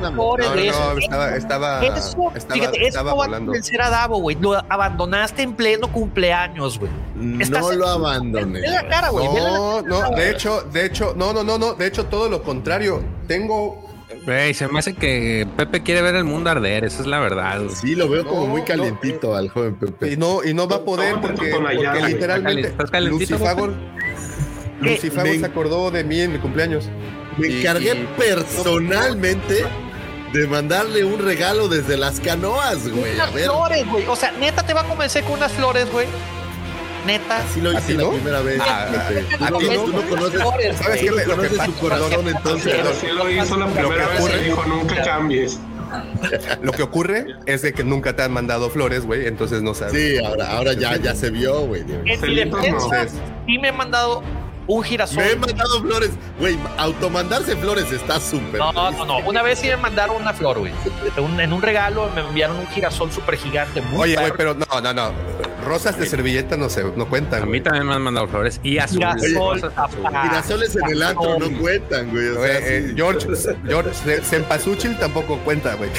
No, de eso. estaba, estaba, Eso, estaba, fíjate, eso estaba no va a convencer a Davo, güey. Lo abandonaste en pleno cumpleaños, güey. No lo abandoné. Ve la cara, güey. No, no, de hecho, de hecho, no, no, no, no, de hecho, todo lo contrario. Tengo. Güey, se me hace que Pepe quiere ver el mundo arder, esa es la verdad. güey. Sí, lo veo como muy no. calientito al joven Pepe. Y no, y no va a poder porque, porque literalmente ¿Estás calentito, Lucifago. Lucifago se acordó de mí en mi cumpleaños. Me Y- encargué y- personalmente de mandarle un regalo desde las canoas, güey. A Unas ver, flores, güey. O sea, neta te va a convencer con unas flores, güey. Neta. así lo hice ¿Así la no? primera vez. Ah, ah, Tú, ¿a ti no, tú no conoces, Flores, ¿Sabes qué? Lo que conoces pasa- su corazón, entonces. Pero sí lo hizo la primera que vez ocurre- y dijo nunca cambies. Lo que ocurre es de que nunca te han mandado flores, güey, entonces no sabes. Sí, ahora, ahora ya, ya se vio, güey. En mi defensa, sí me han mandado un girasol. Me he mandado flores. Güey, automandarse flores está súper. No, no, no. Una vez sí me mandaron una flor, güey. En un- en un regalo me enviaron un girasol súper gigante. Muy oye, güey, pero no, no, no. Rosas de servilleta no se, no A cuentan. mí güey. también me han mandado flores y azul. Girasol, azules. papá. Girasoles en el antro no cuentan, güey. O Güey, sea, eh. George, George, Se- Cempasúchil tampoco cuenta, güey.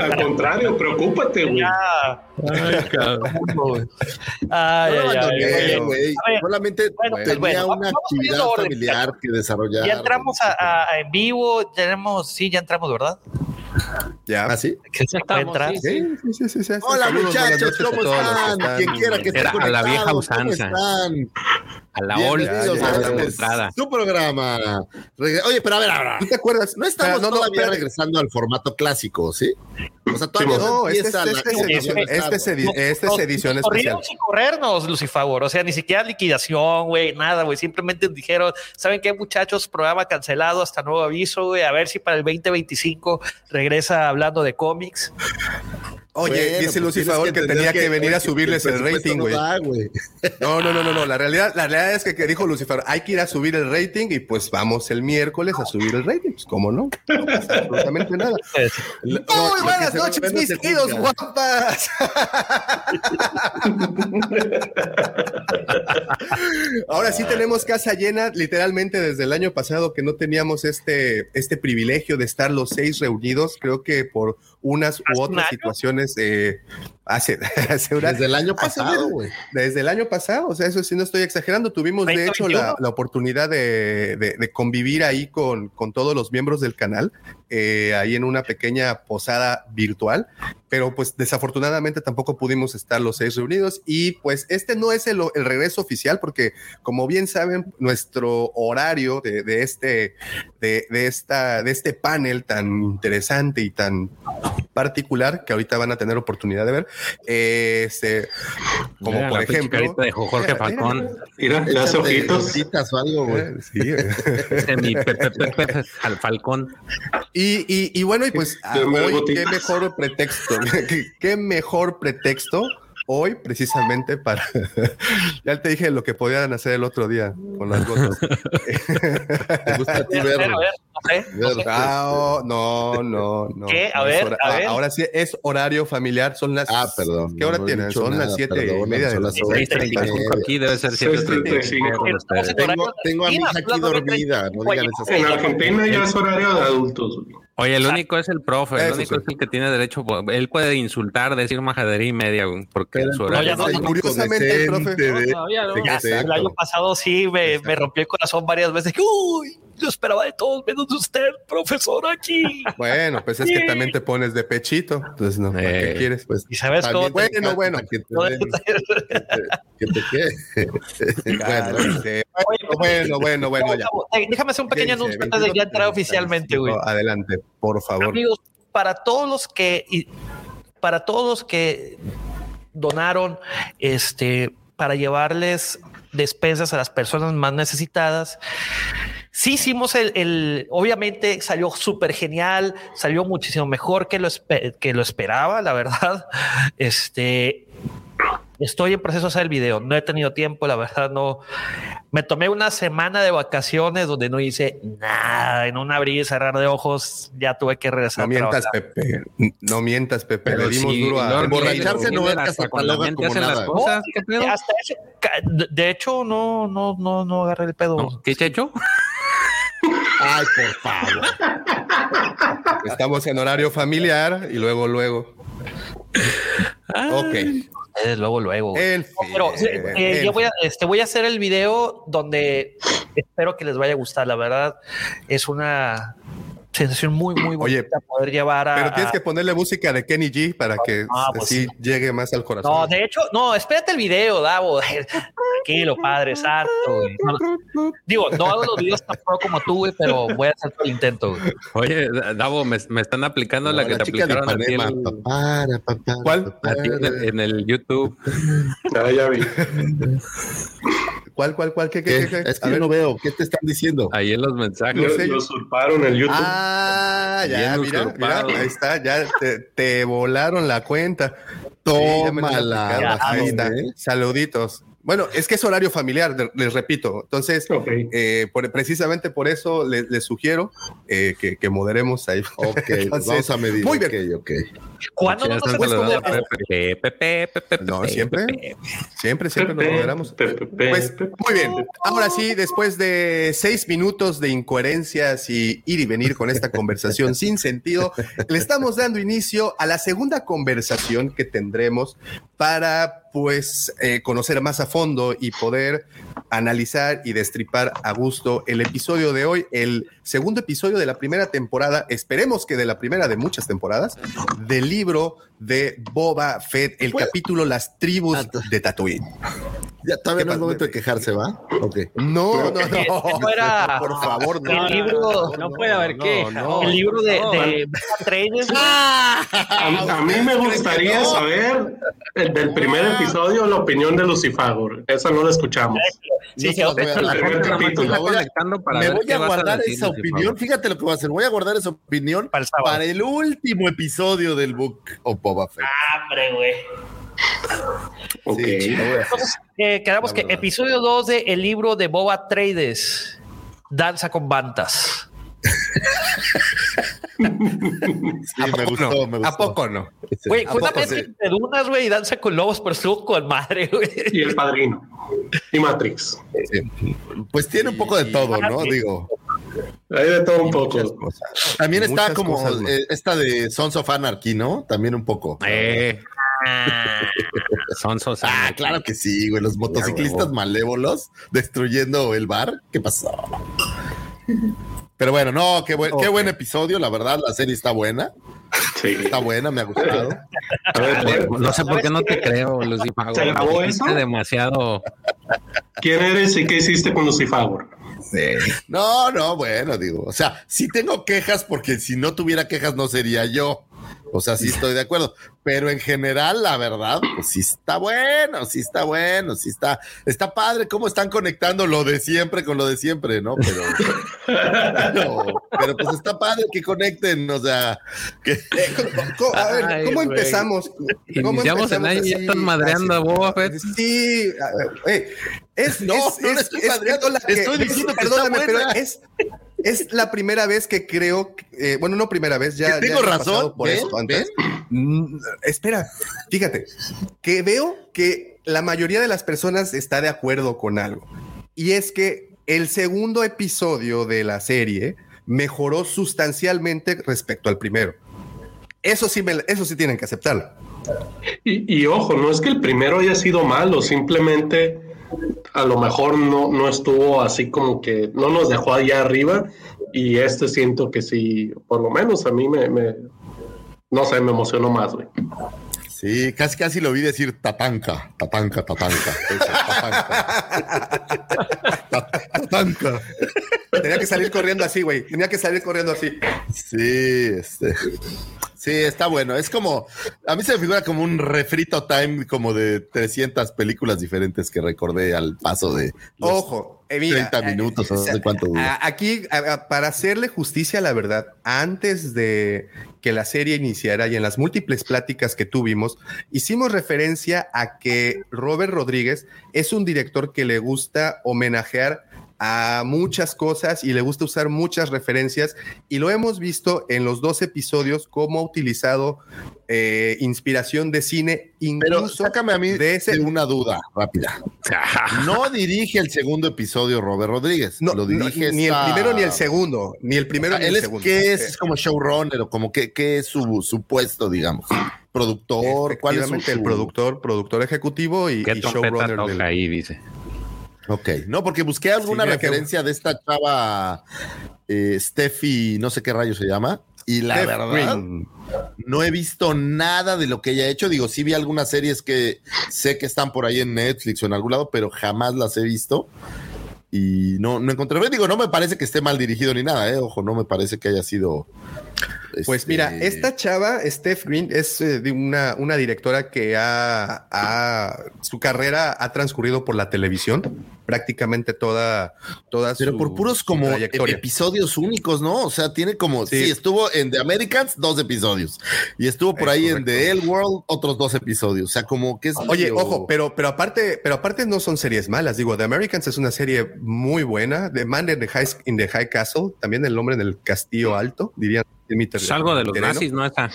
Al contrario, preocúpate, güey. Ah, Ay, cabrón. Ay, ay, ay, abandoné, güey. Solamente bueno, pues tenía bueno, una actividad orden, familiar que desarrollar. Ya entramos a, a- a en vivo, tenemos, sí, ya entramos, ¿verdad? Ya. ¿Ah, sí? Se encuentra. sí, Sí, sí, sí, sí, sí. Hola muchachos, ¿cómo están? están- Quien quiera que esté a la vieja ¿cómo usanza. A la ola. Bienvenidos ya, a ya, este, ya, entrada. su programa. Oye, pero a ver, a ver, ¿Tú te acuerdas? no estamos Espera, no, todavía regresando al formato clásico, ¿sí? O sea, todavía No, no este, este, este es edición, este es edi- este es edición especial. Corrieron sin corrernos, Lucifavor. O sea, ni siquiera liquidación, güey, nada, güey. Simplemente dijeron, ¿saben qué, muchachos? Programa cancelado hasta nuevo aviso, güey. A ver si para el 2025 regresa hablando de cómics. Oye, Bueno, dice pues Lucy Favor que, tenía que, venir a subirles el rating, no güey. No, no, no, no, no. La realidad, la realidad es que, que dijo Lucifer, hay que ir a subir el rating y pues vamos el miércoles a subir el rating. Pues cómo no, no pasa absolutamente nada. Lo- Muy buenas noches, mis queridos guapas. Ahora sí tenemos casa llena, literalmente desde el año pasado que no teníamos este, este privilegio de estar los seis reunidos. Creo que por unas ¿Hace u otras situaciones eh, hace, hace una- Desde el año pasado, güey. desde el año pasado, o sea, eso sí no estoy exagerando. Tuvimos de hecho la, 2021. la oportunidad de, de- de convivir ahí con, con todos los miembros del canal, eh, ahí en una pequeña posada virtual, pero pues desafortunadamente tampoco pudimos estar los seis reunidos y pues este no es el, el regreso oficial porque como bien saben, nuestro horario de, de este, de, de esta, de este panel tan interesante y tan particular que ahorita van a tener oportunidad de ver, eh, este, como Mira, por ejemplo... de Jorge Falcón. Mira, Échate ojitos. gotitas o algo, güey. Eh, sí, mi al Falcón. Y, y, y bueno, y pues ah, hoy qué tipas. mejor pretexto, qué mejor pretexto hoy precisamente para, ya te dije lo que podían hacer el otro día con las gotas. ¿Te gusta a ti A ver, verlo? a ver, no no no, no, no. ¿Qué? A no es ver, hora- a ah, ver. Ahora sí es horario familiar, son las... Ah, perdón. ¿Qué hora no tienen? Son nada, las siete y media de la las noche. ocho y 6.35 media. aquí debe ser 6:35. con ustedes. Tengo, tengo a mi hija aquí dormida, no digan esas En cosas. Argentina ya es horario de adultos. Oye, el único es el profe, el Eso único sí. es el que tiene derecho. Él puede insultar, decir majadería y media, porque Pero su el horario. no, no, curiosamente, el profe- de- el año pasado sí me, me rompió el corazón varias veces. Uy, yo esperaba de todos menos de usted, profesor, aquí. Bueno, pues es que también te pones de pechito, entonces no, ¿para Eh, ¿qué quieres? Pues Y sabes también cómo- te Bueno, bueno. encanta Que te, den- que te quede. bueno, bueno, bueno, bueno, ya. Eh, Déjame hacer un pequeño anuncio antes de ya entrar oficialmente, güey. Adelante, por favor. Amigos, para todos los que y para todos los que donaron este para llevarles despensas a las personas más necesitadas. Sí hicimos el, el- obviamente salió súper genial, salió muchísimo mejor que lo, que lo esperaba, la verdad. Este, estoy en proceso de hacer el video, no he tenido tiempo, la verdad no. Me tomé una semana de vacaciones donde no hice nada, en un abrir y cerrar de ojos ya tuve que regresar. No a mientas, trabajar. Pepe. No mientas, Pepe. Pero Le dimos duro a Emborracharse no Gaga es hasta con la cataloga mente como hacen las nada. cosas. ¿Qué pedo? Hasta eso, ca- de- hecho, no, no, no, no agarré el pedo. No, ¿Qué checho? Ay, por favor. Estamos en horario familiar y luego, luego. Ok. Eh, luego, luego. El No, pero eh, el yo voy a, este, voy a hacer el video donde espero que les vaya a gustar. La verdad, es una sensación muy, muy Oye, bonita poder llevar a. Pero tienes que ponerle música de Kenny G para que Ah, pues así sí. llegue más al corazón. No, de hecho, no, espérate el video, Davo. Tranquilo, padre, güey. No, digo, no hago los videos tan pro como tú, güey, pero voy a hacer todo el intento. güey. Oye, Davo, me, me están aplicando la que te aplicaron a ti el- Papara, papara, ¿Cuál? a ti en el, en el YouTube. Ah, ya vi. ¿Cuál, cuál, cuál? ¿Qué, ¿Qué? qué, qué? Es que A yo ver. no veo. ¿Qué te están diciendo? Ahí en los mensajes. No Lo, sé, lo yo- usurparon el YouTube. Ah, ya, mira, mira, ahí está, ya te, te volaron la cuenta. Toma ya me lo han la aplicado. Ahí está. ¿eh? Saluditos. Bueno, es que es horario familiar, les repito. Entonces, eh, por- precisamente por eso les, les sugiero eh, que, que moderemos ahí. Ok, Entonces, vamos a medir. Muy bien. Ok, ok. ¿Cuándo no nos hemos Pepe, Pepe, No, siempre. Siempre, siempre nos moderamos. Pues muy bien. Ahora sí, después de seis minutos de incoherencias y ir y venir con esta conversación sin sentido, le estamos dando inicio a la segunda conversación que tendremos para pues eh, conocer más a fondo y poder analizar y destripar a gusto el episodio de hoy, el segundo episodio de la primera temporada, esperemos que de la primera de muchas temporadas, del libro de Boba Fett, el capítulo Las tribus de Tatooine. Ya todavía ¿Qué no es momento de quejarse, ¿va? Ok. No, no, no. eso era- Por favor, no. el libro, No puede haber queja. no. el libro de, no. de. A, a mí me gustaría saber el del primer episodio la opinión de Lucifagor. Esa no la escuchamos. Sí, las voy a guardar decir, esa opinión. Fíjate lo que voy a hacer. Voy a guardar esa opinión Para el sábado. para el último episodio del Book of Boba Fett. Hambre, güey. Sí. Entonces, eh, quedamos que episodio 2 de el libro de Boba Trades, Danza con Bantas. Sí, ¿A me poco gustó, no? me gustó. ¿A poco no? Sí. Güey, ¿a fue una poco mezcla sí? de dunas, güey, y danza con lobos, pero estuvo con madre, güey. Y el padrino. Y Matrix. Sí. Pues tiene un poco de todo, ¿no? Sí. Digo, Hay de todo un poco. también está como cosas eh, esta de Sons of Anarchy, ¿no? También un poco. Eh. Son sos. Ah, claro que sí, güey. Los motociclistas malévolos destruyendo el bar. ¿Qué pasó? Pero bueno, no, qué buen, qué buen episodio, la verdad, la serie está buena, Sí. está buena, me ha gustado. A ver, No sé por qué no te creo, Lucifago. ¿Se grabó eso? demasiado. ¿quién eres y qué hiciste con Lucifagor? No, no, bueno, digo, o sea, sí tengo quejas porque si no tuviera quejas no sería yo. O sea, sí estoy de acuerdo, pero en general, la verdad, pues sí está bueno, sí está bueno, sí está, está padre cómo están conectando lo de siempre con lo de siempre, ¿no? Pero, pero, pero, pues está padre que conecten, o sea, que ¿cómo- a ver, Ay, ¿cómo empezamos? ¿Cómo Iniciamos en ahí y ya están madreando a Boba Fett. Sí, a- es, No, es- no le es- estoy es- madreando, la que- estoy diciendo que está perdóname, pero es, es la primera vez que creo, que- eh, bueno, no primera vez, ya. Que tengo razón, por ¿ven? esto antes. Mm, espera, fíjate, que veo que la mayoría de las personas está de acuerdo con algo. Y es que el segundo episodio de la serie mejoró sustancialmente respecto al primero. Eso sí, me- eso sí tienen que aceptarlo. Y, y ojo, no es que el primero haya sido malo, simplemente a lo mejor no, no estuvo así como que no nos dejó allá arriba y este siento que sí, por lo menos a mí me, me- no sé, me emocionó más, güey. sí, casi casi lo vi decir tatanca, tatanca, tatanca, eso, tatanca. Ta- Tatanca. Tenía que salir corriendo así, güey. Tenía que salir corriendo así. Sí, este. Sí, está bueno. Es como, a mí se me figura como un refrito time como de 300 películas diferentes que recordé al paso de Ojo, eh, mira, 30 minutos, o no sé cuánto dura. Aquí, para hacerle justicia a la verdad, antes de que la serie iniciara y en las múltiples pláticas que tuvimos, hicimos referencia a que Robert Rodríguez es un director que le gusta homenajear a muchas cosas y le gusta usar muchas referencias y lo hemos visto en los dos episodios cómo ha utilizado eh, inspiración de cine Pero incluso sácame a mí de ese de una duda rápida. No dirige el segundo episodio Robert Rodríguez. no, lo no, dirige ni el primero ni el segundo, ni el primero O sea, ni él el es, segundo. ¿qué es? Eh, ¿Es como showrunner o como qué, qué es su, su puesto, digamos? ¿Productor? ¿Cuál es su, el productor, productor ejecutivo y, ¿Qué y showrunner toca del, ahí? Dice. Ok, no, porque busqué alguna Sí, mira que- referencia de esta chava eh, Steffi, no sé qué rayo se llama, y la Steph verdad Green. no he visto nada de lo que ella ha hecho. Digo, sí vi algunas series que sé que están por ahí en Netflix o en algún lado, pero jamás las he visto. Y no, no encontré. Digo, no me parece que esté mal dirigido ni nada, ¿eh? Ojo, no me parece que haya sido. Pues este, mira, esta chava, Steph Green, es eh, de una, una directora que ha, ha- su carrera ha transcurrido por la televisión, prácticamente toda, toda Pero su- por puros como episodios únicos, ¿no? O sea, tiene como, sí. Sí. estuvo en The Americans, dos episodios. Y estuvo por Es ahí en. The L World, otros dos episodios. O sea, como que es. Oye, medio- ojo, pero, pero aparte, pero aparte no son series malas. Digo, The Americans es una serie muy buena. The Man in the High, in the High Castle, también el hombre en el castillo alto, dirían. En mi ter- Es algo de los terreno. nazis, ¿no? Esa.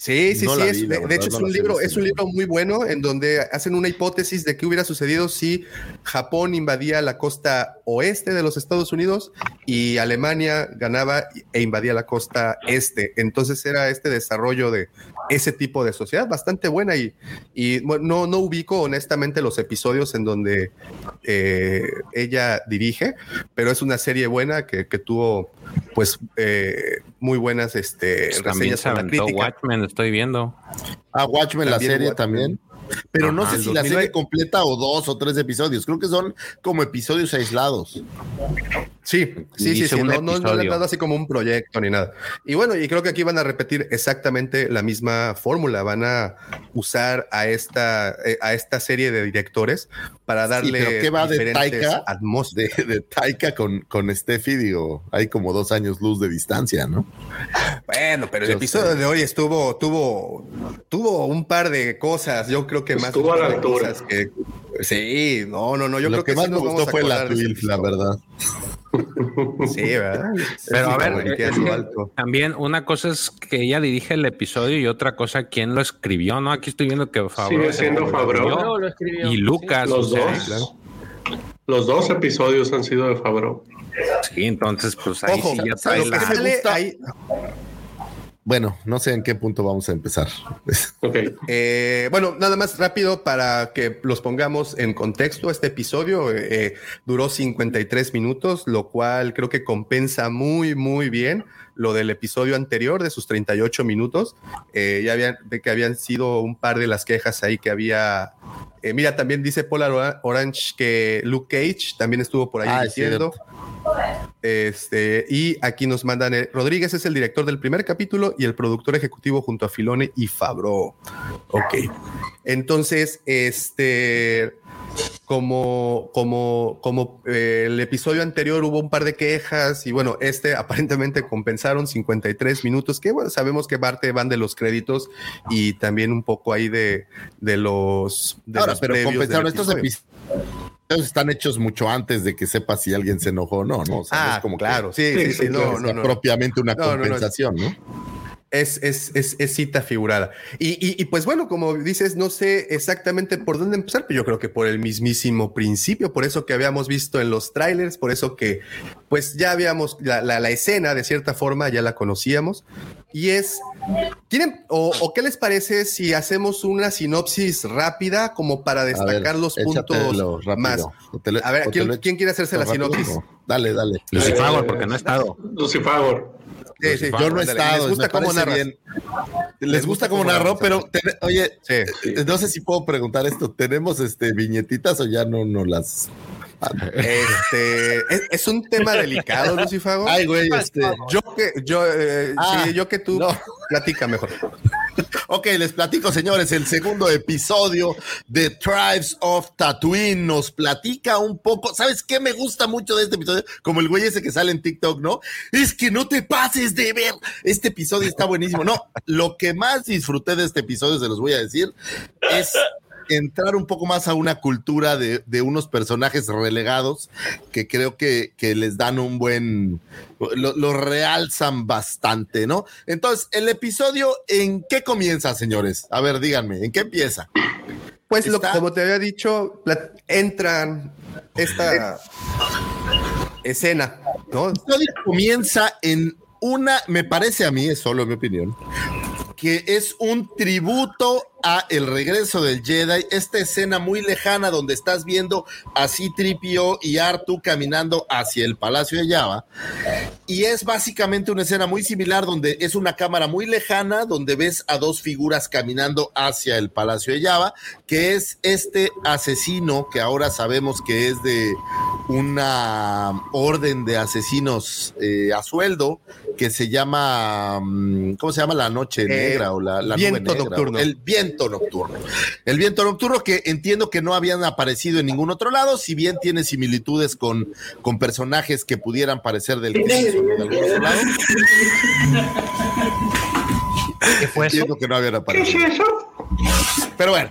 Sí, sí, No sí. es- vi, de, de verdad, hecho, es un libro, es un libro muy bueno en donde hacen una hipótesis de qué hubiera sucedido si Japón invadía la costa oeste de los Estados Unidos y Alemania ganaba e invadía la costa este. Entonces era este desarrollo de ese tipo de sociedad bastante buena y, y bueno, no, no ubico honestamente los episodios en donde eh, ella dirige, pero es una serie buena que, que tuvo pues eh, muy buenas este, Pues también reseñas la crítica. Watchmen, estoy viendo. Ah, Watchmen, la serie Watchmen. también. Pero no sé si la 2009. serie completa o dos o tres episodios. Creo que son como episodios aislados. Sí, sí, sí, sí. No, no, no dado así como un proyecto ni nada. Y bueno, y creo que aquí van a repetir exactamente la misma fórmula. Van a usar a esta, eh, a esta serie de directores para darle pero ¿qué va de Taika? De, de Taika con, con Steffi, digo, hay como dos años luz de distancia, ¿no? Bueno, pero el Yo episodio sé. de hoy estuvo, tuvo, tuvo un par de cosas. Yo creo que más. Estuvo a la altura. que- sí, no, no, no. Yo Lo creo que, que, más sí nos gustó fue la Twilf, la verdad. Sí, ¿verdad? Pero a ver, eh, eh, alto. también una cosa es que ella dirige el episodio y otra cosa quién lo escribió, ¿no? Aquí estoy viendo que Favreau Sigue siendo lo Favreau. lo y Lucas. Los sea, dos. claro. Los dos episodios han sido de Favreau. Sí, entonces pues ahí Ojo, sí ya ¿sabes trae qué la... me Sale gusta? ahí- Bueno, no sé en qué punto vamos a empezar. Ok. Eh, bueno, nada más rápido para que los pongamos en contexto. Este episodio eh, duró 53 minutos, lo cual creo que compensa muy, muy bien lo del episodio anterior de sus 38 minutos. Eh, ya habían, de que habían sido un par de las quejas ahí que había. eh, mira, también dice Polar Ora- Orange que Luke Cage también estuvo por ahí Ah, es diciendo. Este, y aquí nos mandan, eh, Rodríguez es el director del primer capítulo y el productor ejecutivo junto a Filone y Fabro. Ok. Entonces, este, como, como, como eh, el episodio anterior hubo un par de quejas y bueno, este aparentemente compensaron 53 minutos, que bueno, sabemos que parte van de los créditos y también un poco ahí de, de los... De Ahora, los pero compensaron estos episodio. episodios. Están hechos mucho antes de que sepa si alguien se enojó o no, ¿no? O sea, no Ah, es como que claro, sí, sí, Sí, sí, sí, no, no, no. propiamente una compensación, ¿no? Es, es, es, es cita figurada. Y, y, y, pues bueno, como dices, no sé exactamente por dónde empezar, pero yo creo que por el mismísimo principio, por eso que habíamos visto en los trailers, por eso que pues ya habíamos la, la, la escena de cierta forma, ya la conocíamos. Y es, ¿quieren o, o qué les parece si hacemos una sinopsis rápida como para destacar los puntos rápido. más? Lo- A ver, ¿quién, quién quiere hacerse la rápido, sinopsis? Dale, dale. Lucifagor, porque no ha estado. Lucifagor. Sí, sí, Yo no he estado. ¿Les gusta cómo bien. Les gusta cómo narró, pero oye, Sí. eh, no sé si puedo preguntar esto. ¿Tenemos este viñetitas o ya no no las? Este es, es un tema delicado, Lucifago. Ay, güey, este. Yo que yo eh, Ah, sí, yo que tú no. platica mejor. Ok, les platico, señores, el segundo episodio de Tribes of Tatooine nos platica un poco. ¿Sabes qué me gusta mucho de este episodio? Como el güey ese que sale en TikTok, ¿no? Es que no te pases de ver. Este episodio está buenísimo. No, lo que más disfruté de este episodio, se los voy a decir, es entrar un poco más a una cultura de, de unos personajes relegados que creo que, que les dan un buen, lo, lo realzan bastante, ¿no? Entonces, el episodio, ¿en qué comienza, señores? A ver, díganme, ¿en qué empieza? Pues lo- como te había dicho, la- entran esta escena, ¿no? El episodio comienza en una, me parece a mí, es solo mi opinión, que es un tributo a el regreso del Jedi, esta escena muy lejana donde estás viendo a Citripio y Artu caminando hacia el Palacio de Java. Y es básicamente una escena muy similar donde es una cámara muy lejana donde ves a dos figuras caminando hacia el Palacio de Java, que es este asesino que ahora sabemos que es de una orden de asesinos eh, a sueldo que se llama, mm, ¿cómo se llama? La noche Eh, negra o la, la nube viento negra, nocturno. El viento nocturno. El viento nocturno que entiendo que no habían aparecido en ningún otro lado, si bien tiene similitudes con, con personajes que pudieran parecer del Cristo de algún otro lado. ¿Qué fue eso? Entiendo que no habían aparecido. Pero bueno,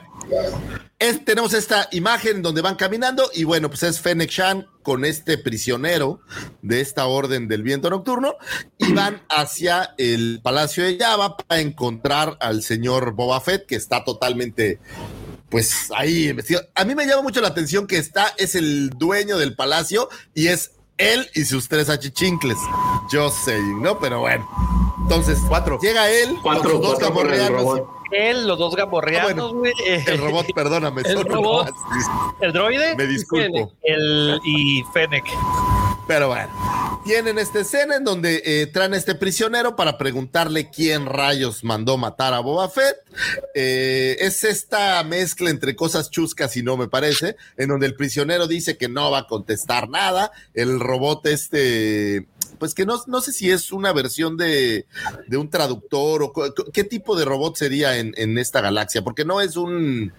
es- tenemos esta imagen donde van caminando y bueno, pues es Fennec Shan con este prisionero de esta orden del viento nocturno y van hacia el Palacio de Java para encontrar al señor Boba Fett que está totalmente pues ahí. A mí me llama mucho la atención que está, es el dueño del palacio y es él y sus tres achichincles. Just saying, ¿no? Pero bueno. Entonces, Cuatro. llega él Cuatro, dos cuatro el robot. Él, los dos gamorreanos, Ah, bueno. güey. El robot, perdóname. El robot. el droide Me disculpo. el, y Fennec. Pero bueno, tienen esta escena en donde eh, traen a este prisionero para preguntarle quién rayos mandó matar a Boba Fett. Eh, es esta mezcla entre cosas chuscas y no me parece, en donde el prisionero dice que no va a contestar nada. El robot este, pues que no, no sé si es una versión de, de un traductor o qué tipo de robot sería en, en esta galaxia, porque no es un,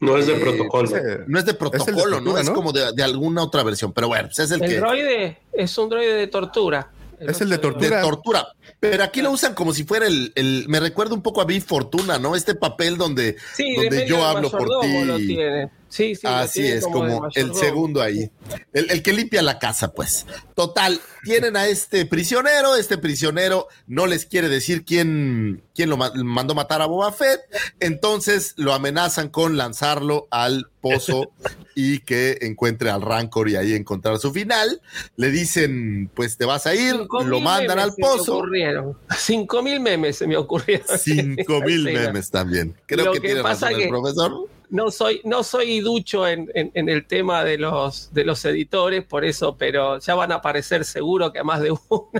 No es de Eh, protocolo. No es de de protocolo, no tortura, es ¿no? como de, de alguna otra versión, pero bueno, pues es el, El que... droide es un droide de tortura. Es el de de tortura. tortura. Pero aquí lo usan como si fuera el, el- me recuerda un poco a Big Fortuna, ¿no? Este papel donde, Sí, donde yo hablo por ti. lo tiene. Sí, sí, Así es, como el segundo ahí. El, el que limpia la casa, pues. Total, tienen a este prisionero, este prisionero no les quiere decir quién, quién lo ma- mandó matar a Boba Fett, entonces lo amenazan con lanzarlo al pozo y que encuentre al Rancor y ahí encontrar su final. Le dicen, pues te vas a ir, Cinco lo mandan al pozo. ocurrieron. Cinco mil memes se me ocurrieron. Cinco mil memes también. Creo Lo que, que tiene pasa razón el que- profesor. No soy, no soy ducho en, en- en el tema de los, de los editores, por eso, pero ya van a aparecer seguro que a más de uno.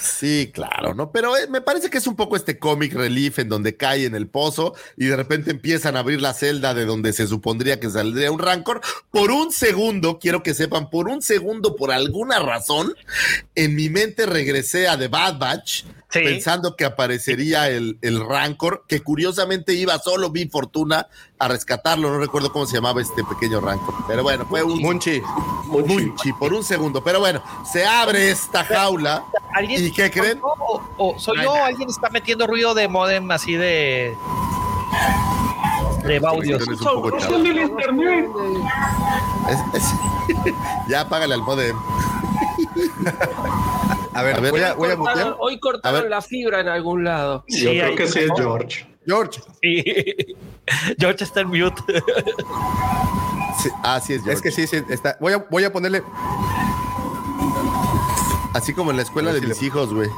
Sí, claro, ¿no? Pero eh, me parece que es un poco este comic relief en donde cae en el pozo y de repente empiezan a abrir la celda de donde se supondría que saldría un rancor. Por un segundo, quiero que sepan, por un segundo, por alguna razón, en mi mente regresé a The Bad Batch. Sí. Pensando que aparecería el, el Rancor, que curiosamente iba solo mi fortuna a rescatarlo. No recuerdo cómo se llamaba este pequeño Rancor. Pero bueno, fue un Munchi. Munchi por un segundo. Pero bueno, se abre esta jaula. ¿Alguien? ¿Y qué creen? ¿O, o soy yo? ¿Alguien está metiendo ruido de modem así de. De audios? Es un poco chavo. Es- es- ya apágale al modem. A ver, A ver. voy a, voy a mutear. hoy cortaron A ver. la fibra en algún lado. Yo Sí, creo ahí- que sí es George. George, Sí. George está en mute. Sí, así es, es George. que sí, sí, está. Voy a, voy a ponerle. Así como en la escuela de si mis hijos, güey.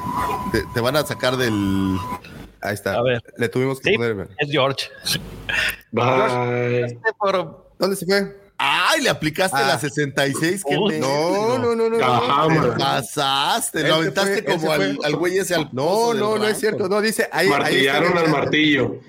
Te, te van a sacar del. Ahí está. A ver. Le tuvimos que Sí, poner. es George. Bye. Por- ¿Dónde se fue? ¡Ay! Le aplicaste Ah. la 66. ¡Qué Uy, menso. No, no, no, no. no, pasaste, lo aventaste fue, como al, al güey ese al No, no, no es cierto. No, dice ahí. ahí Martillaron está. al martillo.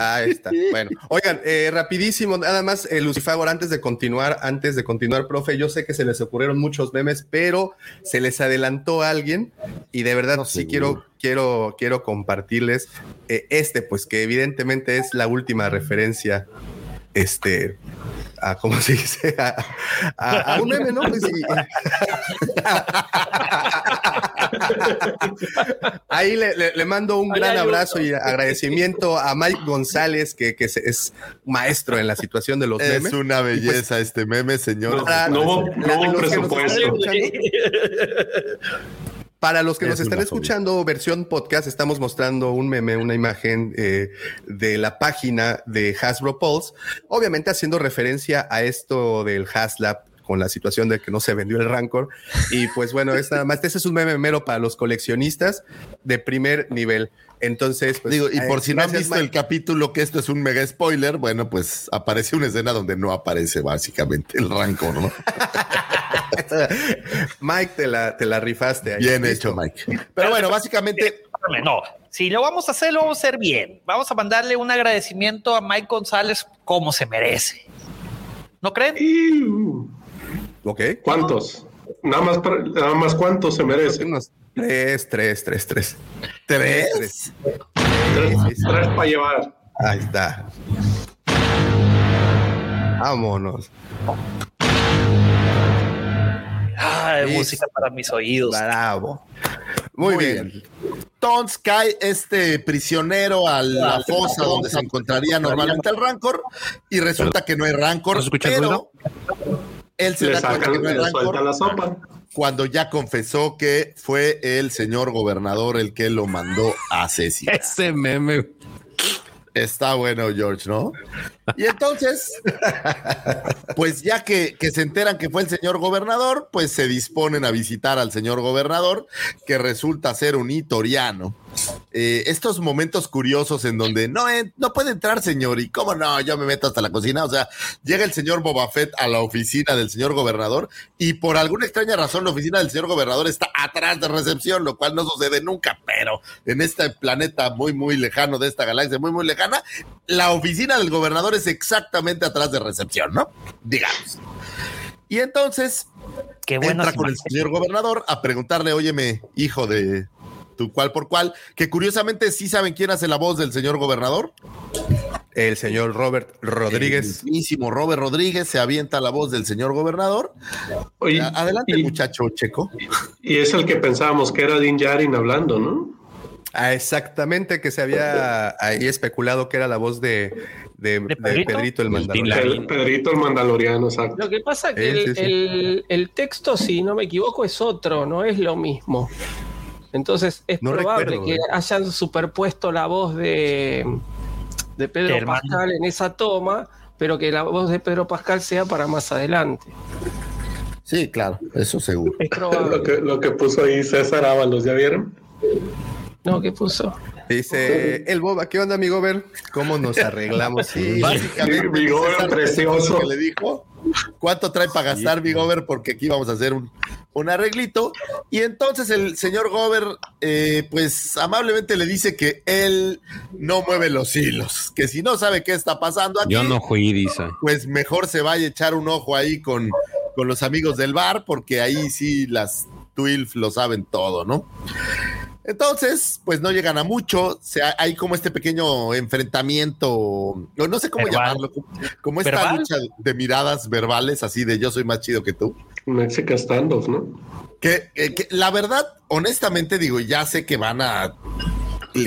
Ahí está. Bueno, oigan, eh, rapidísimo, nada más, eh, Lucifagor, antes de continuar, antes de continuar, profe, yo sé que se les ocurrieron muchos memes, pero se les adelantó alguien y de verdad No, sí seguro. quiero, quiero, quiero compartirles eh, este, pues que evidentemente es la última referencia, este, a cómo se dice, a, a- a un meme, ¿no? Pues, sí. Ahí le, le- le mando un Ahí gran abrazo uno. y agradecimiento a Mike González, que, que es, es maestro en la situación de los Es memes. una belleza este meme, señor. Para- No no la- hubo los que nos presupuesto. están Para los que nos Es están escuchando versión podcast, estamos mostrando un meme, una imagen eh, de la página de Hasbro Pulse, obviamente haciendo referencia a esto del Haslab con la situación de que no se vendió el Rancor. Y pues bueno, es nada más, ese es un meme mero para los coleccionistas de primer nivel. Entonces, pues, Digo, y eh, por si no han visto Mike. el capítulo, que esto es un mega spoiler, bueno, pues aparece una escena donde no aparece básicamente el rancor, ¿no? Mike, te la, te la rifaste ahí. Bien hecho, Mike. Pero bueno, básicamente, No, si lo vamos a hacer, lo vamos a hacer bien. Vamos a mandarle un agradecimiento a Mike González como se merece. ¿No creen? Ok. ¿Cuántos? Nada más, nada más cuántos se merece. Unos tres, tres, tres, tres. tres. Tres. Tres, para llevar. Ahí está. Vámonos. Ay, Sí. música para mis oídos. Bravo. Muy, Muy bien. Tons cae este prisionero a la fosa donde se encontraría normalmente el rancor y resulta que no hay rancor, ¿No se escucha el pero él se Le da cuenta que no la sopa. cuando ya confesó que fue el señor gobernador el que lo mandó a asesinar. Ese meme. Está bueno, George, ¿no? Y entonces, pues ya que, se enteran que fue el señor gobernador, pues se disponen a visitar al señor gobernador, que resulta ser un itoriano. Eh, estos momentos curiosos en donde no, en- no puede entrar, señor, y cómo no, yo me meto hasta la cocina. O sea, llega el señor Boba Fett a la oficina del señor gobernador y por alguna extraña razón la oficina del señor gobernador está atrás de recepción, lo cual no sucede nunca, pero en este planeta muy, muy lejano de esta galaxia, muy, muy lejana, la oficina del gobernador es exactamente atrás de recepción, ¿no? Digamos. Y entonces Qué bueno. entra con el señor gobernador a preguntarle, óyeme, hijo de tu cual por cual, que curiosamente sí saben quién hace la voz del señor gobernador. El señor Robert Rodríguez. El mismísimo Robert Rodríguez se avienta la voz del señor gobernador. Oye, Adelante, y, muchacho checo. y es el que pensábamos que era Din Djarin hablando, ¿no? Ah, exactamente, que se había ahí especulado que era la voz de, de, de Pedrito? Pedrito el Mandaloriano. Pedrito, el Mandaloriano, exacto. Lo que pasa es que Sí, el, sí, sí. el- el texto, si no me equivoco, es otro, no es lo mismo. Entonces es No probable recuerdo, que eh. hayan superpuesto la voz de, de Pedro Pascal en esa toma, pero que la voz de Pedro Pascal sea para más adelante. Sí, claro, eso seguro. Es Lo probable. que, lo que puso ahí César Ábalos, ¿ya vieron? No, ¿qué puso? Dice el Boba, ¿qué onda, amigo? Ver cómo nos arreglamos. Sí, Básicamente, César, precioso. que le dijo cuánto trae para gastar mi Gober, porque aquí vamos a hacer un, un arreglito. Y entonces el señor Gober, eh, pues amablemente le dice que él no mueve los hilos, que si no sabe qué está pasando aquí, Yo no fui, dice. pues mejor se vaya a echar un ojo ahí con, con los amigos del bar, porque ahí sí las Twilf lo saben todo, ¿no? Entonces, pues no llegan a mucho, o sea, hay como este pequeño enfrentamiento, o no sé cómo Verbal. llamarlo, como, como esta ¿Verbal? lucha de miradas verbales, así de yo soy más chido que tú. Mexican standoff, ¿no? Que, que- que la verdad, honestamente digo, ya sé que van a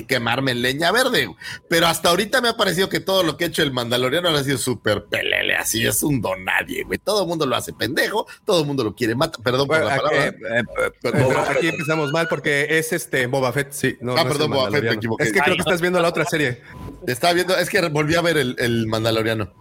quemarme en leña verde, pero hasta ahorita me ha parecido que todo lo que ha hecho el Mandaloriano ha sido súper pelele, así es un don nadie, güey. Todo el mundo lo hace pendejo, todo el mundo lo quiere matar, perdón por Bueno, la aquí, palabra. eh, eh, Perdón. pero aquí empezamos mal porque es este Boba Fett, sí. No, Ah, no es perdón, el Boba Fett, me Mandaloriano. equivoqué. Es que creo que no. estás viendo la otra serie. Estaba viendo, es que volví a ver el, el Mandaloriano.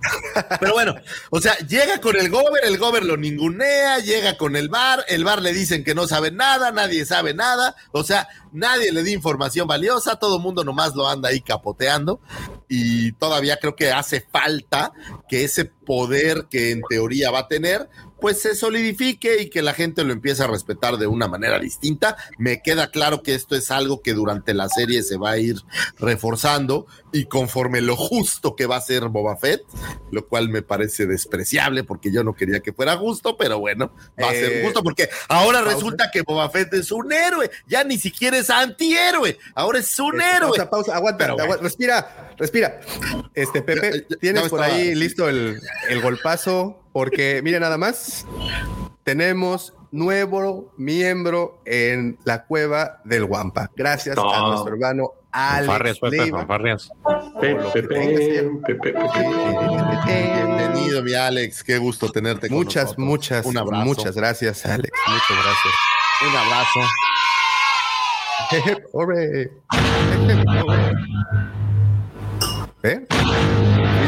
Pero bueno, o sea, llega con el Gober, el Gober lo ningunea, llega con el bar, el bar le dicen que no sabe nada, nadie sabe nada, o sea, nadie le da información valiosa, todo el mundo nomás lo anda ahí capoteando y todavía creo que hace falta que ese poder que en teoría va a tener, pues se solidifique y que la gente lo empiece a respetar de una manera distinta. Me queda claro que esto es algo que durante la serie se va a ir reforzando y conforme lo justo que va a ser Boba Fett, lo cual me parece despreciable porque yo no quería que fuera justo, pero bueno, va a ser Eh, justo porque ahora pausa. resulta que Boba Fett es un héroe, ya ni siquiera es antihéroe, ahora es un Este, héroe. Pausa, pausa, aguanta, bueno. respira, respira. Este, Pepe, tienes por ahí listo el, el golpazo, porque mire nada más, tenemos nuevo miembro en la cueva del Guampa. Gracias a No. nuestro hermano Alex Fanfarrias, Bienvenido, mi Alex. Qué gusto tenerte con Muchas, nosotros. muchas, Un abrazo. muchas gracias, Alex. Muchas gracias. Un abrazo. ¿Eh?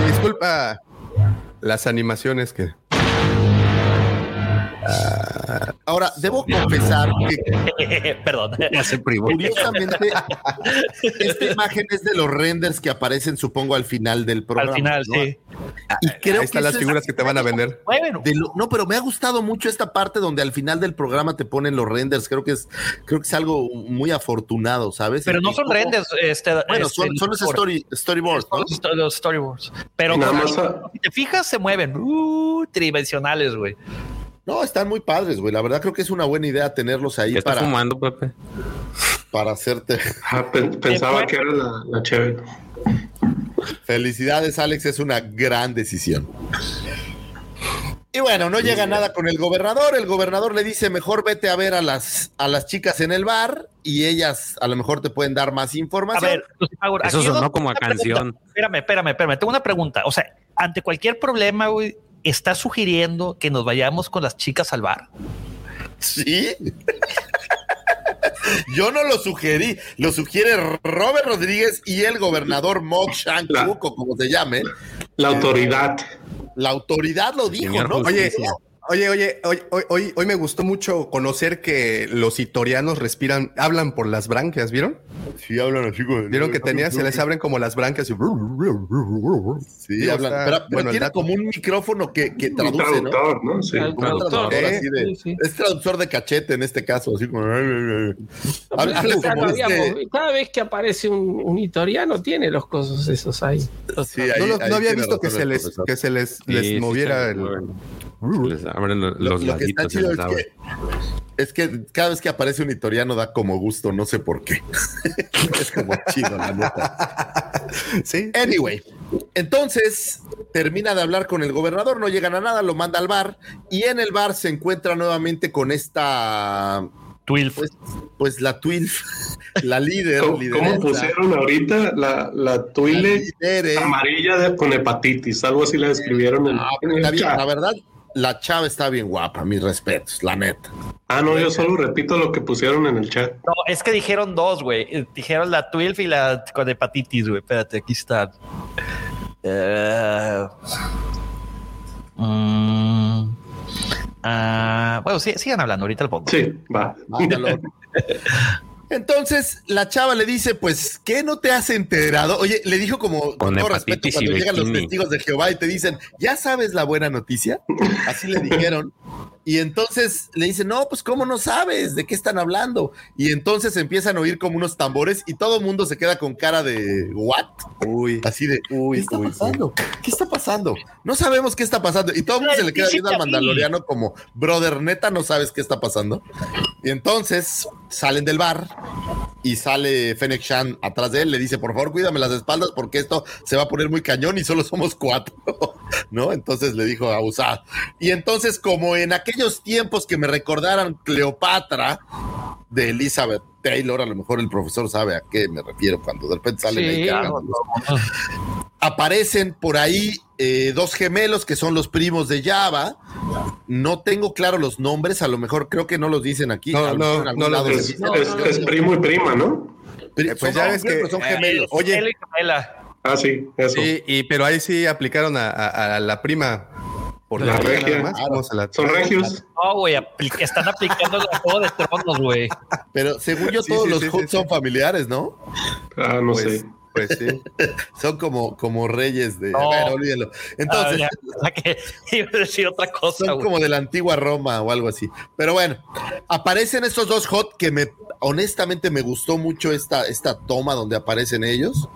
Disculpa las animaciones que. Ahora, debo confesar que Perdón. Curiosamente esta imagen es de los renders que aparecen, supongo, al final del programa. Al final, ¿no? sí. Y creo Ahí están que las eso es- figuras que te van a vender. Bueno, de lo- no, pero me ha gustado mucho esta parte donde al final del programa te ponen los renders. Creo que es, creo que es algo muy afortunado, ¿sabes? pero Y no son renders. Este, Bueno, este, son, son los story, storyboards, ¿no? los sto- los storyboards. Pero si te fijas, se mueven. Uh, tridimensionales, güey. No, están muy padres, güey. La verdad creo que es una buena idea tenerlos ahí ¿Ya está para, fumando, Pepe? para hacerte. Ah, pe- pensaba que era la, la chévere. Felicidades, Alex, es una gran decisión. Y bueno, no llega nada con el gobernador. El gobernador le dice, mejor vete a ver a las, a las chicas en el bar y ellas a lo mejor te pueden dar más A información. ver, Lucy Power, Eso sonó como a pregunta. canción. Espérame, espérame, espérame. Tengo una pregunta. O sea, ante cualquier problema, güey, ¿estás sugiriendo que nos vayamos con las chicas al bar? Sí. Yo no lo sugerí, lo sugiere Robert Rodríguez y el gobernador Mok o como se llame. La autoridad. La autoridad lo dijo, Señor ¿no? Justicia. oye, oye, hoy, hoy, hoy, hoy me gustó mucho conocer que los itorianos respiran, hablan por las branquias, ¿vieron? Sí, hablan así. como- Vieron que tenía, se les abren como las branquias y Sí, hablan. está- pero pero bueno, tiene dato. como un micrófono que, que Un traduce, ¿no? traductor, ¿no? Sí. Al Como un traductor. traductor ¿eh? así de- Sí, sí. Es traductor de cachete en este caso, así como. Habla este- Cada vez que aparece un, un itoriano, tiene los cosos esos ahí. Sí, no, ahí- no había visto que se les, que se les, Sí, les sí, moviera el. Les abren los, Lo, los lo que está chido es que, es que cada vez que aparece un itoriano da como gusto, no sé por qué. es como chido, la neta. Sí. Anyway, entonces termina de hablar con el gobernador, no llegan a nada, lo manda al bar y en el bar se encuentra nuevamente con esta, Twilf. pues, pues la Twilf, la líder. ¿Cómo, pusieron ahorita la, la la tuile líder, amarilla de, con hepatitis? Algo así la describieron en, Ah, en el bien, chat. la verdad, la chava está bien guapa, mis respetos, la neta. Ah, no, yo solo repito lo que pusieron en el chat. No, es que dijeron dos, güey. Dijeron la Twilf y la con hepatitis, güey. Espérate, aquí está. Eh, mm, ah, bueno, sí, sigan hablando, ahorita lo pongo. Sí, va. Entonces la chava le dice, pues, ¿qué no te has enterado? Oye, le dijo como con, todo respeto cuando llegan los testigos de Jehová y te dicen, ¿ya sabes la buena noticia? Así le dijeron. Y entonces le dicen, no, pues, ¿cómo no sabes? ¿De qué están hablando? Y entonces empiezan a oír como unos tambores y todo el mundo se queda con cara de, ¿what? Uy. Así de, Uy, ¿qué está uy, uy. pasando? ¿Qué está pasando? No sabemos qué está pasando. Y todo el mundo se le queda viendo al mandaloriano como, brother, neta, no sabes qué está pasando. Y entonces salen del bar y sale Fennec Shan atrás de él. Le dice, por favor, cuídame las espaldas porque esto se va a poner muy cañón y solo somos cuatro. ¿No? Entonces le dijo a Usad. Y entonces, como en aquellos tiempos que me recordaran Cleopatra de Elizabeth Taylor, a lo mejor el profesor sabe a qué me refiero cuando de repente salen ahí Sí. cagando aparecen por ahí eh, dos gemelos que son los primos de Java. No tengo claro los nombres, a lo mejor creo que no los dicen aquí. No, no, no los lado Es, primo y prima, ¿no? Pri- pues son ya ves que- son eh, gemelos. oye. Gemela y gemela. Ah, sí, eso. Sí, y, pero ahí sí aplicaron a, a- a la prima por La la regia regia. nada más. ¿Cómo se la- Son regios. No, güey, apli- están aplicando el juego de tronos, güey. Pero según yo, Sí, todos sí, los sí, son sí. familiares, ¿no? Ah, no Pues, sé. pues sí. Son como, como reyes de. No. Bueno, olvídalo. Entonces, Ah, ya, que iba a decir otra cosa, son güey. como de la antigua Roma o algo así. Pero bueno, aparecen estos dos hot que me honestamente me gustó mucho esta, esta toma donde aparecen ellos.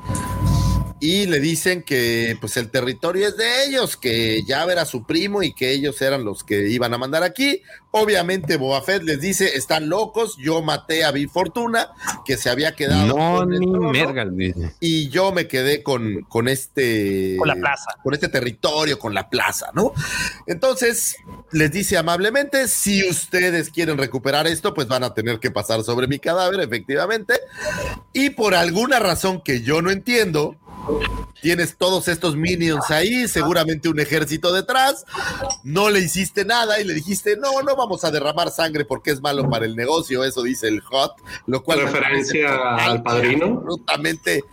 Y le dicen que pues el territorio es de ellos, que ya era su primo y que ellos eran los que iban a mandar aquí. Obviamente Boba Fett les dice, están locos, yo maté a Big Fortuna, que se había quedado No, con el ni y yo me quedé con, con este Con la plaza. con este territorio, con la plaza, ¿no? Entonces les dice amablemente, si ustedes quieren recuperar esto, pues van a tener que pasar sobre mi cadáver, efectivamente. Y por alguna razón que yo no entiendo, tienes todos estos minions ahí, seguramente un ejército detrás, no le hiciste nada y le dijiste, no, no vamos a derramar sangre porque es malo para el negocio, eso dice el hot, lo cual... Referencia al padrino. Absolutamente,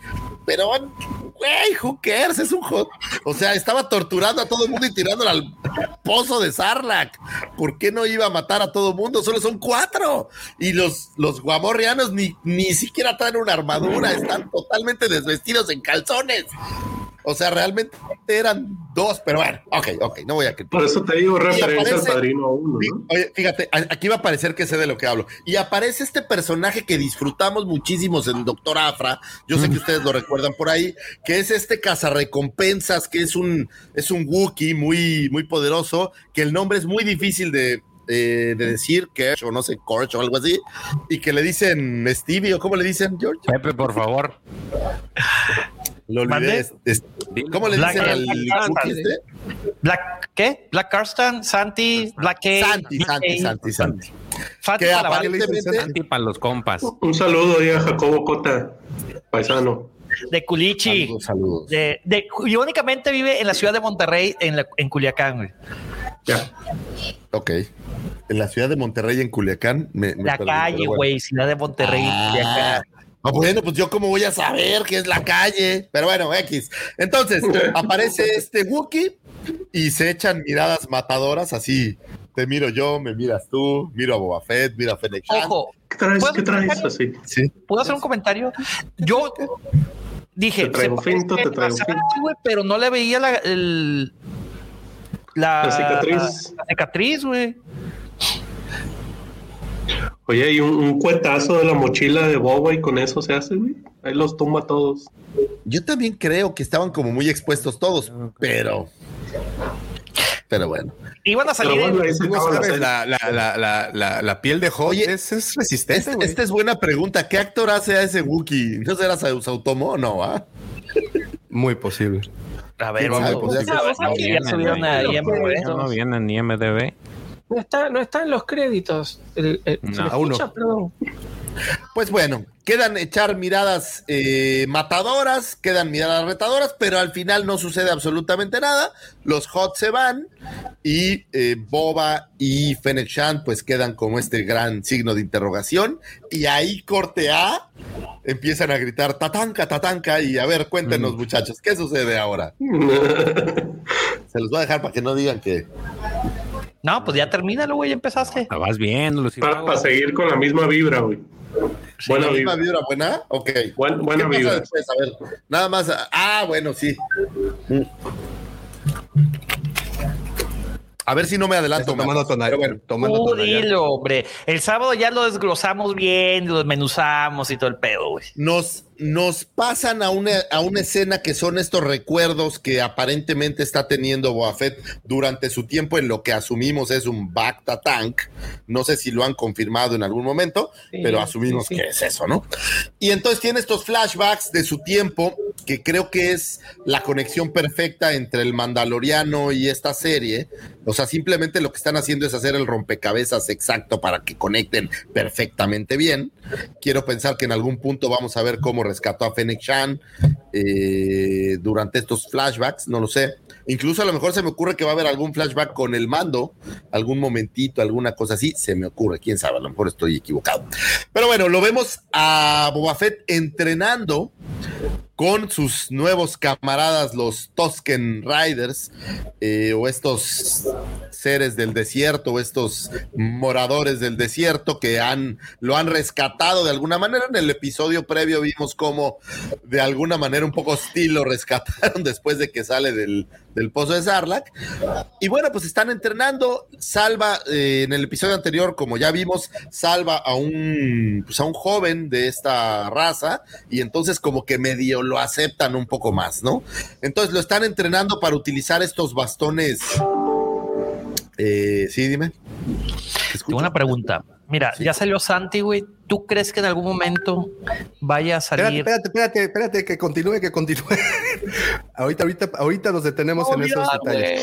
pero, güey, who cares, es un hot. O sea, estaba torturando a todo el mundo y tirándolo al pozo de Sarlacc. ¿Por qué no iba a matar a todo el mundo? Solo son cuatro. Y los, los guamorrianos ni, ni siquiera traen una armadura, están totalmente desvestidos en O sea, realmente eran dos, pero bueno, ok, ok, no voy a Por eso te digo referencia al padrino 1. Fí- Oye, fíjate, aquí va a parecer que sé de lo que hablo. Y aparece este personaje que disfrutamos muchísimos en Doctor Afra. Yo sé que ustedes lo recuerdan por ahí, que es este cazarrecompensas, que es un, es un Wookiee muy, muy poderoso, que el nombre es muy difícil de, eh, de decir, Kersh o no sé, Korch o algo así, y que le dicen Stevie o cómo le dicen, George. Pepe, por favor. Lo olvidé. Es- es- ¿Cómo le Black- dicen al Black- este? ¿qué? Black Carston, Santi, Black K. Santi, Santi, Santi, Santi. Santi Que aparentemente Santi para los compas. Un saludo ahí a Jacobo Cota, paisano. de Culichi. Saludos, saludos. De, de, y únicamente vive en la ciudad de Monterrey, en, la- en Culiacán, güey. Ya. Ok. En la ciudad de Monterrey, en Culiacán. Me, me La perdí, calle, bueno. güey, ciudad de Monterrey, Ah, Culiacán. Ah, bueno, pues yo cómo voy a saber que es la calle. Pero bueno, X. Entonces, aparece este Wookiee y se echan miradas matadoras así. Te miro yo, me miras tú, miro a Boba Fett, miro a Fennec. Ojo, ¿Qué traes? ¿Puedo ¿Qué traes? hacer un Así. Sí. ¿puedo hacer un comentario? Yo dije, Te traigo finto, te traigo finto. güey, pero no le veía la, el- la, La cicatriz. la cicatriz, güey. Oye, hay un, un cuetazo de la mochila de Boba y con eso se hace, güey. Ahí los tumba a todos. Yo también creo que estaban como muy expuestos todos, pero. Pero bueno. Iban a salir bueno, en- no la sabes, serie. la, la, la, la, la, la piel de Hot Oye, es, es resistente, Esta, güey. esta es buena pregunta. ¿Qué actor hace a ese Wookiee? ¿No será Sautomo o no? ah? Muy posible. A ver, vamos. Pues ya No, sabés que ya subieron a Los IMDb. No está, no está en los créditos. El- el- ¿se No? Perdón. Pues bueno, quedan echar miradas eh, matadoras, quedan miradas retadoras, pero al final no sucede absolutamente nada. Los Hot se van y eh, Boba y Fennec Shand pues quedan como este gran signo de interrogación. Y ahí corte A, empiezan a gritar tatanca, tatanca. Y a ver, cuéntenos Mm. muchachos, ¿qué sucede ahora? Se los voy a dejar para que no digan que... No, pues ya termínalo, güey, ya empezaste. La vas viendo, Lucy. Para seguir con la misma vibra, güey. Buena ¿La misma vibra. vibra buena? Ok. Buen- buena ¿Qué pasa vibra. después? A ver, nada más. Ah, bueno, sí. A ver si no me adelanto. Tomando tonal- bueno, tomando dilo, hombre. El sábado ya lo desglosamos bien, lo desmenuzamos y todo el pedo, güey. nos, nos pasan a una, a una escena que son estos recuerdos que aparentemente está teniendo Boba Fett durante su tiempo en lo que asumimos es un Bacta Tank. No sé si lo han confirmado en algún momento, Sí, pero asumimos sí, sí. que es eso, ¿no? Y entonces tiene estos flashbacks de su tiempo, que creo que es la conexión perfecta entre el Mandaloriano y esta serie. O sea, simplemente lo que están haciendo es hacer el rompecabezas exacto para que conecten perfectamente bien. Quiero pensar que en algún punto vamos a ver cómo rescató a Fennec Shan eh, durante estos flashbacks, no lo sé. Incluso a lo mejor se me ocurre que va a haber algún flashback con el mando, algún momentito, alguna cosa así, se me ocurre, quién sabe, a lo mejor estoy equivocado. Pero bueno, lo vemos a Boba Fett entrenando con sus nuevos camaradas, los Tusken Riders, eh, o estos seres del desierto, o estos moradores del desierto que han, lo han rescatado de alguna manera. En el episodio previo vimos cómo de alguna manera un poco hostil lo rescataron después de que sale del, del pozo de Sarlacc. Y bueno, pues están entrenando. Salva, eh, en el episodio anterior, como ya vimos, salva a un, pues a un joven de esta raza y entonces como que medio lo aceptan un poco más, ¿no? Entonces lo están entrenando para utilizar estos bastones. Eh, sí, dime. Tengo una pregunta. Mira, Sí. ya salió Santi, güey. ¿Tú crees que en algún momento vaya a Espérate, salir? espérate, espérate, espérate, que continúe, que continúe. ahorita, ahorita, ahorita nos detenemos en esos detalles.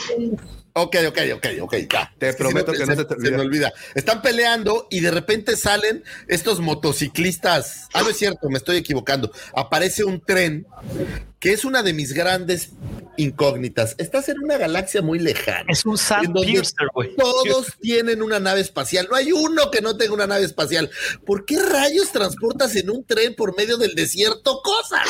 Ok, ok, ok, ok, ya. Te Es que prometo se que no se te se me olvida. Están peleando y de repente salen estos motociclistas. Ah, no es cierto, me estoy equivocando. Aparece un tren que es una de mis grandes incógnitas. Estás en una galaxia muy lejana. Es un en Sand donde Piercer, güey. Todos tienen una nave espacial. No hay uno que no tenga una nave espacial. ¿Por qué rayos transportas en un tren por medio del desierto cosas?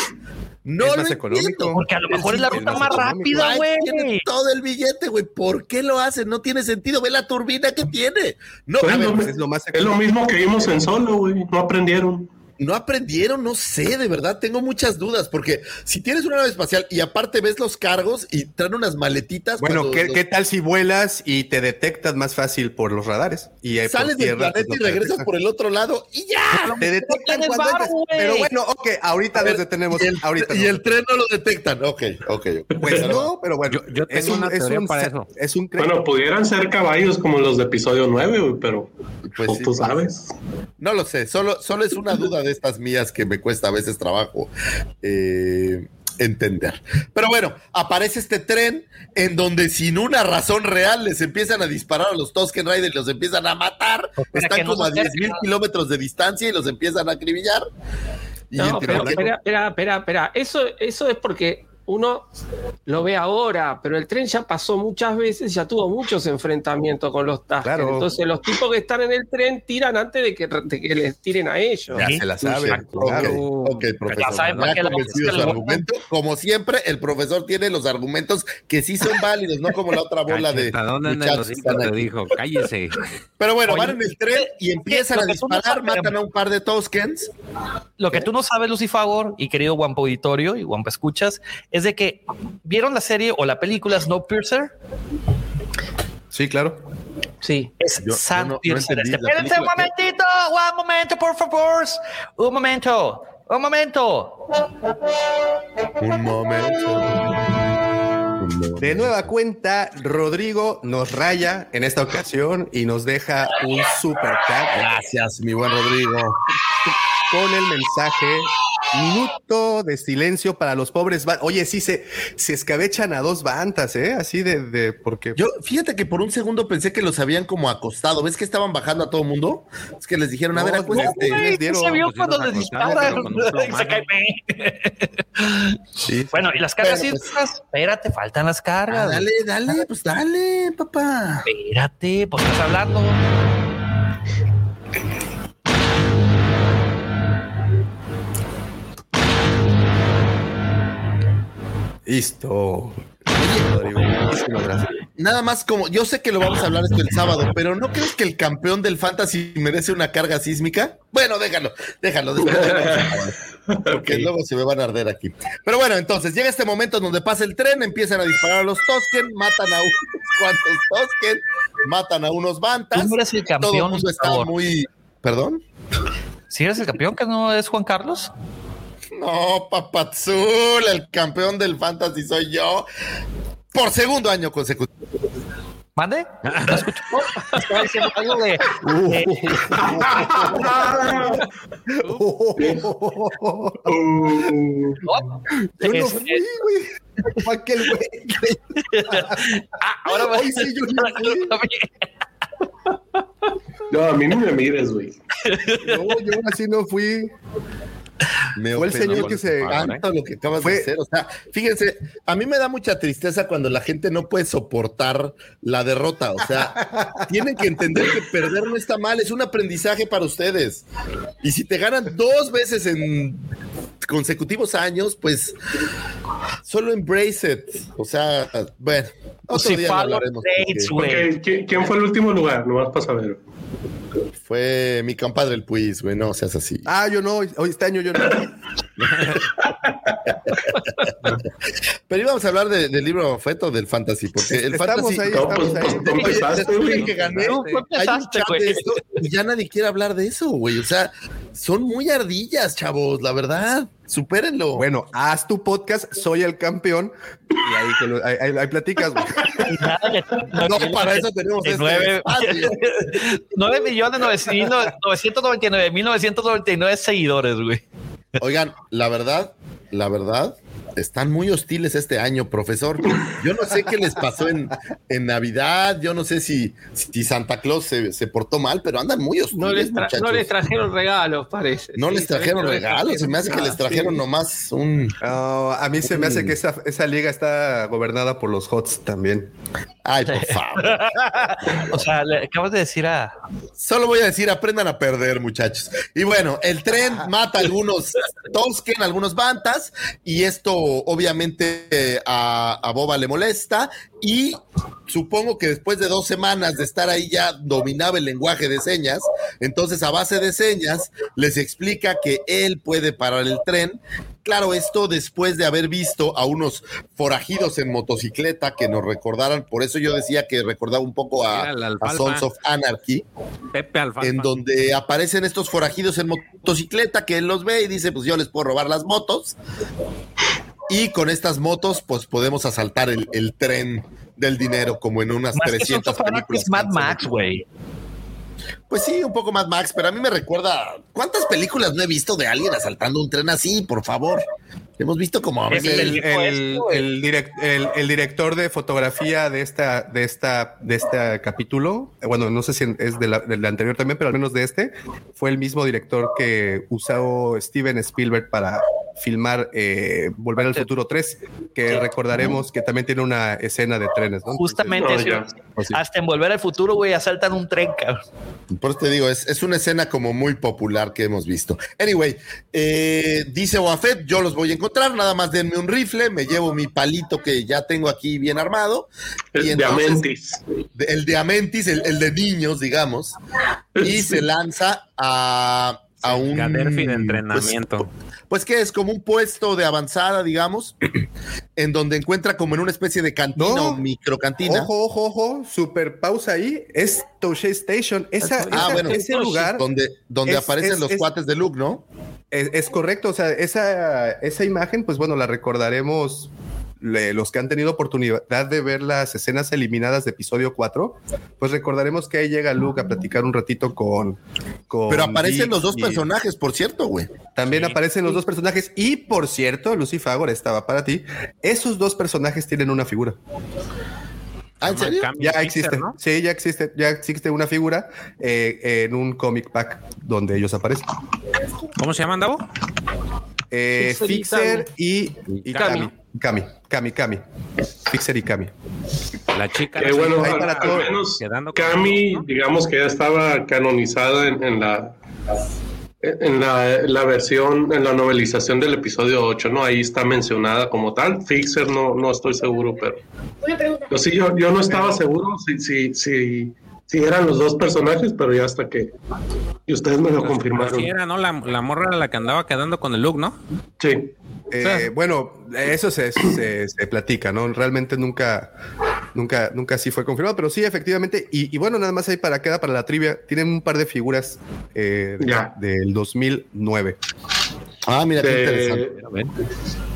No Es lo más entiendo. económico. Porque a lo mejor es la ruta es más rápida, güey. Tiene todo el billete, güey. ¿Por qué lo hacen? No tiene sentido. Ve la turbina que tiene. No, a ver, Es lo más Es lo mismo que vimos en solo, güey. No aprendieron. No aprendieron, no sé, de verdad, tengo muchas dudas, porque si tienes una nave espacial y aparte ves los cargos y traen unas maletitas. Bueno, ¿qué, los- qué tal si vuelas y te detectas más fácil por los radares? Y eh, sales del tierra, planeta pues, y regresas detectan. por el otro lado y ya. Te detectan cuando güey. Pero bueno, ok, ahorita ver, nos detenemos. Y el, ahorita y el tren no lo detectan. Ok, ok. Pues no, pero bueno. Yo- yo tengo una teoría para eso. Es un. Bueno, pudieran ser caballos como los de episodio 9, güey, pero Pues pues, sí, tú pues. sabes. No lo sé, solo, solo es una duda de estas mías que me cuesta a veces trabajo eh, entender. Pero bueno, aparece este tren en donde sin una razón real les empiezan a disparar a los Tosken Riders y los empiezan a matar. Pues Están no como a se 10 acerquen. mil kilómetros de distancia y los empiezan a acribillar. Y No, pero espera, espera, espera, espera. Eso, eso es porque uno lo ve ahora, pero el tren ya pasó muchas veces, ya tuvo muchos enfrentamientos con los Tasker. Claro. Entonces los tipos que están en el tren tiran antes de que, de que les tiren a ellos. Ya Sí, se la sabe. claro. ok, profesor. Ya saben para qué la. Como siempre, el profesor tiene los argumentos que sí son válidos, no como la otra bola de muchachos están te dijo, cállese. Pero bueno, Oye, van en el tren y empiezan lo a no disparar, matan a un par de Toskens. Lo que tú no sabes, Lucifagor, y querido Wampa Auditorio y Wampa Escuchas, es de que vieron la serie o la película Snowpiercer. Sí, claro. Sí. Es Yo- no- Piercer. la Espérense un momentito, un momento, por favor. Un momento, un momento. Un momento. De nueva cuenta, Rodrigo nos raya en esta ocasión y nos deja un super tag Gracias, mi buen Rodrigo. con el mensaje minuto de silencio para los pobres. Oye, sí se, se escabechan a dos bandas, ¿eh? Así de, de porque Yo, fíjate que por un segundo pensé que los habían como acostado. ¿Ves que estaban bajando a todo mundo? Es que les dijeron, a No, ver, pues, acuéstate. güey, les dieron, se vio pues, cuando les disparan. sí, Bueno, y las cargas, pues- espérate, faltan las Ah, cargas. dale, dale, pues dale, papá. Espérate, pues estás hablando. Listo. Rodrigo, muchísimas gracias. Nada más como, yo sé que lo vamos a hablar esto el sábado, pero ¿no crees que el campeón del fantasy merece una carga sísmica? Bueno, déjalo, déjalo, después lo vamos a hablar, porque luego se me van a arder aquí. Pero bueno, entonces llega este momento donde pasa el tren, empiezan a disparar a los Tosken, matan a unos cuantos Tosken, matan a unos Bantas, Tú no eres el todo el campeón, mundo está muy... ¿Perdón? Si eres el campeón, que no es Juan Carlos. No, papazul, el campeón del fantasy soy yo. Por segundo año consecutivo. ¿Mande? ¿No escucho? Estaba diciendo algo de... Uh, Yo no fui, güey. Aquel güey. Ah, ahora va Hoy sí yo no fui. no, a mí no me mires, güey. No, yo así no fui. Me Fue el señor que se- tanto lo que acabas Fue- de hacer. O sea, fíjense, a mí me da mucha tristeza cuando la gente no puede soportar la derrota. O sea, tienen que entender que perder no está mal, es un aprendizaje para ustedes. Y si te ganan dos veces en consecutivos años, pues solo embrace it. O sea, bueno, otro Si día lo follow hablaremos. dates, porque güey. Ok, ¿qui- ¿Quién fue el último lugar? Nomás para saber. Fue mi compadre el Puis, güey, no seas así. Ah, yo no. Hoy este año yo no. Pero íbamos a hablar de- del libro feto del fantasy, porque el Estamos fantasy. ahí, No, estamos pues, ahí. tú Oye, empezaste, después de güey. que gané, Tú hay un empezaste, chat güey. de esto y ya nadie quiere hablar de eso, güey. O sea, son muy ardillas, chavos, la verdad. Supérenlo. Bueno, haz tu podcast, soy el campeón, y ahí, que lo- ahí- ahí- ahí platicas, güey. no, para eso tenemos este nueve- espacio. 9 millones 999 mil 999 seguidores, güey. Oigan, la verdad, la verdad, están muy hostiles este año, profesor. Yo no sé qué les pasó en, en Navidad, yo no sé si, si Santa Claus se, se portó mal, pero andan muy hostiles, No les, tra- muchachos. no les trajeron regalos, parece. No Sí, les trajeron regalos, se me hace que les Ah, trajeron sí. nomás un... No, a mí se me hace que esa, esa liga está gobernada por los HOTS también. Ay, por favor. O sea, le acabas de decir a. Solo voy a decir, aprendan a perder, muchachos. Y bueno, el tren mata a algunos Tosken, algunos Bantas, y esto obviamente a, a Boba le molesta. Y supongo que después de dos semanas de estar ahí ya dominaba el lenguaje de señas. Entonces, a base de señas, les explica que él puede parar el tren. Claro, esto después de haber visto a unos forajidos en motocicleta que nos recordaran, por eso yo decía que recordaba un poco a. Sons of Anarchy Pepe Alfalfa. en donde aparecen estos forajidos en motocicleta que él los ve y dice, pues yo les puedo robar las motos. Y con estas motos, pues podemos asaltar el, el tren del dinero como en unas Más que 300 Sons of Anarchy películas. es Mad que Max, güey. Pues sí, un poco Mad Max, pero a mí me recuerda, ¿cuántas películas no he visto de alguien asaltando un tren así, por favor? Hemos visto como a Es veces... El, el- el- el direct- el- el director de fotografía de esta, de esta, de este capítulo, eh, bueno, no sé si es de la- del anterior también, pero al menos de este, fue el mismo director que usó Steven Spielberg para filmar eh, Volver al Futuro 3, que recordaremos que también tiene una escena de trenes, ¿no? Justamente No, eso. ya. Pues sí. Hasta en volver al futuro, güey, asaltan un tren, cabrón. Por eso te digo, es, es una escena como muy popular que hemos visto. Anyway, eh, dice Wafet, yo los voy a encontrar, nada más denme un rifle, me llevo mi palito que ya tengo aquí bien armado. El y entonces- de- el de Amentis, el, el de niños, digamos, y se lanza a, a un... Gaderfi de entrenamiento. Pues, que es como un puesto de avanzada, digamos, en donde encuentra como en una especie de cantina No. o microcantina. Ojo, ojo, ojo, super pausa ahí. Es Touché Station. Esa, Ah, esa- bueno. ese lugar Donde, donde Es- aparecen es- los es- cuates de Luke, ¿no? es, es correcto. O sea, esa, esa imagen, pues bueno, la recordaremos le- los que han tenido oportunidad de ver las escenas eliminadas de episodio 4. Pues recordaremos que ahí llega Luke a platicar un ratito con. con Pero aparecen los dos y personajes, por cierto, güey. También Sí. aparecen los dos personajes. Y por cierto, Lucy Fagor estaba para ti. Esos dos personajes tienen una figura. ¿Ah, en serio? Ya existe, ¿no? sí, ya existe, ya existe una figura eh, en un comic pack donde ellos aparecen. ¿Cómo se llaman, Davo? Eh, Fixer y Fixer y, y Kami. Kami. Kami, Kami, Kami. Fixer y Kami. La chica. Que bueno, al, para al menos Quedando con- Cami, digamos que ya estaba canonizada en, en la en la, la versión, en la novelización del episodio 8, ¿no? Ahí está mencionada como tal. Fixer no, no estoy seguro, pero Una pregunta. yo sí, yo, yo no estaba seguro si, si, si, si eran los dos personajes, pero ya hasta que y ustedes me lo confirmaron. Sí, era, ¿no? La, la morra era la que andaba quedando con el look, ¿no? Sí. Eh, bueno, eso se, se, se platica, ¿no? Realmente nunca, nunca, nunca sí fue confirmado, pero sí, efectivamente. Y, y bueno, nada más ahí para queda para la trivia. Tienen un par de figuras eh, Ya. del 2009. Ah, mira, qué interesante.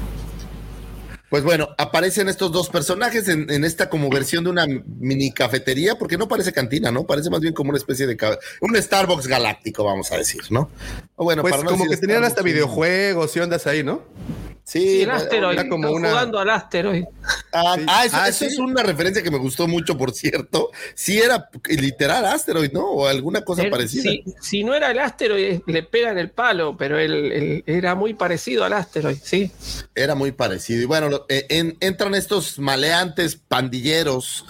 Pues bueno, aparecen estos dos personajes en, en esta como versión de una mini cafetería, porque no parece cantina, ¿no? Parece más bien como una especie de un Starbucks galáctico, vamos a decir, ¿no? O bueno, Pues para no como que tenían hasta videojuegos y ondas ahí, ¿no? Sí, Sí, el asteroid. era como una- jugando al asteroid. Ah, Sí. ah, eso, Ah, eso ¿sí? es una referencia que me gustó mucho, por cierto. Sí era literal asteroid, ¿no? O alguna cosa parecida. si, si no era el asteroid, le pegan el palo, pero él, él era muy parecido al asteroid, sí. Era muy parecido. Y bueno, eh, en- entran estos maleantes pandilleros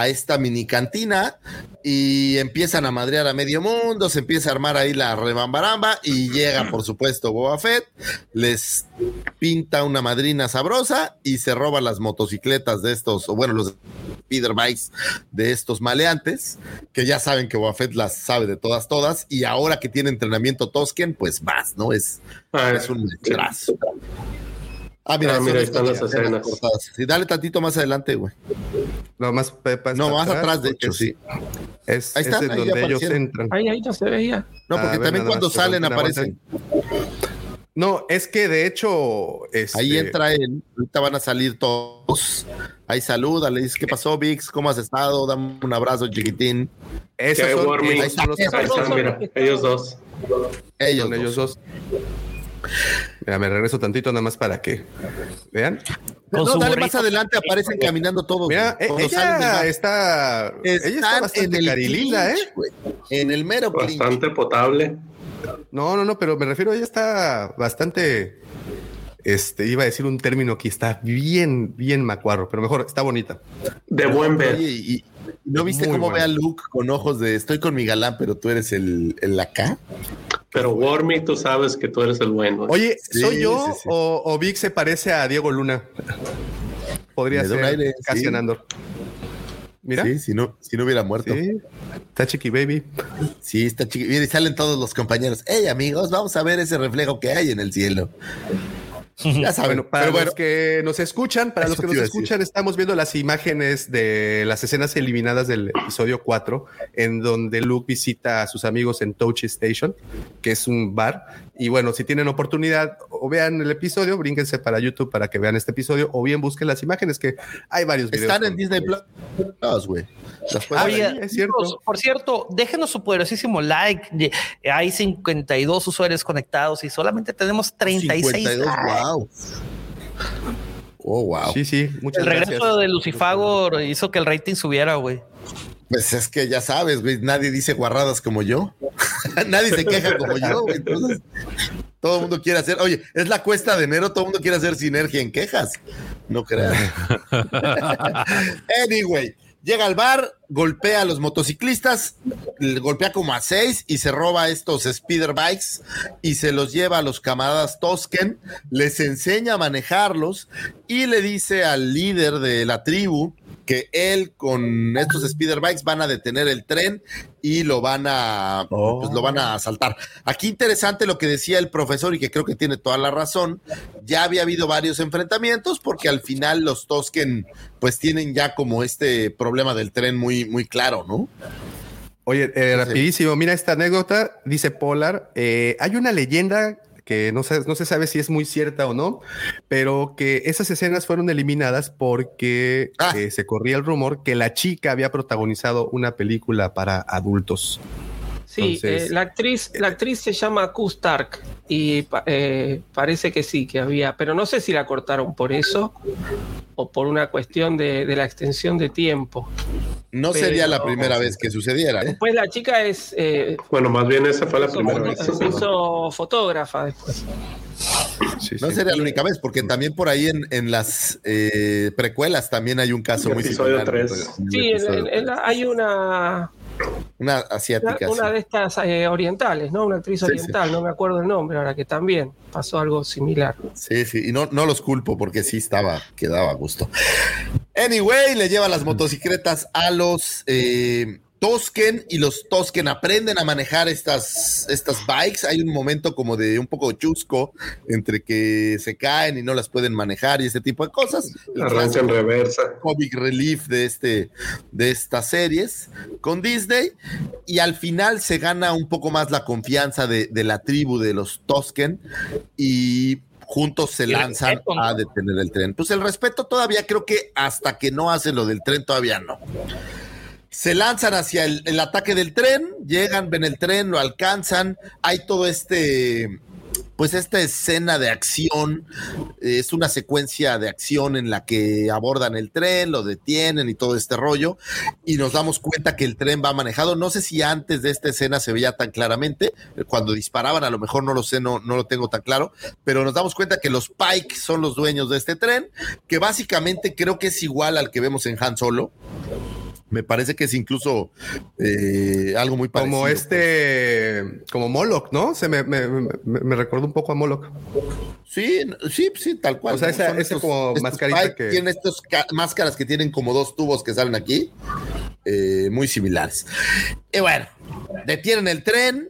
a esta mini cantina y empiezan a madrear a medio mundo, se empieza a armar ahí la rebambaramba y llega, por supuesto, Boba Fett, les pinta una madrina sabrosa y se roba las motocicletas de estos, o bueno, los Peter Bikes de estos maleantes, que ya saben que Boba Fett las sabe de todas, todas, y ahora que tiene entrenamiento Tosken, pues más, ¿no? Es, Ah, es un sí. Ah, mira, Ah, mira, ahí están las escenas. cortadas. Sí, dale tantito más adelante, güey. No, más Pepa. No, más atrás, de hecho, sí. Es, Ahí está, es ahí donde ya ellos entran. Ahí, ahí no se veía. No, A porque ver, también nada cuando más, salen aparecen. No, es que de hecho. Este, Ahí entra él, ahorita van a salir todos. Ahí saluda, le dice, ¿qué pasó, Vix? ¿Cómo has estado? Dame un abrazo, chiquitín. Esos son, warming. esos son los Ahí Ahí están, mira, ellos dos. Ellos, ellos dos. Mira, me regreso tantito nada más para que vean. Con No, su dale burrito. más adelante, aparecen caminando todos. Mira, güey. eh, ella está. ella está bastante en el ¿eh? güey. En el mero clinch. Bastante potable. No, no, no, pero me refiero, ella está bastante. Este, iba a decir un término que está bien, bien macuarro, pero mejor, está bonita. De buen ver. Oye, y, y ¿no viste Muy cómo bueno. ve a Luke con ojos de estoy con mi galán, pero tú eres el, el acá? Pero Wormy, tú sabes que tú eres el bueno. Oye, Sí, ¿soy yo sí, sí. O, o Vic se parece a Diego Luna? Podría Me ser aire, sí. Andor. Mira, Sí, si no, si no hubiera muerto. Sí, sí, está chiqui baby. está chiquito. Mira, y salen todos los compañeros. Hey, amigos, vamos a ver ese reflejo que hay en el cielo. Ya saben, Bueno, para pero bueno, los que nos escuchan, para los que nos escuchan, estamos viendo las imágenes de las escenas eliminadas del episodio 4, en donde Luke visita a sus amigos en Touch Station, que es un bar. Y bueno, si tienen oportunidad, o vean el episodio, brínquense para YouTube para que vean este episodio, o bien busquen las imágenes, que hay varios videos. están en Disney Plus, güey. Es cierto. por cierto, déjenos su poderosísimo like. Hay 52 usuarios conectados y solamente tenemos 36 52, likes. wow. Oh, wow. Sí, sí, muchas El regreso de Lucifago hizo que el rating subiera, güey. Pues es que ya sabes, güey, nadie dice guarradas como yo. nadie se queja como yo, güey. Entonces, todo el mundo quiere hacer, oye, es la cuesta de enero, todo el mundo quiere hacer sinergia en quejas. No creas. anyway, llega al bar, golpea a los motociclistas, le golpea como a seis y se roba estos speeder bikes y se los lleva a los camaradas Tosken, les enseña a manejarlos y le dice al líder de la tribu que él con estos speeder bikes van a detener el tren y lo van a pues lo van a asaltar. Aquí interesante lo que decía el profesor y que creo que tiene toda la razón. Ya había habido varios enfrentamientos porque al final los Tosken pues tienen ya como este problema del tren muy muy claro, ¿no? Oye, eh, rapidísimo, mira esta anécdota, dice Polar, eh, hay una leyenda que no se, no se sabe si es muy cierta o no, pero que esas escenas fueron eliminadas porque Ah. eh, se corría el rumor que la chica había protagonizado una película para adultos. Sí, Entonces- eh, la actriz, la actriz se llama Q Stark y eh, parece que sí, que había, pero no sé si la cortaron por eso o por una cuestión de, de la extensión de tiempo. No Pero- sería la primera vez que sucediera, ¿eh? Pues la chica es eh, Bueno, más bien esa fue la primera foto- vez. hizo fotógrafa después. Sí, No sí. sería la única vez, porque también por ahí en, en las eh, precuelas también hay un caso muy Episodio similar. tres. En el Sí, en- episodio en- en la- hay una, Una asiática. una de estas eh, orientales, ¿no? Una actriz Sí, oriental, no me acuerdo el nombre ahora, que también pasó algo similar. Sí, sí, y no, no los culpo porque sí estaba, quedaba a gusto. Anyway, le lleva las motocicletas a los eh, Tosken y los Tosken aprenden a manejar estas, estas bikes. Hay un momento como de un poco chusco entre que se caen y no las pueden manejar y ese tipo de cosas. El Arranca en clásico reversa. comic relief de este de estas series con Disney y al final se gana un poco más la confianza de, de la tribu de los Tosken y juntos se lanzan respeto, ¿no? a detener el tren. Pues el respeto todavía creo que hasta que no hacen lo del tren todavía no. Se lanzan hacia el, ataque del tren, llegan, ven el tren, lo alcanzan, hay todo este, pues esta escena de acción, es una secuencia de acción en la que abordan el tren, lo detienen y todo este rollo, y nos damos cuenta que el tren va manejado. No sé si antes de esta escena se veía tan claramente, cuando disparaban, a lo mejor no lo sé, no, no lo tengo tan claro, pero nos damos cuenta que los Pike son los dueños de este tren, que básicamente creo que es igual al que vemos en Han Solo. Me parece que es incluso eh, algo muy parecido. Como pues. este, como Moloch, ¿no? Se me, me, me, me recuerda un poco a Moloch. Sí, sí, sí, tal cual. O sea, ¿no? esa- ese como mascarita que- Tiene estas máscaras que tienen como dos tubos que salen aquí, eh, muy similares. Y bueno, detienen el tren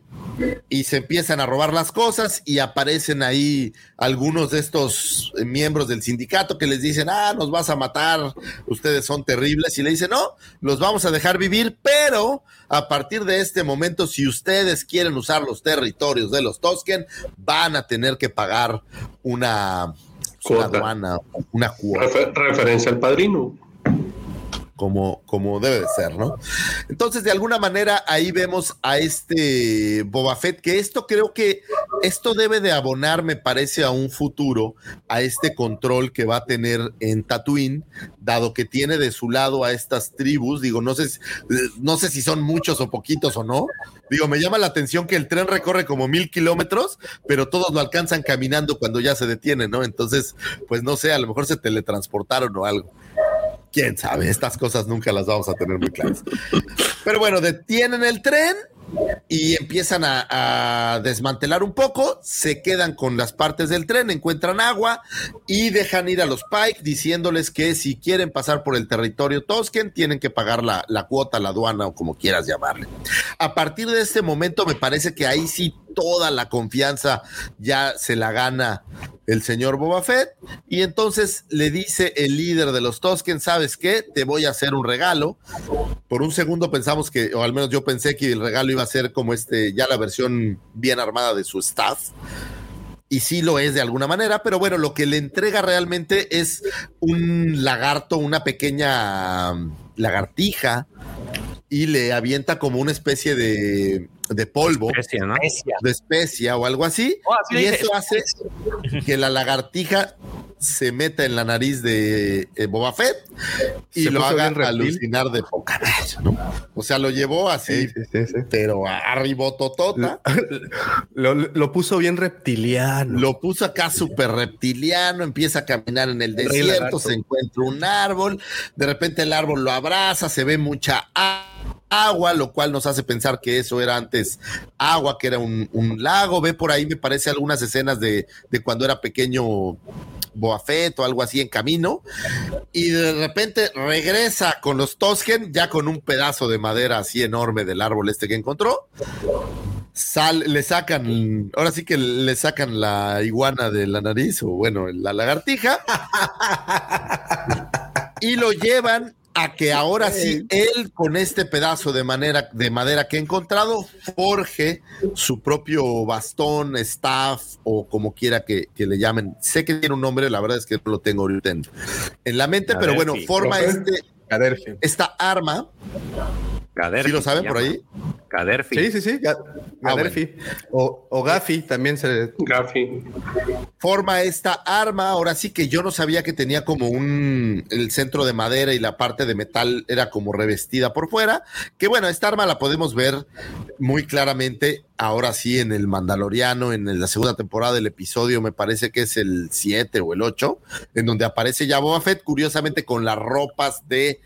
y se empiezan a robar las cosas y aparecen ahí algunos de estos miembros del sindicato que les dicen, ah, nos vas a matar, ustedes son terribles. Y le dicen, no, los vamos a dejar vivir, pero a partir de este momento, si ustedes quieren usar los territorios de los Tosken, van a tener que pagar una, una aduana, una cuota Refer- referencia al padrino. Como, como debe de ser, ¿no? Entonces, de alguna manera, ahí vemos a este Boba Fett, que esto creo que esto debe de abonar, me parece, a un futuro, a este control que va a tener en Tatooine, dado que tiene de su lado a estas tribus. Digo, no sé, no sé si son muchos o poquitos o no. Digo, me llama la atención que el tren recorre como mil kilómetros, pero todos lo alcanzan caminando cuando ya se detiene, ¿no? Entonces, pues no sé, a lo mejor se teletransportaron o algo quién sabe, estas cosas nunca las vamos a tener muy claras. Pero bueno, detienen el tren y empiezan a, desmantelar un poco, se quedan con las partes del tren, encuentran agua y dejan ir a los Pike diciéndoles que si quieren pasar por el territorio Tosken tienen que pagar la, la cuota, la aduana o como quieras llamarle. A partir de este momento me parece que ahí sí toda la confianza ya se la gana el señor Boba Fett y entonces le dice el líder de los Tosken, ¿sabes qué? Te voy a hacer un regalo. Por un segundo pensamos que, o al menos yo pensé que el regalo iba a ser como este, ya la versión bien armada de su staff. Y sí lo es de alguna manera, pero bueno, lo que le entrega realmente es un lagarto, una pequeña mm, lagartija, y le avienta como una especie de, de polvo, Especia, ¿no? de especia o algo así. Oh, así y eso hace que la lagartija se meta en la nariz de eh, Boba Fett y Se lo haga alucinar de poca ¿no? O sea, lo llevó así, Sí, sí, pero arribototota. Lo, lo puso bien reptiliano. Lo puso acá súper reptiliano, empieza a caminar en el desierto, se encuentra un árbol, de repente el árbol lo abraza, se ve mucha agua, lo cual nos hace pensar que eso era antes agua, que era un, lago. Ve por ahí, me parece, algunas escenas de, de cuando era pequeño Boa Fett o algo así en camino. Y de repente regresa con los Tosken, ya con un pedazo de madera así enorme del árbol este que encontró. Sal, le sacan, ahora sí que le sacan la iguana de la nariz, o bueno, la lagartija, y lo llevan a que ahora sí él con este pedazo de, manera, de madera que ha encontrado forje su propio bastón, staff o como quiera que, que le llamen. Sé que tiene un nombre, la verdad es que no lo tengo ahorita en, en la mente, A pero ver, bueno, sí. forma Profe. este, esta arma. Caderfi ¿Sí lo saben por ahí? Caderfi. Sí, sí, sí. Ah, Gaderfi. O, o Gafi también se. Gafi. forma esta arma. Ahora sí que yo no sabía que tenía como un el centro de madera y la parte de metal era como revestida por fuera. Que bueno, esta arma la podemos ver muy claramente ahora sí en el Mandaloriano, en la segunda temporada del episodio, me parece que es el 7 o el 8, en donde aparece ya Boba Fett, curiosamente con las ropas de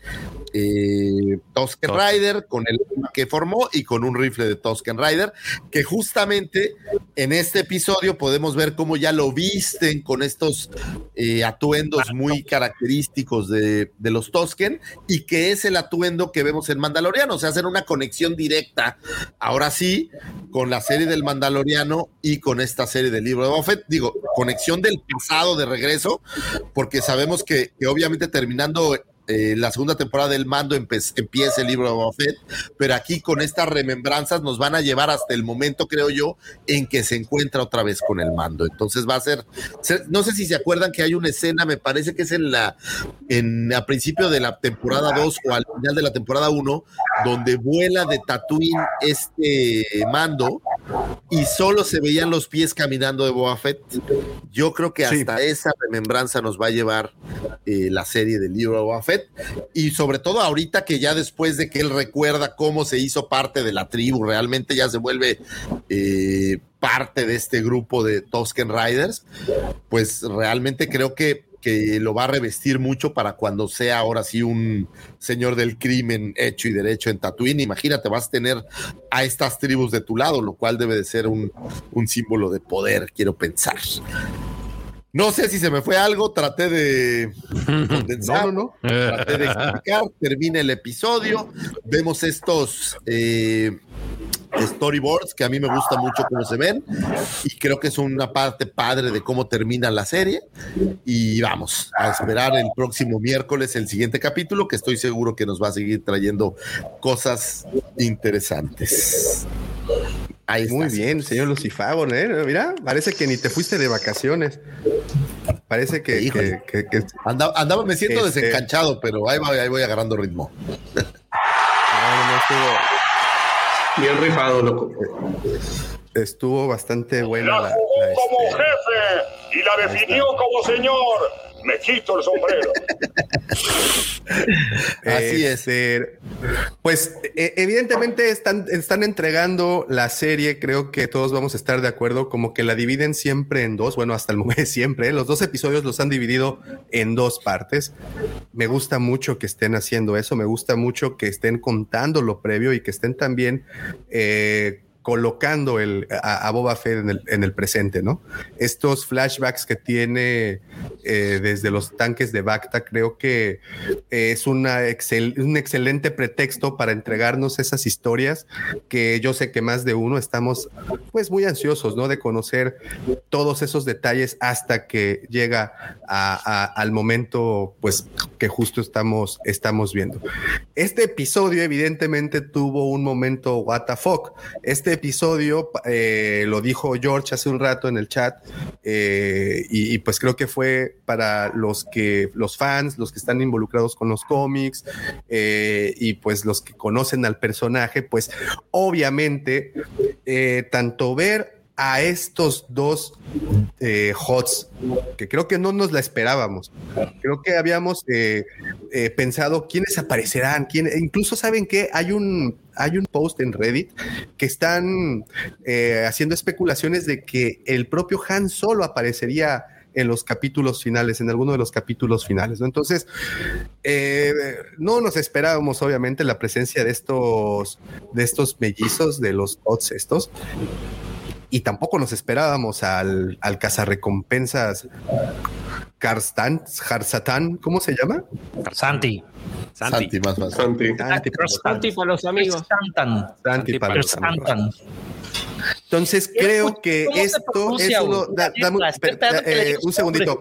eh, Rider, con el que formó y con un rifle de Tusken Rider, que justamente en este episodio podemos ver cómo ya lo visten con estos eh, atuendos muy característicos de, los Tosken y que es el atuendo que vemos en Mandaloriano, o sea, hacen una conexión directa, ahora sí, con la serie del Mandaloriano y con esta serie del libro de Buffett, digo, conexión del pasado de regreso, porque sabemos que obviamente terminando eh, la segunda temporada del mando empieza el libro de Boba Fett, pero aquí con estas remembranzas nos van a llevar hasta el momento, creo yo, en que se encuentra otra vez con el mando. Entonces va a ser, se- no sé si se acuerdan que hay una escena, me parece que es en la, en a principio de la temporada 2 o al final de la temporada 1, donde vuela de Tatooine este mando y solo se veían los pies caminando de Boba Fett. Yo creo que Sí. hasta esa remembranza nos va a llevar eh, la serie del libro de Boba Fett. Y sobre todo ahorita que ya después de que él recuerda cómo se hizo parte de la tribu, realmente ya se vuelve eh, parte de este grupo de Tusken Riders, pues realmente creo que que lo va a revestir mucho para cuando sea ahora sí un señor del crimen hecho y derecho en Tatooine. Imagínate, vas a tener a estas tribus de tu lado, lo cual debe de ser un, un símbolo de poder, quiero pensar. No sé si se me fue algo, traté de condensar, No, traté de explicar, termina el episodio, vemos estos eh, storyboards que a mí me gusta mucho cómo se ven y creo que es una parte padre de cómo termina la serie y vamos a esperar el próximo miércoles el siguiente capítulo que estoy seguro que nos va a seguir trayendo cosas interesantes. Ahí Muy está. bien, señor Lucifago, ¿eh? Mira, parece que ni te fuiste de vacaciones. Parece que, Híjole. que- que- que- Andaba, andaba- me siento Este- desencanchado, pero ahí, va- ahí voy agarrando ritmo. no, no, no, estuvo, Bien rifado, loco. estuvo bastante buena La la, como este, jefe y la definió como señor. Me quito el sombrero. Así es. Este, Pues e- evidentemente están, están entregando la serie, creo que todos vamos a estar de acuerdo, como que la dividen siempre en dos, bueno, hasta el momento siempre, ¿eh? los dos episodios los han dividido en dos partes. Me gusta mucho que estén haciendo eso, me gusta mucho que estén contando lo previo y que estén también... eh, colocando el, a, Boba Fett en el, en el presente, ¿no? Estos flashbacks que tiene eh, desde los tanques de Bacta, creo que es una excel- un excelente pretexto para entregarnos esas historias que yo sé que más de uno estamos pues muy ansiosos, ¿no? De conocer todos esos detalles hasta que llega a- a- al momento pues que justo estamos, estamos viendo. Este episodio evidentemente tuvo un momento what the fuck. Este episodio eh, lo dijo George hace un rato en el chat eh, y, pues creo que fue para los que los fans, los que están involucrados con los cómics eh, y pues los que conocen al personaje, pues obviamente tanto ver a estos dos eh, HOTS, que creo que no nos la esperábamos. Creo que habíamos pensado quiénes aparecerán, quién, incluso saben que hay un, hay un post en Reddit que están eh, haciendo especulaciones de que el propio Han solo aparecería en los capítulos finales, en alguno de los capítulos finales. Entonces, eh, no nos esperábamos, obviamente, la presencia de estos, de estos mellizos, de los HOTS estos y tampoco nos esperábamos al, al cazarrecompensas Karstan, Harsatan, ¿cómo se llama? Santi. Santi. Santi, más más. Santi. Santi, para los- Santi para los amigos. Santan. Santi para los amigos. Santan. Entonces creo que ¿Cómo se esto es uno. da- eh, digas un segundito.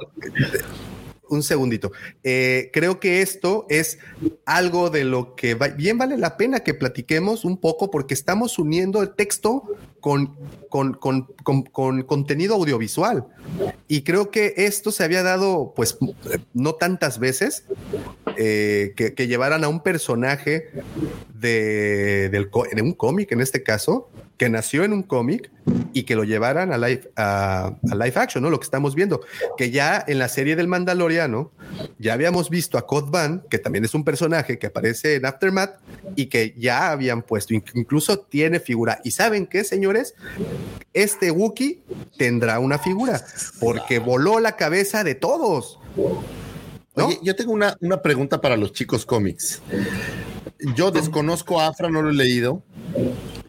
Un segundito. Eh, creo que esto es algo de lo que va- bien vale la pena que platiquemos un poco porque estamos uniendo el texto con, con, con, con- con contenido audiovisual. Y creo que esto se había dado, pues, no tantas veces eh, que, que llevaran a un personaje de, del de un cómic, en este caso, que nació en un cómic y que lo llevaran a live, a, a live action, ¿no? Lo que estamos viendo, que ya en la serie del Mandaloriano ya habíamos visto a Cod Van, que también es un personaje que aparece en Aftermath y que ya habían puesto, inc- incluso tiene figura. ¿Y saben qué, Este Wookiee tendrá una figura porque voló la cabeza de todos. ¿no? Oye, yo tengo una, una pregunta para los chicos cómics. Yo desconozco a Afra, no lo he leído,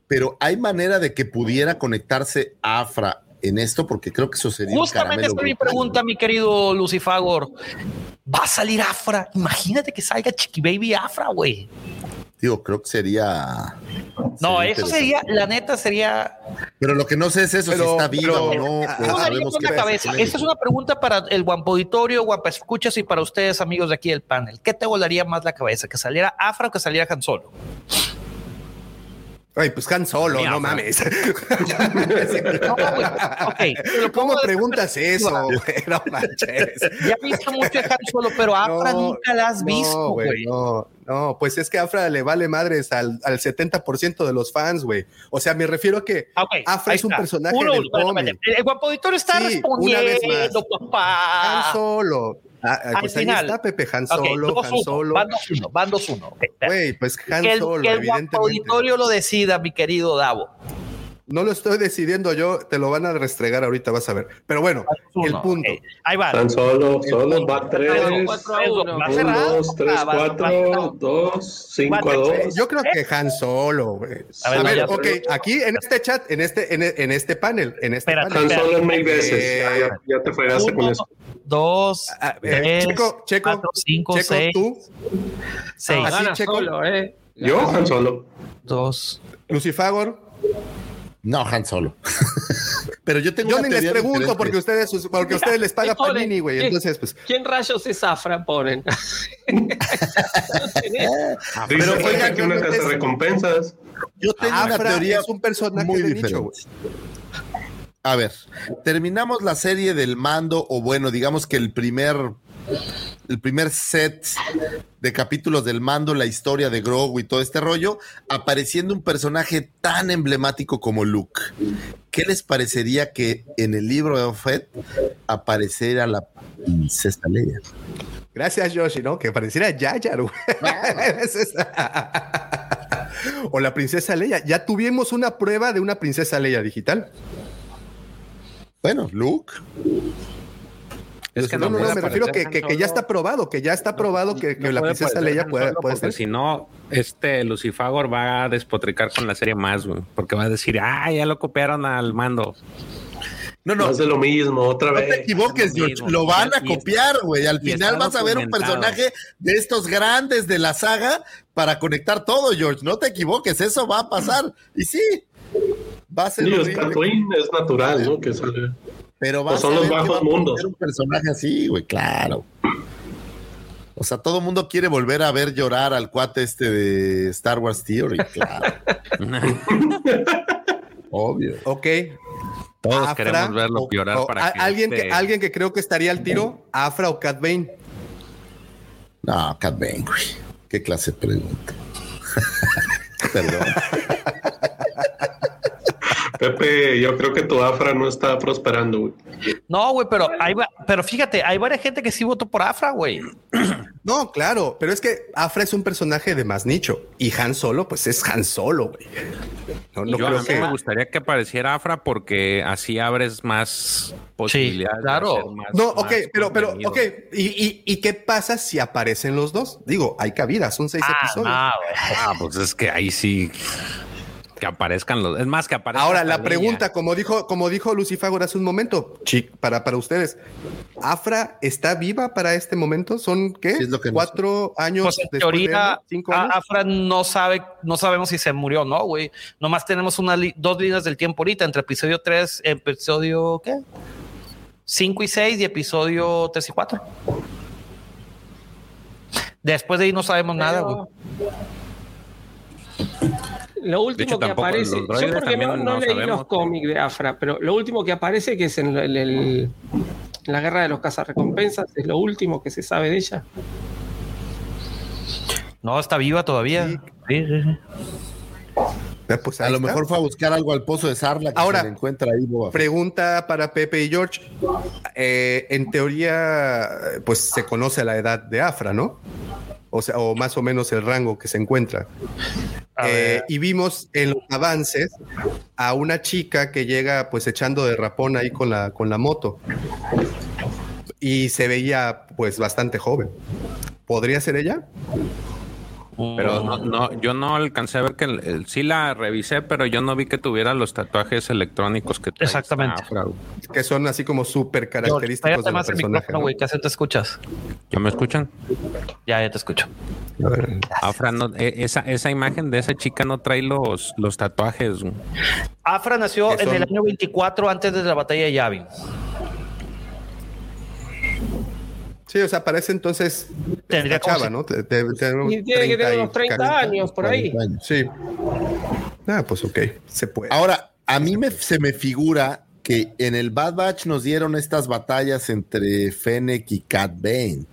pero ¿hay manera de que pudiera conectarse Afra en esto? Porque creo que eso sería un Justamente es mi pregunta, mi querido Lucifagor. ¿Va a salir Afra? Imagínate que salga Chiqui Baby Afra, güey. Digo, creo que sería. No, sería eso sería, la neta sería Pero lo que no sé es eso, Pero- si está viva pero- o no. ah, pues sabemos cabeza. él. Esta es una pregunta para el Guampo Auditorio, Guampa Escuchas y para ustedes, amigos de aquí del panel. ¿Qué te volaría más la cabeza? ¿Que saliera Afra o que saliera Han Solo? Ay, pues Han Solo, Mira, no mames. No, güey. Pongo ¿Cómo preguntas eso? güey? No manches. Ya viste mucho de Han Solo, pero Afra No, nunca la has no, visto, güey. No, no, pues es que Afra le vale madres al, al 70% de los fans, güey. O sea, me refiero a que Ah, ok, Afra ahí es un está. personaje Uno, del cómic. espérate. El Guampo Auditorio está Sí, respondiendo, Han papá. Solo. Ah, ah, Al pues ahí final. está Pepe Han Solo, Han 2-1, Solo. Van 2-1, van 2-1. Ok, espérate. Güey, pues Han que el, Solo, que el evidentemente. Auditorio lo decida, mi querido Davo. No lo estoy decidiendo yo, te lo van a restregar ahorita, vas a ver. Pero bueno, el punto. Ahí va. Tan solo, solo va tres. Cuatro a uno. Va Un, cerrado. dos, tres, Ah, va- va cuatro, cerrado. dos, cinco a Cuatro, dos. Yo creo que Han Solo, güey. A A ver, ver, ya- ok, aquí en este chat, en este, en, en este panel, en este Espérate. panel. Tan solo en mil veces. Eh, Ya, ya- ya te fregaste con eso. dos, Ah, eh, tres, Checo, Checo, cuatro, cinco, Checo, seis, tú, seis, así, Gana Checo. solo, ¿eh? Yo, Han Solo. dos. Lucifagor. No, Han Solo. Pero yo tengo Yo una ni les pregunto diferente. porque ustedes, porque ustedes les paga Panini, güey. Entonces, pues, ¿Quién rayos es Afra? Ponen. Dice Pero, oigan, que una yo- casa recompensas. Yo tengo una Afra teoría es un personaje muy de diferente. nicho. A ver, terminamos la serie del mando, o bueno, digamos que el primer, el primer set de capítulos del mando, la historia de Grogu y todo este rollo, apareciendo un personaje tan emblemático como Luke. ¿Qué les parecería que en el libro de Fett apareciera la princesa Leia? Gracias, Yoshi, ¿no? Que pareciera Yayar, güey. O la princesa Leia. Ya tuvimos una prueba de una princesa Leia digital. Bueno, Luke. Es que no, no, no, me refiero que, que, que ya está probado, que ya está probado que, que no la princesa Leia puede, puede porque ser. Si no, este Lucifagor va a despotricar con la serie más, güey. Porque va a decir, ah, ya lo copiaron al mando. No, no, Más de lo mismo, otra No te vez. equivoques, es lo George. mismo. Lo van a copiar, güey. Al final vas a ver un personaje de estos grandes de la saga para conectar todo, George. No te equivoques, eso va a pasar. Y sí, va a ser Sí, es Tatooine, es natural, ¿no? Que sale. Pero va Pues a son los saber que bajos va a mundos. ser un personaje así, güey, claro. O sea, todo el mundo quiere volver a ver llorar al cuate este de Star Wars Theory, claro. Obvio. Ok. Todos Afra queremos verlo o- llorar o para a- que alguien, este- que, alguien que creo que estaría al tiro, Afra o Cat Bane. No, Cat Bane, güey. ¿Qué clase de pregunta? Perdón. Pepe, yo creo que tu Afra no está prosperando, güey. No, güey, pero hay, pero fíjate, hay varias gente que sí votó por Afra, güey. No, claro, pero es que Afra es un personaje de más nicho y Han Solo, pues es Han Solo, güey. No, no Yo a creo mí que. me gustaría que apareciera Afra porque así abres más posibilidades. de claro. más- No, ok, pero, pero, ok. ¿Y, y, y qué pasa si aparecen los dos? Digo, hay cabida, son seis Ah, episodios. no. Ah, pues es que ahí sí que aparezcan los. Es más que aparezcan. Ahora, la pregunta, como dijo, como dijo Lucifagor hace un momento, para, para ustedes, ¿Afra está viva para este momento? ¿Son qué? Sí, es lo que no ¿Cuatro años Pues en después de teoría, Endo? ¿Cinco años? Afra no sabe, no sabemos si se murió o no, güey. Nomás tenemos una li- dos líneas del tiempo ahorita, entre episodio 3, episodio, ¿qué? 5 y 6 y episodio 3 y 4. Después de ahí no sabemos nada, güey. Lo último hecho, que aparece, yo porque no, no no leí sabemos. los cómics de Afra, pero lo último que aparece que es en, el- el- en la guerra de los cazarrecompensas, es lo último que se sabe de ella. No, está viva todavía. Sí. Sí, sí, sí. Pues A lo está. mejor fue a buscar algo al pozo de Sarla que Ahora, se encuentra ahí, Boba. Pregunta para Pepe y George. Eh, en teoría, pues se conoce la edad de Afra, ¿no? O sea, o más o menos el rango que se encuentra. Eh, y vimos en los avances a una chica que llega pues echando de rapón ahí con la, con la moto. Y se veía pues bastante joven. ¿Podría ser ella? Pero no, no, yo no alcancé a ver que el- el- sí la revisé, pero yo no vi que tuviera los tatuajes electrónicos que Exactamente. güey. Que son así como súper característicos más el personaje. ¿no? así te escuchas. ¿Ya me escuchan? Ya, ya te escucho. A ver. Afra no, e- esa, esa imagen de esa chica no trae los, los tatuajes. Afra nació en el año 24 antes de la batalla de Yavin. Sí, o sea, parece entonces Tendría chava, ¿no? Te- te- te- Y tiene que tener unos 30 40. años por ahí. 40 años. Sí. Ah, pues ok, se puede. Ahora, a mí me, se me figura que en el Bad Batch nos dieron estas batallas entre Fennec y Cat Bane.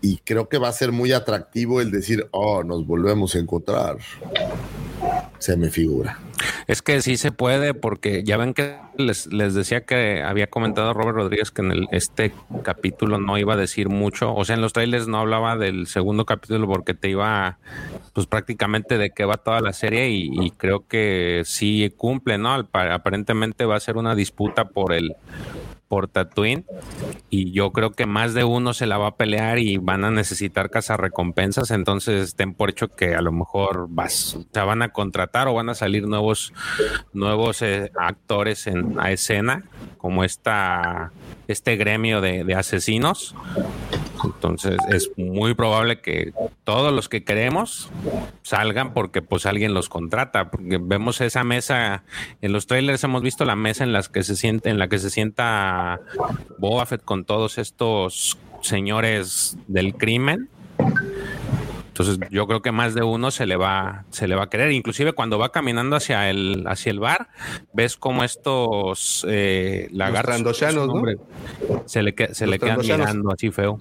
Y creo que va a ser muy atractivo el decir, oh, nos volvemos a encontrar. Se me figura. Es que sí se puede, porque ya ven que les, les decía que había comentado Robert Rodríguez que en el, este capítulo no iba a decir mucho. O sea, en los trailers no hablaba del segundo capítulo porque te iba, pues prácticamente de qué va toda la serie y, y creo que sí cumple, ¿no? Aparentemente va a ser una disputa por el por Tatooine y yo creo que más de uno se la va a pelear y van a necesitar recompensas entonces ten por hecho que a lo mejor vas, o sea, van a contratar o van a salir nuevos nuevos eh, actores en a escena como esta este gremio de asesinos entonces es muy probable que todos los que queremos salgan porque pues alguien los contrata porque vemos esa mesa en los trailers hemos visto la mesa en las que se siente en la que se sienta Boba Fett con todos estos señores del crimen entonces yo creo que más de uno se le va se le va a querer inclusive cuando va caminando hacia el hacia el bar ves como estos eh, lagartos trandoshanos, ¿no? se le se Los le quedan mirando así feo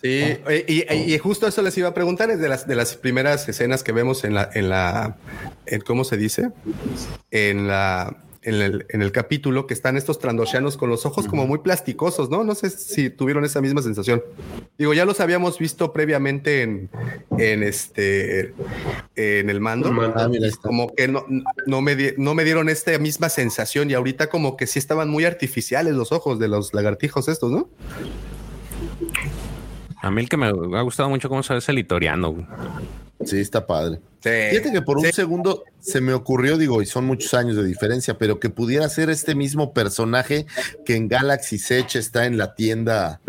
Sí, y, y justo eso les iba a preguntar, es de las, de las primeras escenas que vemos en la, en la, en, ¿cómo se dice? En la, en el, en el capítulo que están estos trandoshanos con los ojos como muy plasticosos, ¿no? No sé si tuvieron esa misma sensación. Digo, ya los habíamos visto previamente en, en este, en el mando. Ah, mira. Como que no, no, me di- no me dieron esta misma sensación y ahorita como que sí estaban muy artificiales los ojos de los lagartijos estos, ¿no? a mí el que me ha gustado mucho cómo se ve es el itoriano. Sí, está padre. Sí. Fíjate que por un Sí. segundo se me ocurrió, digo, y son muchos años de diferencia, pero que pudiera ser este mismo personaje que en Galaxy Edge está en la tienda.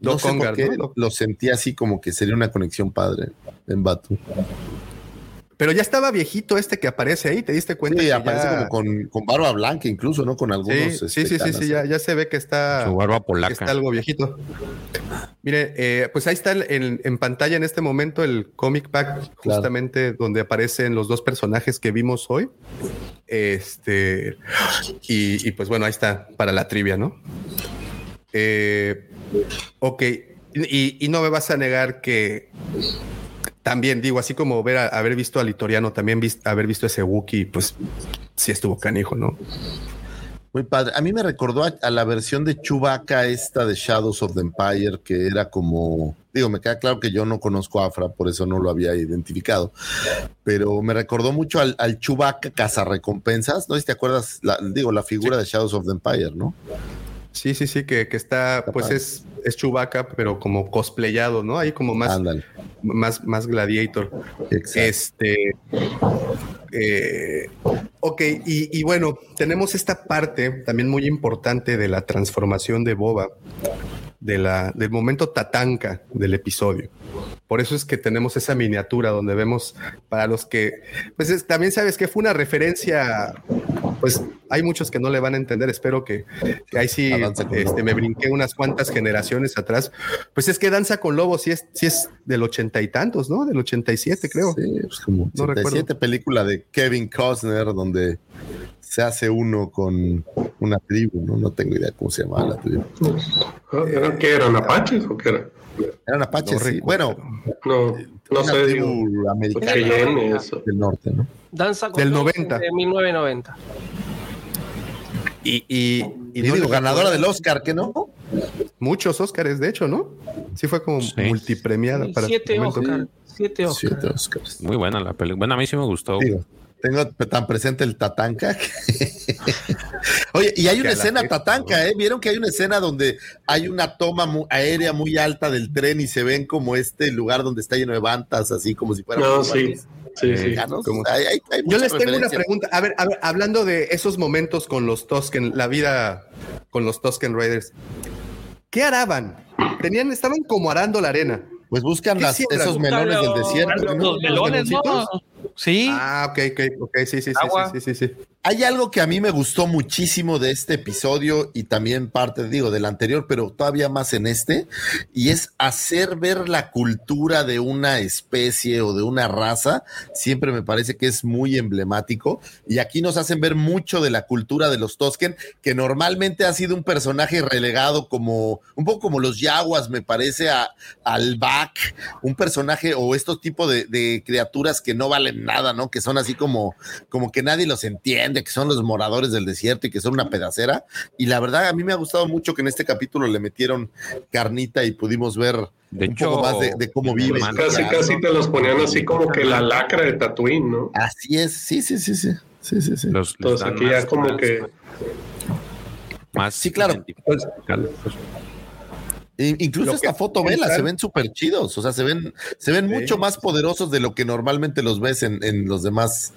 No Doc sé Ongar, por qué, ¿no? Doc- lo sentí así como que sería una conexión padre en Batu. Pero ya estaba viejito este que aparece ahí, ¿te diste cuenta? Sí, que aparece ya- como con, con barba blanca, incluso, ¿no? Con algunos. Sí, este, sí, sí, sí, canas. sí, ya, ya se ve que está, su barba que polaca está algo viejito. Mire, eh, pues ahí está el- en, en pantalla en este momento el comic pack, justamente donde aparecen los dos personajes que vimos hoy. Este, y, y pues bueno, ahí está para la trivia, ¿no? Eh, ok, y, y no me vas a negar que también digo, así como ver a- haber visto al Litoriano, también haber visto ese Wookiee, pues sí estuvo canijo, ¿no? Muy padre. A mí me recordó a, a la versión de Chewbacca esta de Shadows of the Empire, que era como, digo, me queda claro que yo no conozco a Afra, por eso no lo había identificado, pero me recordó mucho al, al Chewbacca cazarrecompensas, ¿no? Si te acuerdas, la- digo, la figura de Shadows of the Empire, ¿no? Sí, sí, sí, que, que está, Está pues padre. es, es Chewbacca, pero como cosplayado, ¿no? Ahí como más, Ándale. más, más gladiator. Exacto. Este. eh, ok, y, y bueno, tenemos esta parte también muy importante de la transformación de Boba, de la, del momento tatanca del episodio. Por eso es que tenemos esa miniatura donde vemos para los que, pues es- también sabes que fue una referencia, pues hay muchos que no le van a entender, espero que, que ahí sí este, me brinqué unas cuantas generaciones atrás. Pues es que Danza con Lobos sí es, sí es del ochenta y tantos, ¿no? Del 87 creo. Sí, pues como No 87 película de Kevin Costner donde se hace uno con una tribu, ¿no? No tengo idea cómo se llamaba la tribu. ¿Era- ¿Qué eran apaches o qué era? Eran apaches, No sí. recuerdo. Bueno, No, no una sé, tribu digo, americana Cheyenne, eso. del norte, ¿no? Danza con Del Lobos 90. De 1990. Y, y, Y, no digo, ganadora del Oscar, ¿que no? Muchos Óscares, de hecho, ¿no? Sí fue como Sí. multipremiada para Siete. Oscar. Siete Oscar. Siete Oscars. muy buena la película bueno a mí sí me gustó Digo, tengo tan presente el Tatanka. que- Oye, y hay una escena fecha, Tatanka, ¿eh? ¿Vieron que hay una escena donde hay una toma mu- aérea muy alta del tren y se ven como este lugar donde está lleno de bantas, así como si fueran No, sí, sí, sí. Hay- hay- hay Yo les tengo una pregunta. A ver, a ver, hablando de esos momentos con los Tusken, la vida con los Tusken Raiders. ¿Qué araban? Tenían, estaban como arando la arena. Pues buscan ¿Qué las- esos melones del desierto. Los, ¿no? melones, ¿no? Sí. Ah, ok, ok, ok, sí, sí, sí, sí, sí, sí, sí. Hay algo que a mí me gustó muchísimo de este episodio y también parte, digo, del anterior, pero todavía más en este, y es hacer ver la cultura de una especie o de una raza. Siempre me parece que es muy emblemático. Y aquí nos hacen ver mucho de la cultura de los Tosken, que normalmente ha sido un personaje relegado como, un poco como los Yaguas, me parece, a, al Back, un personaje o estos tipos de, de criaturas que no valen nada, ¿no? Que son así como, como que nadie los entiende, que son los moradores del desierto y que son una pedacera. Y la verdad, a mí me ha gustado mucho que en este capítulo le metieron carnita y pudimos ver De un hecho, poco más de, de cómo viven. Casi, casi te los ponían así como que la lacra de Tatooine, ¿no? Así es, sí, sí, sí, sí. Sí, sí, sí. los, Entonces aquí ya más- como más- que más Sí, claro. pues. Incluso esta foto, vela, se ven súper chidos, o sea, se ven, se ven Sí. mucho más poderosos de lo que normalmente los ves en, en los demás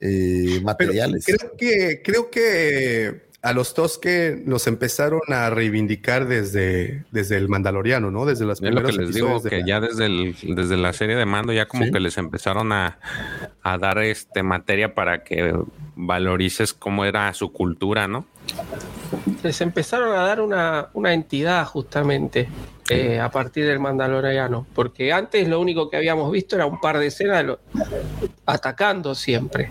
eh, Pero materiales. creo que, creo que a los Tosque los empezaron a reivindicar desde, desde el Mandaloriano, ¿no? Desde las Es lo primeros que les digo, que la- ya desde, el, desde la serie de mando ya como Sí. que les empezaron a, a dar este materia para que valorices cómo era su cultura, ¿no? Les empezaron a dar una, una entidad justamente eh, a partir del Mandaloriano, porque antes lo único que habíamos visto era un par de escenas de lo- atacando siempre,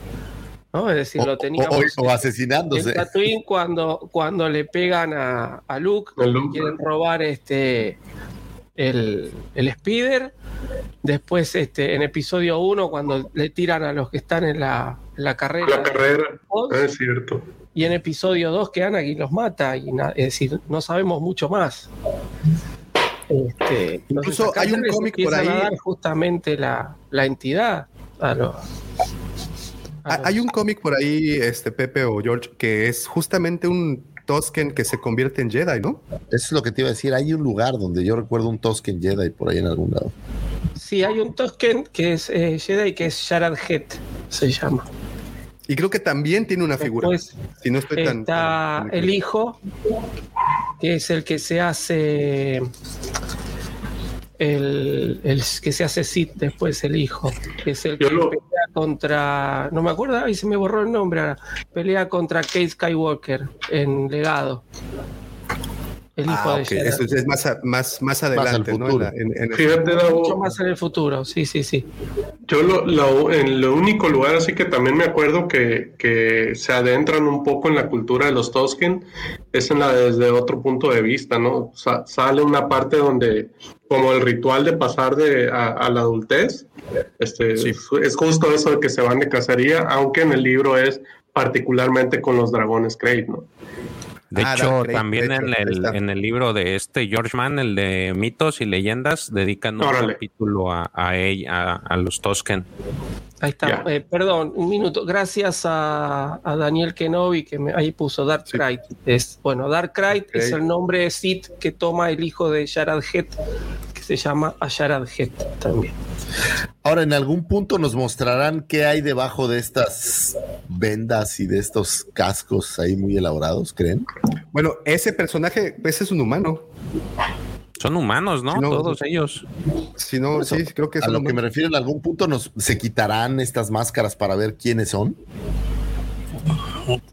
¿no? Es decir, o, lo o- teníamos o- o en asesinándose. Tatooine cuando, cuando le pegan a, a Luke, Luke. quieren robar este el, el speeder. Después, este, en episodio 1, cuando le tiran a los que están en la, en la carrera. la carrera. Oz, Es cierto. y en episodio 2 que Anakin los mata. Y na- es decir, no sabemos mucho más. Este, Incluso hay un cómic por empiezan a ahí. dar justamente la, la entidad a los. Ah, Hay un cómic por ahí, este Pepe o George, que es justamente un Tosken que se convierte en Jedi, ¿no? Eso es lo que te iba a decir. Hay un lugar donde yo recuerdo un Tosken Jedi por ahí en algún lado. Sí, hay un Tosken que es eh, Jedi, que es Sharad Het, se llama. Y creo que también tiene una figura. Después si no estoy tan. está tan- el hijo, que es el que se hace. El, el que se hace Sith después, el hijo, que es el que Yo lo- pelea contra. No me acuerdo, ahí se me borró el nombre ahora. Pelea contra Kate Skywalker en legado. El hijo Ah, de ok. Jedi. Eso es más, a- más, más adelante, ¿no? En en- en el- Fíjate, Mucho más en el futuro, sí, sí, sí. Yo lo, lo- en el único lugar así que también me acuerdo que, que se adentran un poco en la cultura de los Tosken es en la desde otro punto de vista, ¿no? Sa- sale una parte donde como el ritual de pasar de a, a la adultez, este Sí. es, es justo eso de que se van de cacería, aunque en el libro es particularmente con los dragones Krayt, ¿no? De Ah, hecho, también de hecho, en, el, en el libro de este George Mann, el de mitos y leyendas, dedican un Órale. capítulo a, a, ella- a, a los Tosken. Ahí está. Eh, perdón, un minuto. Gracias a, a Daniel Kenobi que me, ahí puso Dark Sí. Knight. Es, bueno, Dark Knight es el nombre de Sith que toma el hijo de Sharad Het, que se llama Asharad Het también. Ahora, en algún punto nos mostrarán qué hay debajo de estas vendas y de estos cascos ahí muy elaborados, ¿creen? Bueno, ese personaje, ese es un humano. Son humanos, ¿no? Todos ellos. Si no, sí, creo que es A lo que me refiero, en algún punto nos se quitarán estas máscaras para ver quiénes son.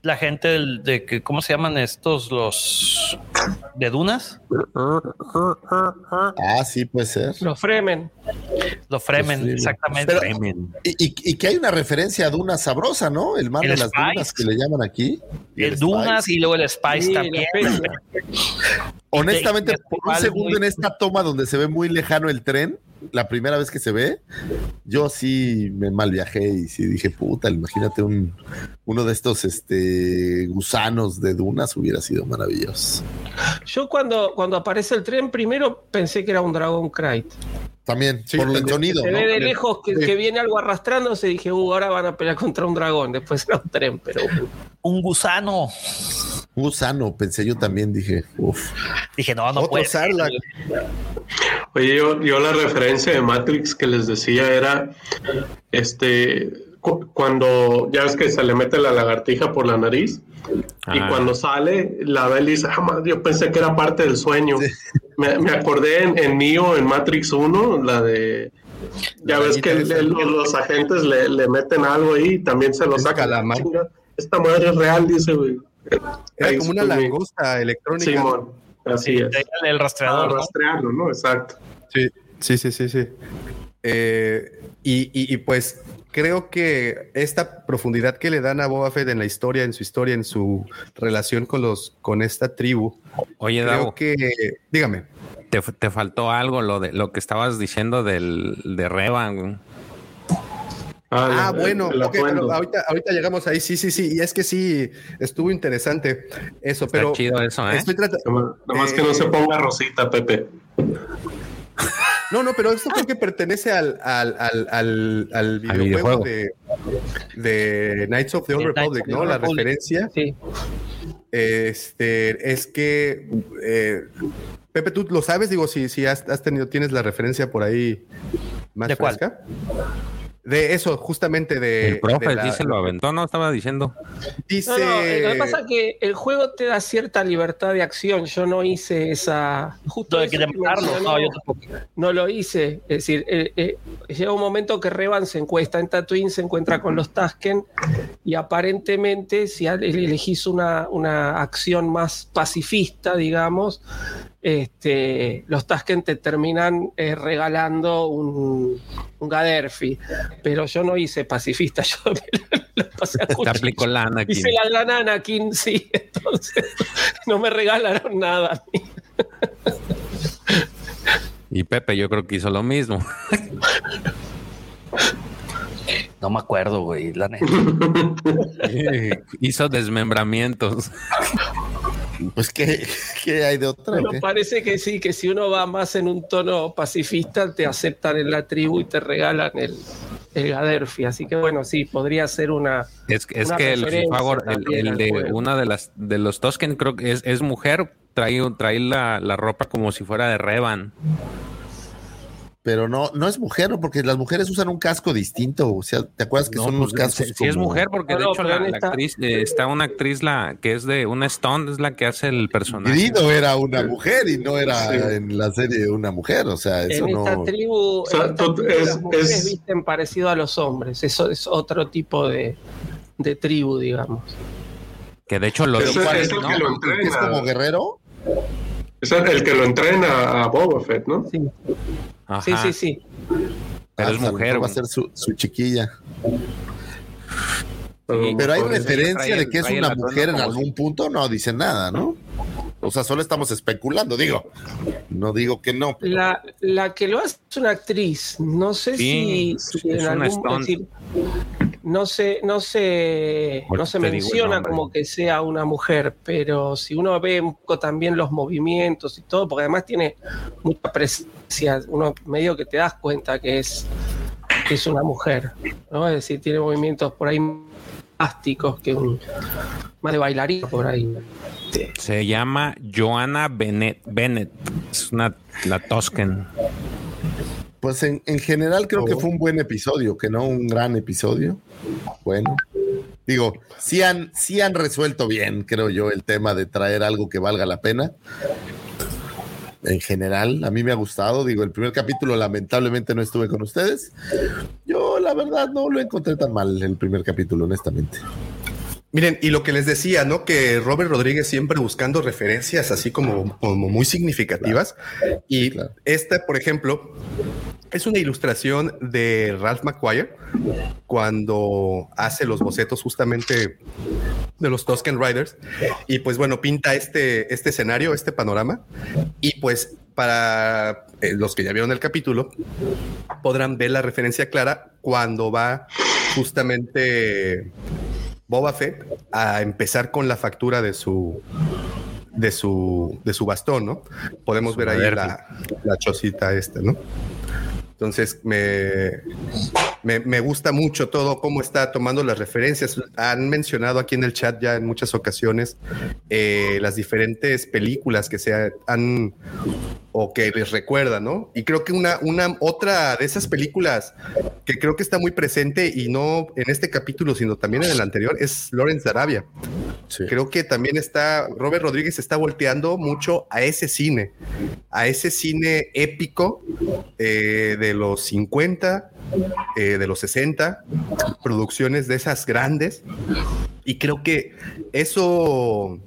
La gente del- de que, ¿cómo se llaman estos? Los de dunas, Ah, sí, puede ser. Los Fremen. los Fremen, Los exactamente. Pero- Fremen. Y, y- y que hay una referencia a Duna sabrosa, ¿no? El mar El de las Spice. dunas que le llaman aquí. Y el Dunas Spice. y luego el Spice Sí, también. Honestamente, por un segundo en esta toma donde se ve muy lejano el tren, la primera vez que se ve, yo sí me mal viajé y sí dije, puta, imagínate un, uno de estos este, gusanos de dunas hubiera sido maravilloso. Yo cuando, cuando aparece el tren, primero pensé que era un dragón Krayt. También, Sí, por el sonido. Se ¿no? ve de lejos que, Sí. que viene algo arrastrándose dije, uh, ahora van a pelear contra un dragón. Después era un tren, pero Un gusano. Un gusano, pensé yo también, dije, uff. Dije, no, no Otro puede ser. Sarlacc. Oye, yo, yo la referencia de Matrix que les decía era, este, cu- cuando ya ves que se le mete la lagartija por la nariz y cuando sale la ve y dice, "Ah, madre, yo pensé que era parte del sueño. Me, me acordé en, en Neo, en Matrix 1, la de... Ya La ves que esa. el- los, agentes le, le meten algo ahí y también se lo sacan. calamar. Chinga, Esta madre es real, dice, güey. Era Ahí como una estoy, langosta electrónica. Simón, así es. El, rastreador. ¿no? rastrearlo, ¿no? Exacto. Sí, sí, sí, sí, sí. Eh, y, y- y, pues creo que esta profundidad que le dan a Boba Fett en la historia, en su historia, en su relación con los, con esta tribu, Oye, creo Davo, que, dígame, te, te faltó algo, lo de lo que estabas diciendo del de Revan. Ah, la- bueno, el pero ahorita, ahorita llegamos ahí. Sí, sí, sí. Y es que sí, estuvo interesante eso, Está pero chido eso, ¿eh? estoy tratando. Nomás, nomás que no Eh, se ponga rosita, Pepe. No, no, pero esto creo que pertenece al, al, al, al, al videojuego, videojuego. De, de Knights of the Old Republic, ¿no? La Republic. referencia Sí. este, es que eh, Pepe, tú lo sabes, digo, si, si has, has tenido, tienes la referencia por ahí más ¿De cuál? De eso, justamente de. El profe de la- sí se lo aventó, ¿no? Estaba diciendo. Dice. No, no, lo que pasa es que el juego te da cierta libertad de acción. Yo no hice esa. Justo de que que matarlo, mencionó, no, yo tampoco. no lo hice. Es decir, eh, eh, llega un momento que Revan se encuesta en Tatooine, se encuentra con los Tasken y aparentemente si elegís una, una acción más pacifista, digamos, este, los Tasken te terminan eh, regalando un, un Gaderfi. Pero yo no hice pacifista, yo me lo, lo pasé a Te cuchillo. la. Hice la gran Anakin, sí, entonces no me regalaron nada a mí. Y Pepe, yo creo que hizo lo mismo. No me acuerdo, güey. La neta. hizo desmembramientos. Pues, ¿qué, qué hay de otra? Pero parece que sí, que si uno va más en un tono pacifista, te aceptan en la tribu y te regalan el, el Gaderfi. Así que bueno, sí, podría ser una. Es, es Una que el el, el de una de las de los Tosken creo que es, es mujer, trae, trae la, la ropa como si fuera de Revan. Pero no, no es mujer, ¿no? porque las mujeres usan un casco distinto. O sea, ¿te acuerdas que No, son unos pues, cascos? sí, sí es mujer, porque No, de hecho la, actriz, eh, está una actriz la que es de una Stone, es la que hace el personaje. Grido era una mujer y no era Sí. en la serie una mujer. O sea, eso en no. esta tribu, sea, en esta tribu es- las mujeres es- visten parecido a los hombres. Eso es otro tipo de, de tribu, digamos. Que de hecho lo Pero dice, ¿cuál es ¿no? el que lo ¿Que es como guerrero? Es el, el que lo entrena a Boba Fett, ¿no? Sí, Ajá, sí, sí, sí. Pero Ah, es mujer, Va a ser su, su chiquilla. Pero- Pero hay referencia el- de que es una mujer en algún si- punto, no dice nada, ¿no? O sea, solo estamos especulando, digo. No digo que no. pero- La, la que lo hace es una actriz. No sé Sí, si, si es en una algún decir, no se, no se, no se menciona como que sea una mujer, pero si uno ve un poco también los movimientos y todo, porque además tiene mucha presencia, uno medio que te das cuenta que es, que es una mujer, ¿no? Es decir, tiene movimientos por ahí plásticos que un más de bailarín por ahí. Se llama Joanna Bennett. Bennett. Es una la Tosken. Pues en, en general creo que Oh. fue un buen episodio, que no un gran episodio. Bueno, digo, sí han, sí han resuelto bien, creo yo, el tema de traer algo que valga la pena. En general, a mí me ha gustado. Digo, el primer capítulo lamentablemente no estuve con ustedes. Yo, la verdad, no lo encontré tan mal el primer capítulo, honestamente. Miren, y lo que les decía, ¿no? Que Robert Rodríguez siempre buscando referencias así como, como muy significativas. Y claro. esta, por ejemplo, es una ilustración de Ralph McQuire cuando hace los bocetos justamente de los Tusken Riders. Y pues bueno, pinta este, este escenario, este panorama. Y pues para eh, los que ya vieron el capítulo, podrán ver la referencia clara cuando va justamente Boba Fett a empezar con la factura de su de su de su bastón, ¿no? Podemos ver ahí la, la chocita esta, ¿no? Entonces me, me, me gusta mucho todo cómo está tomando las referencias. Han mencionado aquí en el chat ya en muchas ocasiones eh, las diferentes películas que se han o que les recuerda, ¿no? Y creo que una, una otra de esas películas que creo que está muy presente y no en este capítulo, sino también en el anterior, es Lawrence de Arabia. Creo que también está, Robert Rodríguez está volteando mucho a ese cine, a ese cine épico eh, de los 50, eh, de los 60, producciones de esas grandes. Y creo que eso,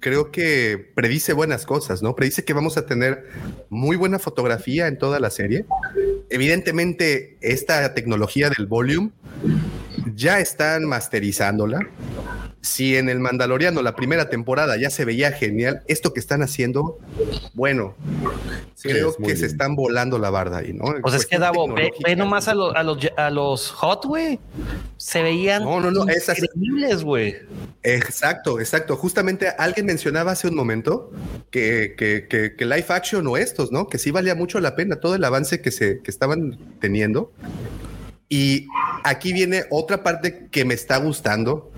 creo que predice buenas cosas, ¿no? Predice que vamos a tener muy buena fotografía en toda la serie. Evidentemente, esta tecnología del volume ya están masterizándola. Si en el Mandaloriano la primera temporada ya se veía genial, esto que están haciendo, bueno, Sí, creo es que se están volando la barda ahí, ¿no? Pues es que Davo, ve, ve nomás a, los a, los, a los Hot, güey. Se veían No, no, no, esas- increíbles, güey. Exacto, exacto. Justamente alguien mencionaba hace un momento que, que, que, que live action o estos, ¿no? Que sí valía mucho la pena todo el avance que se que estaban teniendo. Y aquí viene otra parte que me está gustando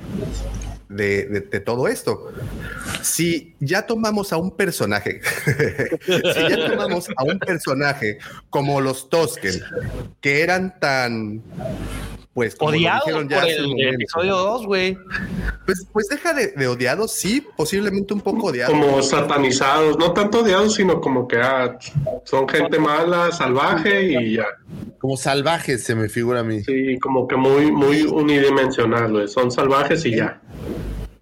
de, de- todo esto. Si ya tomamos a un personaje, si ya tomamos a un personaje como los Tosken, que eran tan, pues, como lo Odiado dijeron ya por el momento, episodio 2, güey. pues, pues deja de, de odiados, sí, posiblemente un poco odiados. Como satanizados, no tanto odiados, sino como que ah, son gente mala, salvaje y ya. Como salvajes se me figura a mí. Sí, como que muy, muy unidimensional, güey. Son salvajes y ya.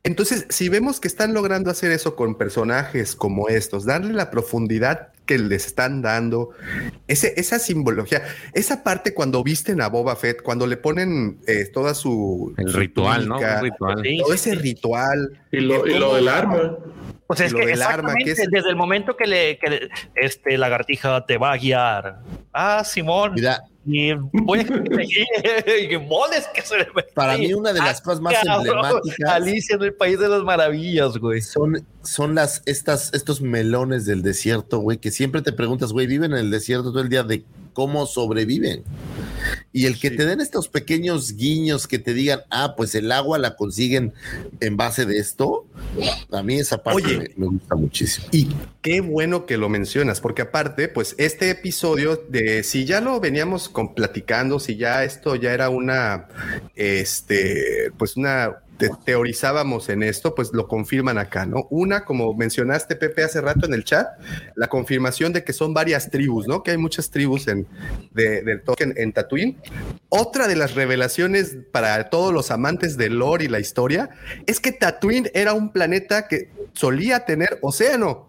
Entonces, si vemos que están logrando hacer eso con personajes como estos, darle la profundidad que les están dando, ese, esa simbología, esa parte cuando visten a Boba Fett, cuando le ponen eh, toda su El su ritual, ¿no? túnica, ritual. Todo ese ritual. Y lo, y lo del arma. Pues es lo que del arma, que exactamente, es- desde el momento que le, que le- este lagartija te va a guiar. Ah, Simón. Mira, Y voy a que moles que se le para mí una de las cosas más Cabrón, emblemáticas Alicia en el país de las maravillas, güey. son, son las, estas, estos melones del desierto, güey, que siempre te preguntas, güey, viven en el desierto todo el día de cómo sobreviven. Y el que te den estos pequeños guiños que te digan, ah, pues el agua la consiguen en base de esto, a mí esa parte Oye. me, me gusta muchísimo. Y qué bueno que lo mencionas, porque aparte, pues este episodio de si ya lo veníamos con, platicando, si ya esto ya era una, este, pues una te- teorizábamos en esto, pues lo confirman acá, ¿no? Una, como mencionaste, Pepe, hace rato en el chat, la confirmación de que son varias tribus, ¿no? Que hay muchas tribus en, de, del Tolkien en Tatooine. Otra de las revelaciones para todos los amantes del lore y la historia es que Tatooine era un planeta que solía tener océano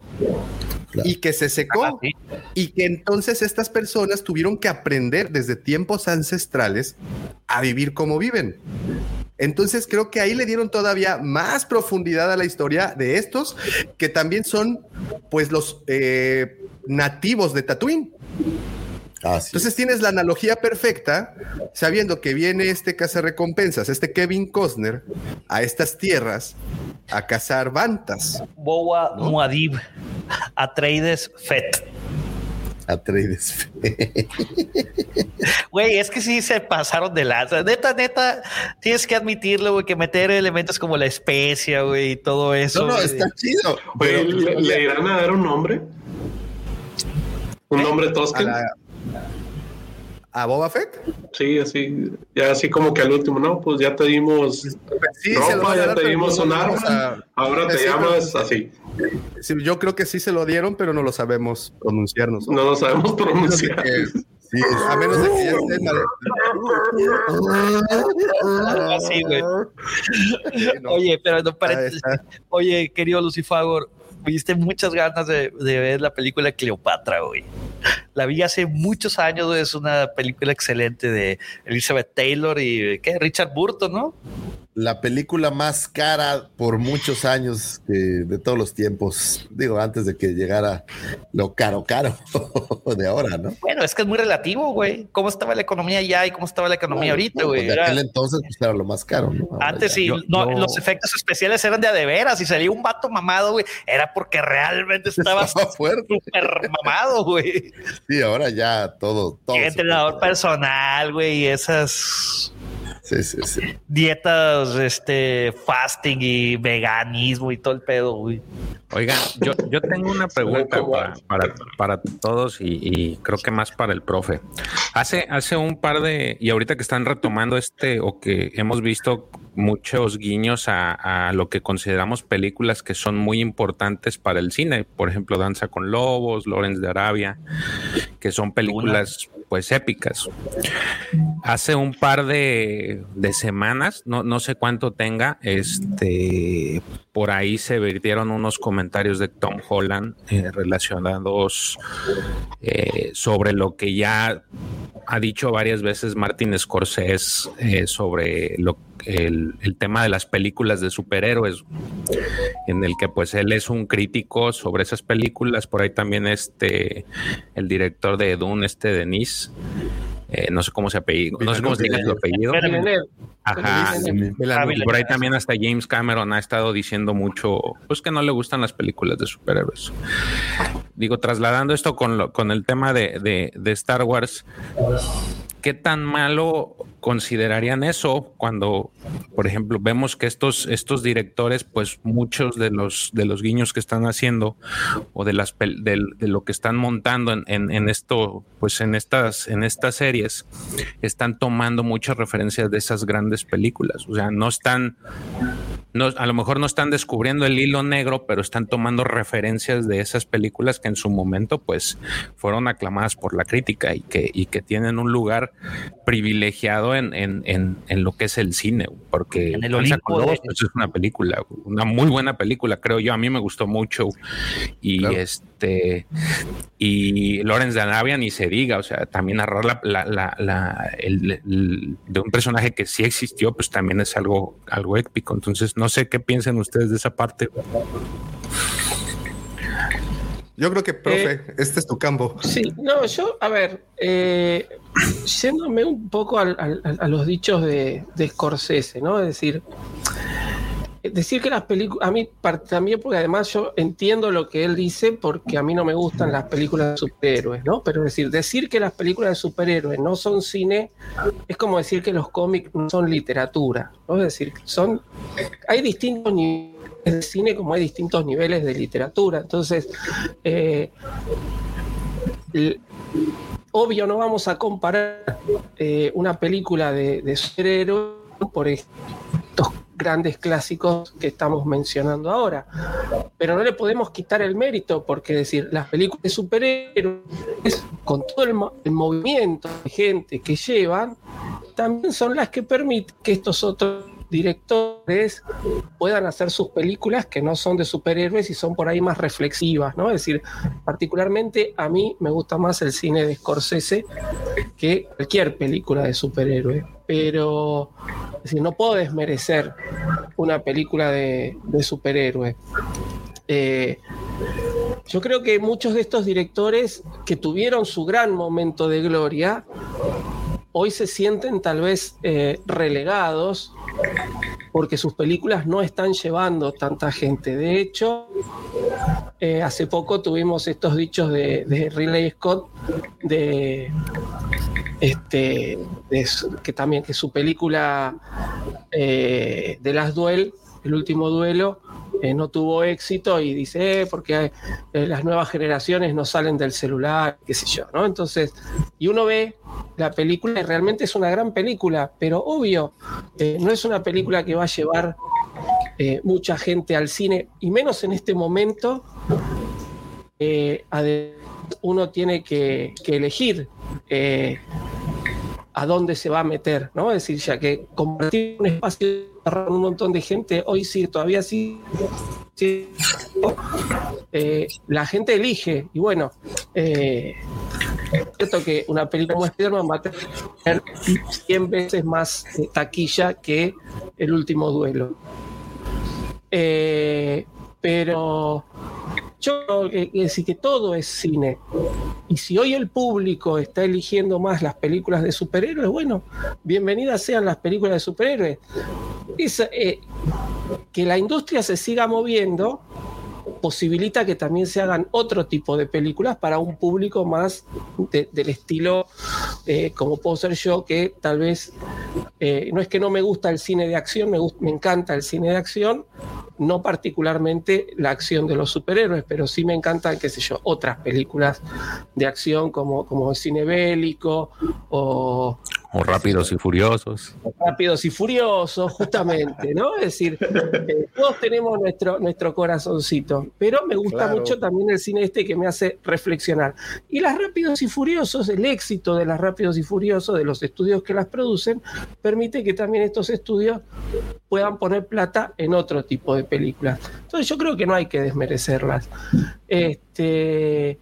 Claro. y que se secó Ah, y que entonces estas personas tuvieron que aprender desde tiempos ancestrales a vivir como viven. Entonces creo que ahí le dieron todavía más profundidad a la historia de estos que también son pues los eh, nativos de Tatooine. Así Entonces tienes la analogía perfecta, sabiendo que viene este cazarrecompensas, este Kevin Costner, a estas tierras a cazar bantas. Boa Muad'Dib. Atreides Fet. Atreides. Güey, es que sí se pasaron de lanza. Neta, neta, tienes que admitirlo, güey, que meter elementos como la especia, güey, y todo eso. No, no, está chido. Pero- ¿le, le irán a dar un nombre? ¿Un nombre A, Tosken? la- a Boba Fett. Sí, así. Ya así como que al último, no, pues ya te dimos Sí, ropa, ya te dimos un arma. a- Ahora te Sí, pero- llamas así. Sí, yo creo que sí se lo dieron, pero no lo sabemos pronunciarnos. No lo sabemos pronunciar. Sí, A menos de que ya esté mal. Ah, sí, güey. Sí, no. Oye, pero no está. Oye, querido Lucifagor, me diste muchas ganas de, ver la película Cleopatra, güey. La vi hace muchos años. Es una película excelente de Elizabeth Taylor y ¿qué? Richard Burton, ¿no? La película más cara por muchos años de todos los tiempos. Digo, antes de que llegara lo caro, caro de ahora, ¿no? Bueno, es que es muy relativo, güey. ¿Cómo estaba la economía ya y cómo estaba la economía ahorita, Bueno, güey? pues de Era- aquel entonces pues era lo más caro, ¿no? Ahora Antes ya. sí, Yo- no, yo- los efectos especiales eran de a de veras y salía un vato mamado, güey. Era porque realmente estaba súper mamado, güey. Sí, ahora ya todo, todo. Entrenador personal, güey, y esas Sí, sí, sí. dietas, este, fasting y veganismo y todo el pedo, güey. Oigan, yo, yo tengo una pregunta para, para, para todos y, y creo que más para el profe. Hace, hace un par de, y ahorita que están retomando este, o que hemos visto muchos guiños a, a lo que consideramos películas que son muy importantes para el cine, por ejemplo, Danza con Lobos, Lawrence de Arabia, que son películas pues épicas. Hace un par de, semanas, no, no sé cuánto tenga, este, por ahí se vertieron unos comentarios de Tom Holland eh, relacionados eh, sobre lo que ya ha dicho varias veces Martin Scorsese eh, sobre lo, el, el tema de las películas de superhéroes. en el que pues él es un crítico sobre esas películas. Por ahí también este, el director de Dune, este Denis, eh, no sé cómo se apellido, no sé cómo se dice su apellido. Ajá, y por ahí también hasta James Cameron ha estado diciendo mucho, pues que no le gustan las películas de superhéroes. Digo, trasladando esto con, lo- con el tema de, de- de Star Wars, ¿qué tan malo considerarían eso cuando, por ejemplo, vemos que estos, estos directores, pues muchos de los, de los guiños que están haciendo o de las del- de, lo que están montando en, en- en esto, pues en estas, en estas series, están tomando muchas referencias de esas grandes películas. O sea, no están, no, a lo mejor no están descubriendo el hilo negro, pero están tomando referencias de esas películas que en su momento, pues, fueron aclamadas por la crítica y que, y que tienen un lugar privilegiado en, en, en, en lo que es el cine, porque En el Danza Olimpo con Lobos, de- pues, es una película, una muy buena película, creo yo. A mí me gustó mucho. Y Claro. este, y Lawrence de Arabia ni se diga, o sea, también narrar la, la, la, la- el- el- de un personaje que sí existió, pues también es algo, algo épico. Entonces, no sé qué piensan ustedes de esa parte. Yo creo que, profe, este es tu campo. Sí, no, yo, a ver, eh, yéndome un poco al- a los dichos de, de Scorsese, ¿no? Es decir, decir que las películas, a mí también, porque además yo entiendo lo que él dice, porque a mí no me gustan las películas de superhéroes, ¿no? Pero es decir, decir que las películas de superhéroes no son cine es como decir que los cómics no son literatura, ¿no? Es decir, son, hay distintos niveles de cine como hay distintos niveles de literatura. Entonces, eh, obvio no vamos a comparar eh, una película de, de superhéroes por estos grandes clásicos que estamos mencionando ahora. Pero no le podemos quitar el mérito porque decir, las películas de superhéroes, con todo el, el movimiento de gente que llevan, también son las que permiten que estos otros directores puedan hacer sus películas que no son de superhéroes y son por ahí más reflexivas, ¿no? Es decir, particularmente a mí me gusta más el cine de Scorsese que cualquier película de superhéroes, pero es no puedo desmerecer una película de, de superhéroes. Eh, yo creo que muchos de estos directores que tuvieron su gran momento de gloria, hoy se sienten tal vez eh, relegados porque sus películas no están llevando tanta gente. De hecho, eh, hace poco tuvimos estos dichos de, Ridley Scott de este que también que su película eh, de las duel el último duelo eh, no tuvo éxito y dice eh, porque eh, las nuevas generaciones no salen del celular qué sé yo no entonces y uno ve la película y realmente es una gran película pero obvio no es una película que va a llevar mucha gente al cine y menos en este momento uno tiene que, elegir a dónde se va a meter, ¿no? Es decir, ya que compartir un espacio con un montón de gente, hoy sí, todavía sí, eh, la gente elige, y bueno, eh, es cierto que una película como Spider-Man va a tener 100 veces más eh, taquilla que el último duelo. Eh, pero que, que decir que todo es cine. Y si hoy el público está eligiendo más las películas de superhéroes, bueno, bienvenidas sean las películas de superhéroes. Es, eh, que la industria se siga moviendo posibilita que también se hagan otro tipo de películas para un público más de- del estilo eh, como puedo ser yo, que tal vez eh, no es que no me gusta el cine de acción, me encanta el cine de acción, no particularmente la acción de los superhéroes, pero sí me encantan, qué sé yo, otras películas de acción como, como el cine bélico o O rápidos y furiosos. Rápidos y Furiosos, justamente, ¿no? Es decir, eh, todos tenemos nuestro, nuestro corazoncito, pero me gusta Claro. mucho también el cine este que me hace reflexionar. Y las Rápidos y Furiosos, el éxito de las Rápidos y Furiosos, de los estudios que las producen, permite que también estos estudios puedan poner plata en otro tipo de películas. Entonces, yo creo que no hay que desmerecerlas. Este,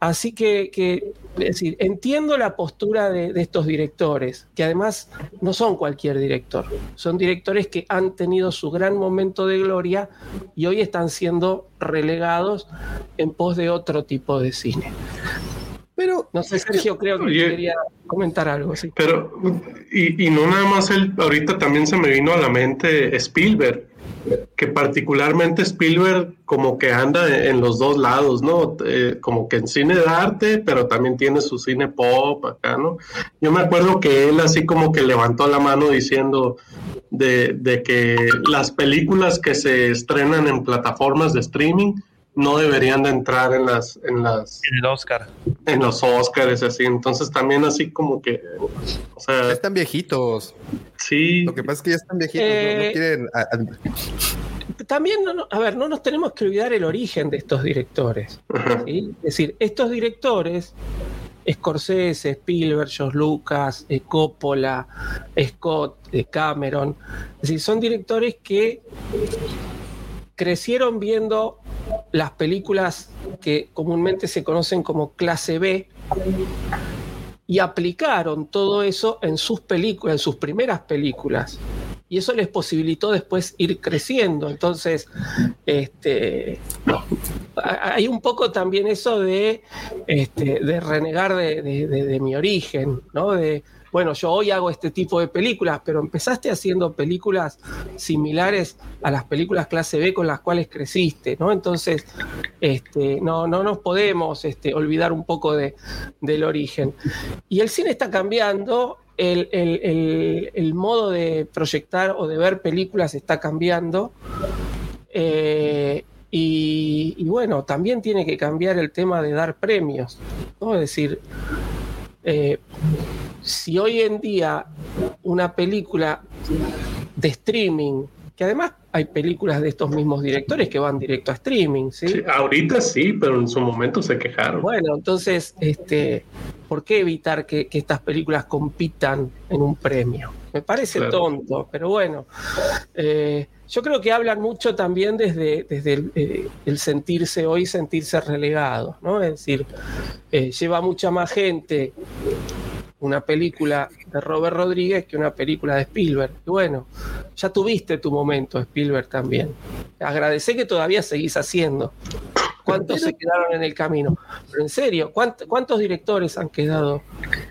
así que, que, es decir, entiendo la postura de, de estos directores, que además no son cualquier director, son directores que han tenido su gran momento de gloria y hoy están siendo relegados en pos de otro tipo de cine. Pero No sé, Sergio, creo que quería comentar algo. Sí. Pero, y, y no nada más él, ahorita también se me vino a la mente Spielberg, que particularmente Spielberg como que anda en los dos lados, ¿no? Eh, como que en cine de arte, pero también tiene su cine pop acá, ¿no? Yo me acuerdo que él así como que levantó la mano diciendo de, de que las películas que se estrenan en plataformas de streaming no deberían de entrar en las, en las, En el Oscar. en los Oscars, así. Entonces también así como que, o ya sea, están viejitos. sí. Lo que pasa es que ya están viejitos, no- no, Eh, quieren. a- a- También, no, no- a ver, no nos tenemos que olvidar el origen de estos directores. Es decir, estos directores, Scorsese, Spielberg, George Lucas, eh, Coppola, Scott, eh, Cameron, es decir, son directores que crecieron viendo las películas que comúnmente se conocen como clase B y aplicaron todo eso en sus películas, en sus primeras películas. Y eso les posibilitó después ir creciendo. Entonces, este, hay un poco también eso de, este, renegar de, mi origen, ¿no? De, bueno, yo hoy hago este tipo de películas, pero empezaste haciendo películas similares a las películas clase B con las cuales creciste, ¿no? Entonces, este, no, no nos podemos este, olvidar un poco de, del origen. Y el cine está cambiando, el, el- el- modo de proyectar o de ver películas está cambiando. eh, y, y bueno, también tiene que cambiar el tema de dar premios. ¿no? Es decir, eh, si hoy en día una película de streaming, que además hay películas de estos mismos directores que van directo a streaming, ¿sí? Sí, ahorita sí, pero en su momento se quejaron. Bueno, entonces, este, ¿por qué evitar que, que estas películas compitan en un premio? Me parece Claro. tonto, pero bueno. eh, yo creo que hablan mucho también desde, desde el, eh, el sentirse hoy, sentirse relegado, ¿no? Es decir, eh, lleva mucha más gente una película de Robert Rodríguez que una película de Spielberg. Y bueno, ya tuviste tu momento, Spielberg también. Agradecé que todavía seguís haciendo. ¿Cuántos se quedaron en el camino? Pero en serio, ¿cuánt- ¿cuántos directores han quedado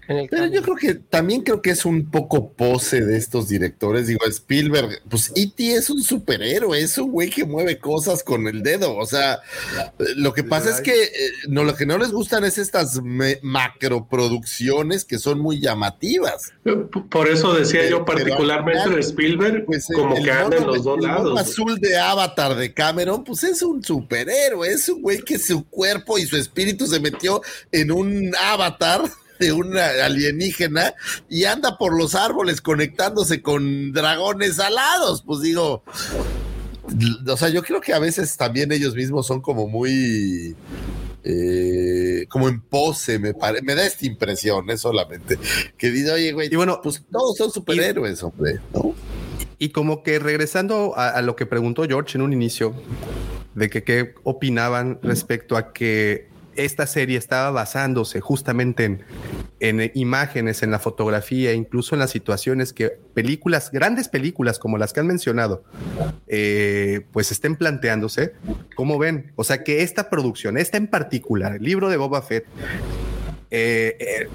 en el Pero camino? yo creo que también creo que es un poco pose de estos directores. Digo, Spielberg, pues E.T. es un superhéroe, es un güey que mueve cosas con el dedo. O sea, eh, lo que pasa es que eh, no, lo que no les gustan es estas me- macroproducciones que son muy llamativas. Por eso decía Pero- yo pero particularmente de Spielberg, Pues el- como el que anda en los dos el lados. azul de Avatar de Cameron, pues es un superhéroe, es un güey que su cuerpo y su espíritu se metió en un avatar de una alienígena y anda por los árboles conectándose con dragones alados. Pues digo, o sea, yo creo que a veces también ellos mismos son como muy eh, como en pose, me pare- me da esta impresión, es solamente que dice, oye, güey, Y bueno, pues todos son superhéroes, hombre, ¿no? Y como que regresando a, a lo que preguntó George en un inicio, de que qué opinaban respecto a que esta serie estaba basándose justamente en, en imágenes, en la fotografía, incluso en las situaciones que películas, grandes películas como las que han mencionado, eh, pues estén planteándose. ¿Cómo ven? O sea, que esta producción, esta en particular, el libro de Boba Fett, eh, eh,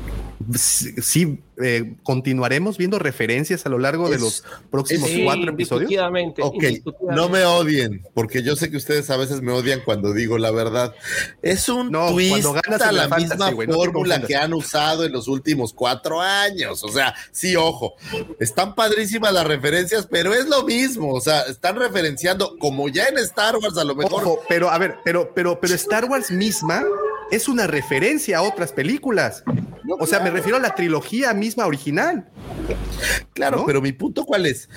sí, sí, eh, continuaremos viendo referencias a lo largo de los próximos cuatro episodios. indiscutidamente, Ok, indiscutidamente. no me odien, porque yo sé que ustedes a veces me odian cuando digo la verdad. Es un No, twist ganas a la fantasy, misma no fórmula que han usado en los últimos cuatro años. O sea, sí, ojo, están padrísimas las referencias, pero es lo mismo. O sea, están referenciando, como ya en Star Wars, a lo mejor. Ojo, pero a ver, pero, pero, pero Star Wars misma es una referencia a otras películas. No, O sea, me refiero a la trilogía misma original. Claro, ¿No? pero mi punto cuál es?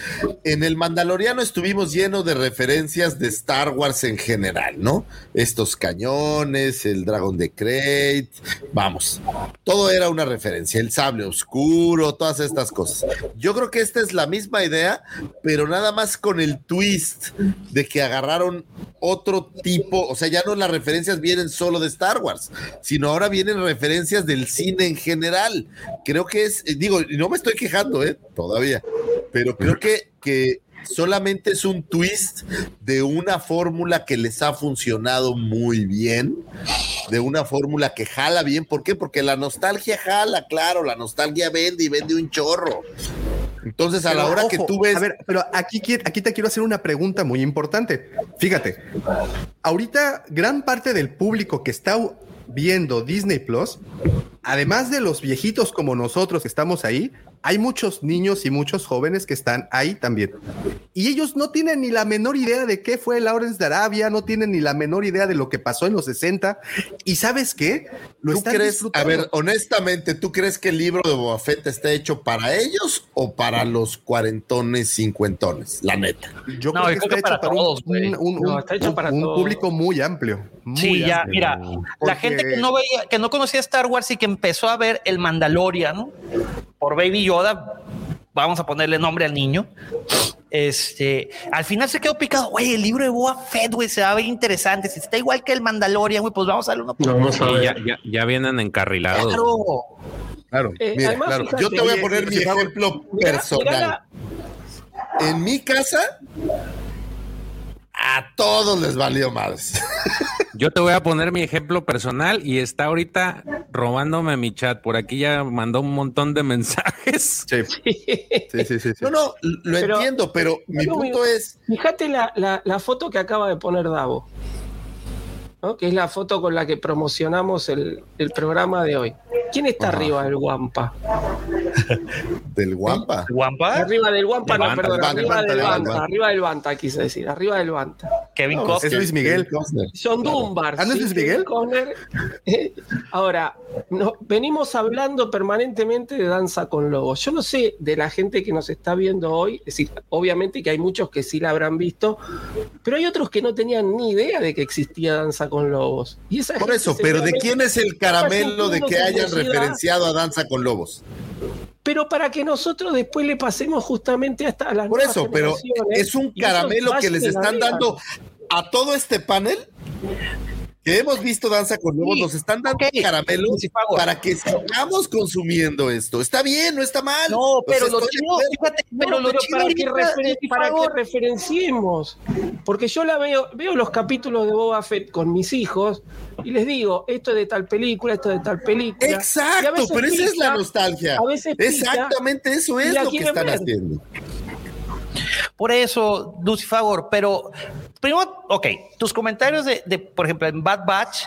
En el Mandaloriano estuvimos llenos de referencias de Star Wars en general, ¿no? Estos cañones, el dragón de Crate, vamos, todo era una referencia, el sable oscuro, todas estas cosas. Yo creo que esta es la misma idea, pero nada más con el twist de que agarraron otro tipo, o sea, ya no las referencias vienen solo de Star Wars, sino ahora vienen referencias del cine en general. Creo que es, eh, digo, no me estoy quejando, ¿eh? Todavía, pero creo que, que solamente es un twist de una fórmula que les ha funcionado muy bien, de una fórmula que jala bien. ¿Por qué? Porque la nostalgia jala, claro, la nostalgia vende y vende un chorro. Entonces, a la hora que tú ves A ver, pero aquí, aquí te quiero hacer una pregunta muy importante. Fíjate, ahorita gran parte del público que está viendo Disney Plus, además de los viejitos como nosotros que estamos ahí, hay muchos niños y muchos jóvenes que están ahí también. Y ellos no tienen ni la menor idea de qué fue Lawrence de Arabia, no tienen ni la menor idea de lo que pasó en los 60. ¿Y sabes qué? Lo ¿Tú están crees, a disfrutando. ver, honestamente, ¿tú crees que el libro de Boba Fett está hecho para ellos o para los cuarentones, cincuentones? La neta. Yo No, creo que creo está que hecho para todos, un, güey. un- un- No, está hecho para un todos. público muy amplio. muy Sí, ya, mira, Porque- la gente que no veía, que no conocía Star Wars y que empezó a ver el Mandalorian por Baby Yoda, vamos a ponerle nombre al niño. Este, al final se quedó picado, güey, el libro de Boba Fett, güey, se va a ver interesante. Si está igual que el Mandalorian, güey, pues vamos a darle una No, vamos a ver. ya, ya, ya vienen encarrilados. Claro. Claro. Eh, Mira, además, claro. fíjate, Yo te voy a poner mi por ejemplo mirá- personal. mirá la- En mi casa, a todos les valió más. Yo te voy a poner mi ejemplo personal y está ahorita robándome mi chat. Por aquí ya mandó un montón de mensajes. Sí, sí, sí, sí, sí. No, no, lo Pero- entiendo, pero mi pero, punto es, Fíjate la, la- la foto que acaba de poner Davo, ¿no? que es la foto con la que promocionamos el, el programa de hoy. ¿Quién está Ajá. arriba del Guampa? del guampa. Guampa, Arriba del Guampa, no, perdón, arriba Banta, del Banta, Banta. arriba del Banta, quise decir, arriba del Banta. Kevin No, Costner. es Luis Miguel. Costner. Son Claro. Dunbar. ¿Ah, no es Luis Miguel? Conner. Ahora, no- venimos hablando permanentemente de Danza con Lobos. Yo no sé de la gente que nos está viendo hoy, es decir, obviamente que hay muchos que sí la habrán visto, pero hay otros que no tenían ni idea de que existía Danza con Lobos. Y esa Por eso, pero ¿de quién es el caramelo de que hayan referenciado a Danza con Lobos? Pero para que nosotros después le pasemos justamente hasta a las Por eso, pero generaciones, es un caramelo que les están dando a todo este panel que hemos visto Danza con Lobos, Sí, nos están dando caramelos para que sigamos consumiendo esto. Está bien, no está mal. No, pero lo chido, fíjate, No, pero lo pero chido para, que para que Lucifago, referenciemos. Porque yo la veo, veo los capítulos de Boba Fett con mis hijos y les digo, esto es de tal película, esto es de tal película. Exacto, pero esa es la nostalgia. a veces pica, Exactamente eso es lo que están ver. haciendo. Por eso, Lucy Favor, pero primero, ok, tus comentarios de, de, por ejemplo, en Bad Batch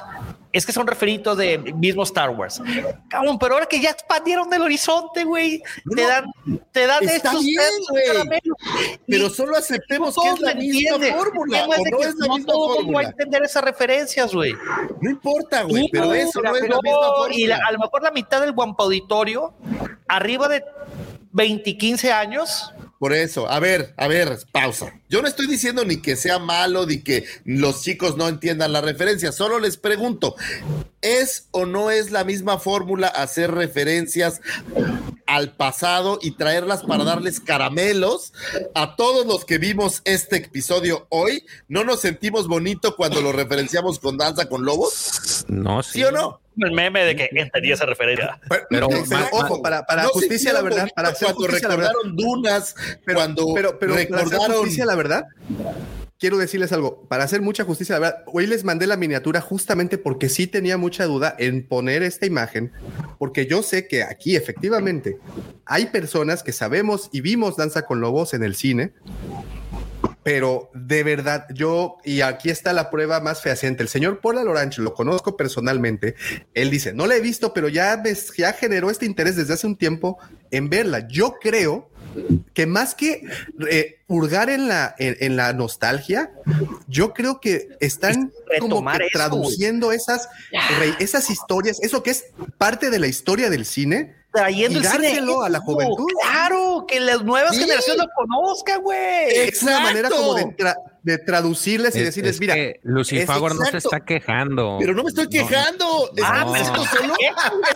es que son referitos de mismo Star Wars. Cabrón, pero ahora que ya expandieron el horizonte, güey, No, te no, dan, te dan está estos bien, güey. Pero solo aceptemos no que es la misma fórmula. El tema O de no es la no misma todo mundo va a fórmula. entender esas referencias, güey. No importa, güey, pero no, eso no es la misma fórmula. Y la- a lo mejor la mitad del guampa auditorio, arriba de 20, 15 años, Por eso, a ver, a ver, pausa. Yo no estoy diciendo ni que sea malo ni que los chicos no entiendan la referencia, solo les pregunto, ¿es o no es la misma fórmula hacer referencias al pasado y traerlas para darles caramelos a todos los que vimos este episodio hoy? ¿No nos sentimos bonito cuando lo referenciamos con Danza con Lobos? No, ¿Sí o no? El meme de que entendí esa referencia. Pero, ojo, para- para No justicia, la verdad, para hacer cuando justicia, la verdad. recordaron Dunas, cuando pero, pero para hacer recordaron justicia, la verdad, quiero decirles algo. Para hacer mucha justicia, la verdad, hoy les mandé la miniatura justamente porque sí tenía mucha duda en poner esta imagen, porque yo sé que aquí efectivamente hay personas que sabemos y vimos Danza con Lobos en el cine. Pero de verdad, yo, y aquí está la prueba más fehaciente. El señor Paul Lorange, lo conozco personalmente. Él dice: No la he visto, pero ya, ya generó este interés desde hace un tiempo en verla. Yo creo que más que eh, hurgar en la, en, en la nostalgia, yo creo que están como que eso, traduciendo esas, re- esas historias, eso que es parte de la historia del cine, Trayendo y el cine a la juventud. Claro, que las nuevas Sí. generaciones lo conozcan, güey. es una manera como de, Exacto. De traducirles y Es- decirles, es mira, que Lucifago no se está quejando. Pero no me estoy No. quejando. Es Ah, pero solo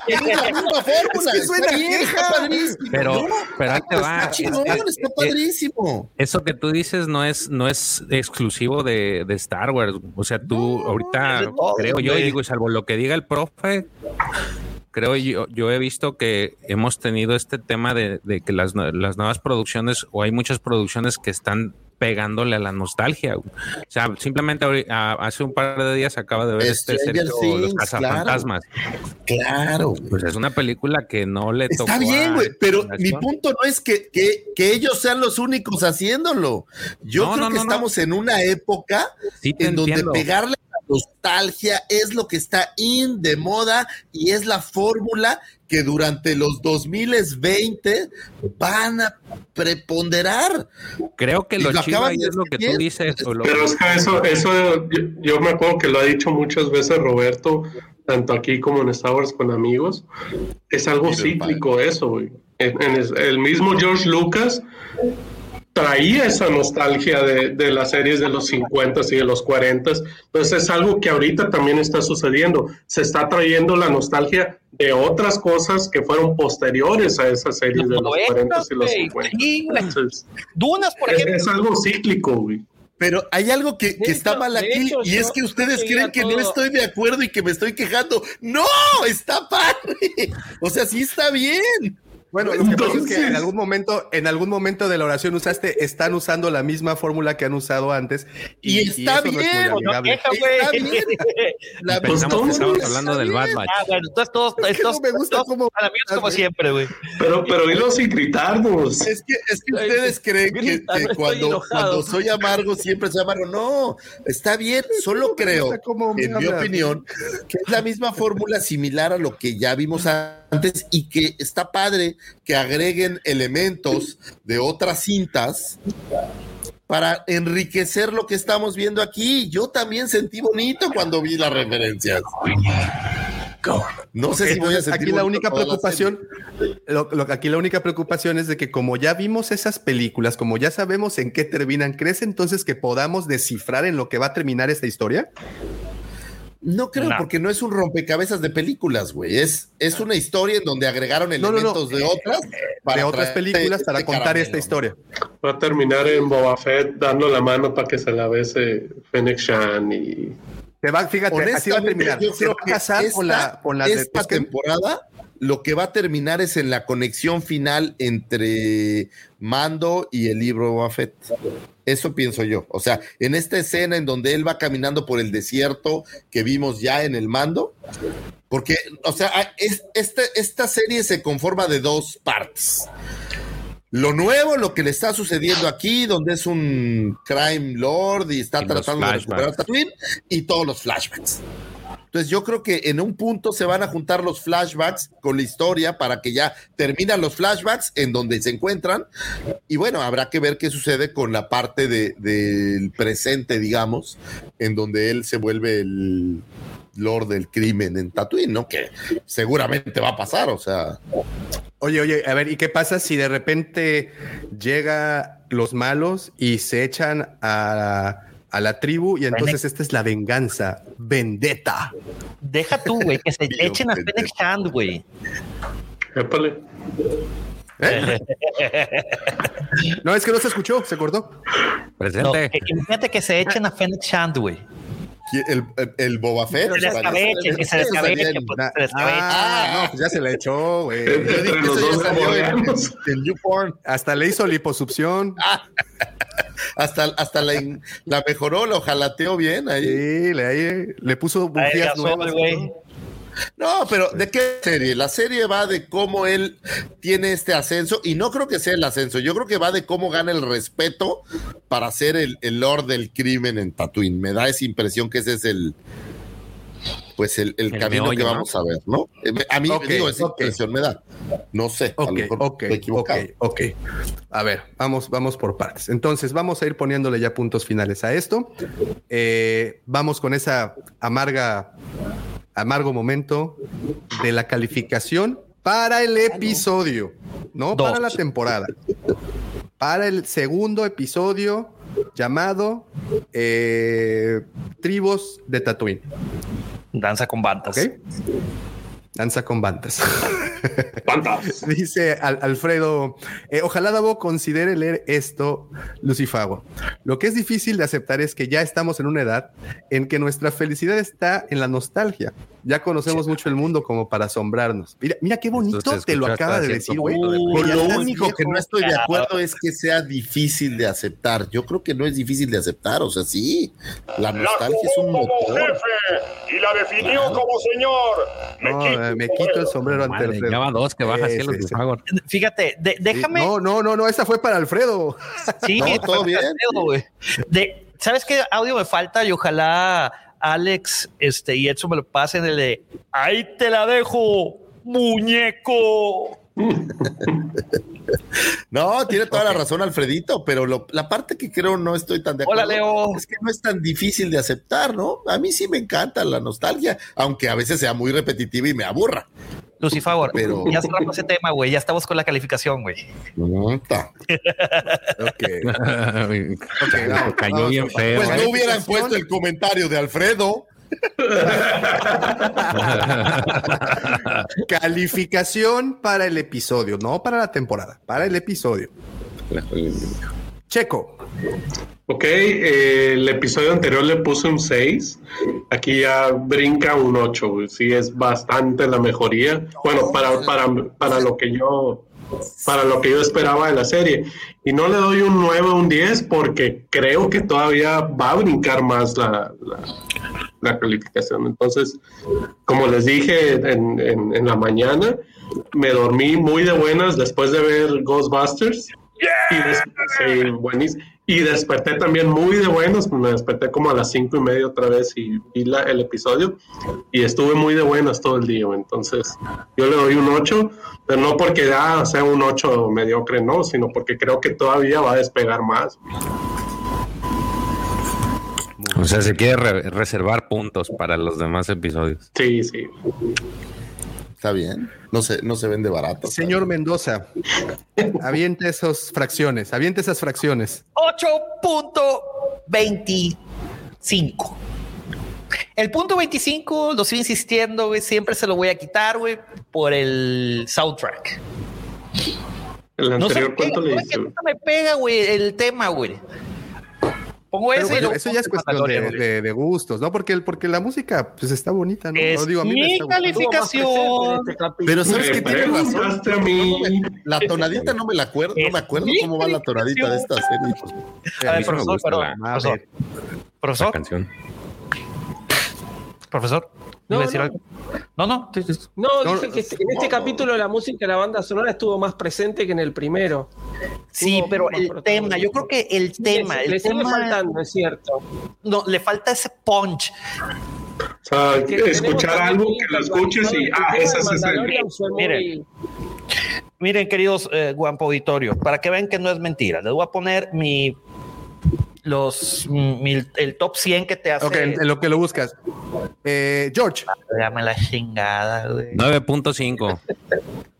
es la misma fórmula. Es que suena bien, queja. está padrísimo. Pero, No, pero ahí te va. Está chingón, Es- está es- padrísimo. Eso que tú dices no es, no es exclusivo de, de Star Wars. O sea, tú ahorita es de todo, creo yo, y digo, y salvo lo que diga el profe, creo yo, yo he visto que hemos tenido este tema de, de que las, las nuevas producciones, o hay muchas producciones que están pegándole a la nostalgia. O sea, simplemente a- hace un par de días acaba de ver este Sergio, Los Cazafantasmas. Claro. Pues es una película que no le tocó. Está bien, güey, pero mi punto no es que, que, que ellos sean los únicos haciéndolo. Yo No, creo no, que no, estamos en una época Sí en donde pegarle nostalgia es lo que está in de moda y es la fórmula que durante los 2020 van a preponderar. Creo que lo lo chido ahí es lo que tú dices. o lo- Pero es que eso, eso yo, yo me acuerdo que lo ha dicho muchas veces Roberto, tanto aquí como en Star Wars con amigos. Es algo cíclico eso, güey. En- el mismo George Lucas traía esa nostalgia de, de las series de los 50 y de los 40. Entonces es algo que ahorita también está sucediendo. Se está trayendo la nostalgia de otras cosas que fueron posteriores a esas series de los 40 y los güey. 50. Sí, güey. Entonces, Dunas, por es, ejemplo. es algo cíclico, güey. Pero hay algo que, que está mal aquí hecho, y es que ustedes creen que no todo- estoy de acuerdo y que me estoy quejando. No, está padre. O sea, sí está bien. Bueno, lo que pasa es que en algún momento, en algún momento de la oración usaste, están usando la misma fórmula que han usado antes. Y está eso no es muy bien, No queja, Está bien. La Pues Pensamos que está hablando del bien. Bad Batch. Ah, bueno, entonces todos, Es que no me gusta todos cómo- a la mierda como siempre, güey. Pero, pero dilo sin gritarnos. Es que, es que ustedes creen que, que cuando, cuando soy amargo siempre soy amargo. No, está bien. Solo creo, en mi opinión, que es la misma fórmula similar a lo que ya vimos antes y que está padre que agreguen elementos de otras cintas para enriquecer lo que estamos viendo aquí. Yo también sentí bonito cuando vi las referencias. No sé si voy a aquí la única la preocupación, lo, lo- aquí la única preocupación es de que como ya vimos esas películas, como ya sabemos en qué terminan, ¿crees entonces que podamos descifrar en lo que va a terminar esta historia? No creo, No. porque no es un rompecabezas de películas, güey. Es, es una historia en donde agregaron No, no, no. elementos de otras. de otras películas para este contar caramelo. esta historia. Va a terminar en Boba Fett dando la mano para que se la bese Fennec Shan y Te va, fíjate, así va a terminar. yo Se creo va a que casar esta, con la, con esta temporada lo que va a terminar es en la conexión final entre Mando y el libro de Boba Fett. Eso pienso yo. O sea, en esta escena en donde él va caminando por el desierto que vimos ya en el Mando, porque, o sea, es- este- esta serie se conforma de dos partes. Lo nuevo, lo que le está sucediendo aquí, donde es un crime lord y está Y tratando de recuperar. Tatooine, y todos los flashbacks. Entonces yo creo que en un punto se van a juntar los flashbacks con la historia para que ya terminan los flashbacks en donde se encuentran. Y bueno, habrá que ver qué sucede con la parte de- del presente, digamos, en donde él se vuelve el lord del crimen en Tatooine, ¿no? Que seguramente va a pasar, o sea... Oye, oye, a ver, ¿y qué pasa si de repente llega los malos y se echan a, a la tribu y entonces esta es la venganza, vendetta? Deja tú, güey, que se echen a. Fennec Shand, güey. épale. ¿Eh? No, es que no se escuchó, se cortó. No, Presente. que- imagínate que se echen a Fennec Shand, güey. El, el, el Boba Fett. Se descabeche, que se Eso sería descabeche, en- Na- se descabeche. Ah, no, pues ya se la echó, güey. En, YouPorn. Hasta le hizo liposucción. Hasta, hasta la, in- la mejoró, lo jalateó bien ahí. Sí, le, ahí, le puso bujías nuevas. No, pero ¿de qué serie? La serie va de cómo él tiene este ascenso y no creo que sea el ascenso, yo creo que va de cómo gana el respeto para ser el, el lord del crimen en Tatooine. Me da esa impresión que ese es el, pues el, el El camino meollo, que ¿no? vamos a ver, ¿no? Eh, A mí, Ok, digo, esa impresión me da. No sé, a lo Ok, mejor ok, estoy ok, equivocado. ok. A ver, vamos, vamos por partes. Entonces, vamos a ir poniéndole ya puntos finales a esto. Eh, vamos con esa amarga, amargo momento de la calificación para el episodio, no Dos. para la temporada. Para el segundo episodio llamado eh, Tribus de Tatooine. Danza con bandas. ¿Ok? Danza con bandas. ¿Cuántas? Dice Al- Alfredo, eh, ojalá Davo considere leer esto, Lucifago. Lo que es difícil de aceptar es que ya estamos en una edad en que nuestra felicidad está en la nostalgia. Ya conocemos mucho el mundo como para asombrarnos. Mira, mira qué bonito te lo acaba de decir, güey. Ya lo único que no estoy de acuerdo es que sea difícil de aceptar. Yo creo que no es difícil de aceptar. O sea, sí, la La nostalgia es un como motor. jefe y la definió como señor. Me No, quito me quito el sombrero ante Madre, Alfredo. ya va dos que baja Sí, sí, sí. Fíjate, de- déjame. No, no, no, no, esa fue para Alfredo. Sí, No, todo bien. güey. De, ¿Sabes qué audio me falta? Y ojalá Alex este, y Edson me lo pasen el de ahí te la dejo, muñeco. No, tiene toda la razón Alfredito, pero lo- la parte que creo no estoy tan de Hola, acuerdo Leo. es que no es tan difícil de aceptar, ¿no? A mí sí me encanta la nostalgia, aunque a veces sea muy repetitiva y me aburra. Lucifavor, Pero- ya cerramos ese tema, güey. Ya estamos con la calificación, güey. Cayó bien vamos. feo. Pues ¿eh? no hubieran Calificación. puesto el comentario de Alfredo. Calificación para el episodio, no para la temporada, para el episodio. Checo. Ok, eh, el episodio anterior le puse un 6. Aquí ya brinca un 8. güey. Sí, es bastante la mejoría. Bueno, para, para, para lo que yo para lo que yo esperaba de la serie. Y no le doy un 9 o un 10 porque creo que todavía va a brincar más la, la, la calificación. Entonces, como les dije en, en- en la mañana, me dormí muy de buenas después de ver Ghostbusters. Y, des- sí. Y desperté también muy de buenas, me desperté como a las cinco y media otra vez y vi la- el episodio y estuve muy de buenas todo el día. Entonces, yo le doy un 8, pero no porque ah, sea un 8 mediocre, no, sino porque creo que todavía va a despegar más. O sea, se quiere re- reservar puntos para los demás episodios. Sí, sí. Está bien. No se, no se vende barato. Señor Mendoza, aviente esas fracciones, aviente esas fracciones. 8.25. El punto 25, lo sigo insistiendo, güey, siempre se lo voy a quitar, güey, por el soundtrack. El No sé anterior, por qué, ¿cuánto le no me pega, güey, el tema, güey. Pongo Pero ese y bueno, luego eso ya es cuestión de, gustos, ¿no? Porque, el, porque la música pues está bonita, ¿no? Es No digo, a mí me mi Calificación. este capítulo. Pero sabes que tiene razón. preguntaste a mí. La tonadita no me la acuerdo, no me acuerdo cómo va la tonadita de esta serie. A ver, A profesor, perdón, la- profesor, profesor, canción. profesor, No, ¿iba a decir no. algo? No, no, dije que este- en este capítulo la música de la banda sonora estuvo más presente que en el primero. Sí, Tuvo pero el tema, yo creo que el tema, le, el le sigue tema, faltando, es cierto. no, le falta ese punch. O sea, escuchar algo que lo escuches y, ah, ese de es el. Miren. Miren, queridos eh, Guampo Auditorio, para que vean que no es mentira, les voy a poner mi los mi- el top 100 que te hace. ok, en lo que lo buscas. Eh, George, Dame la chingada, güey. 9.5.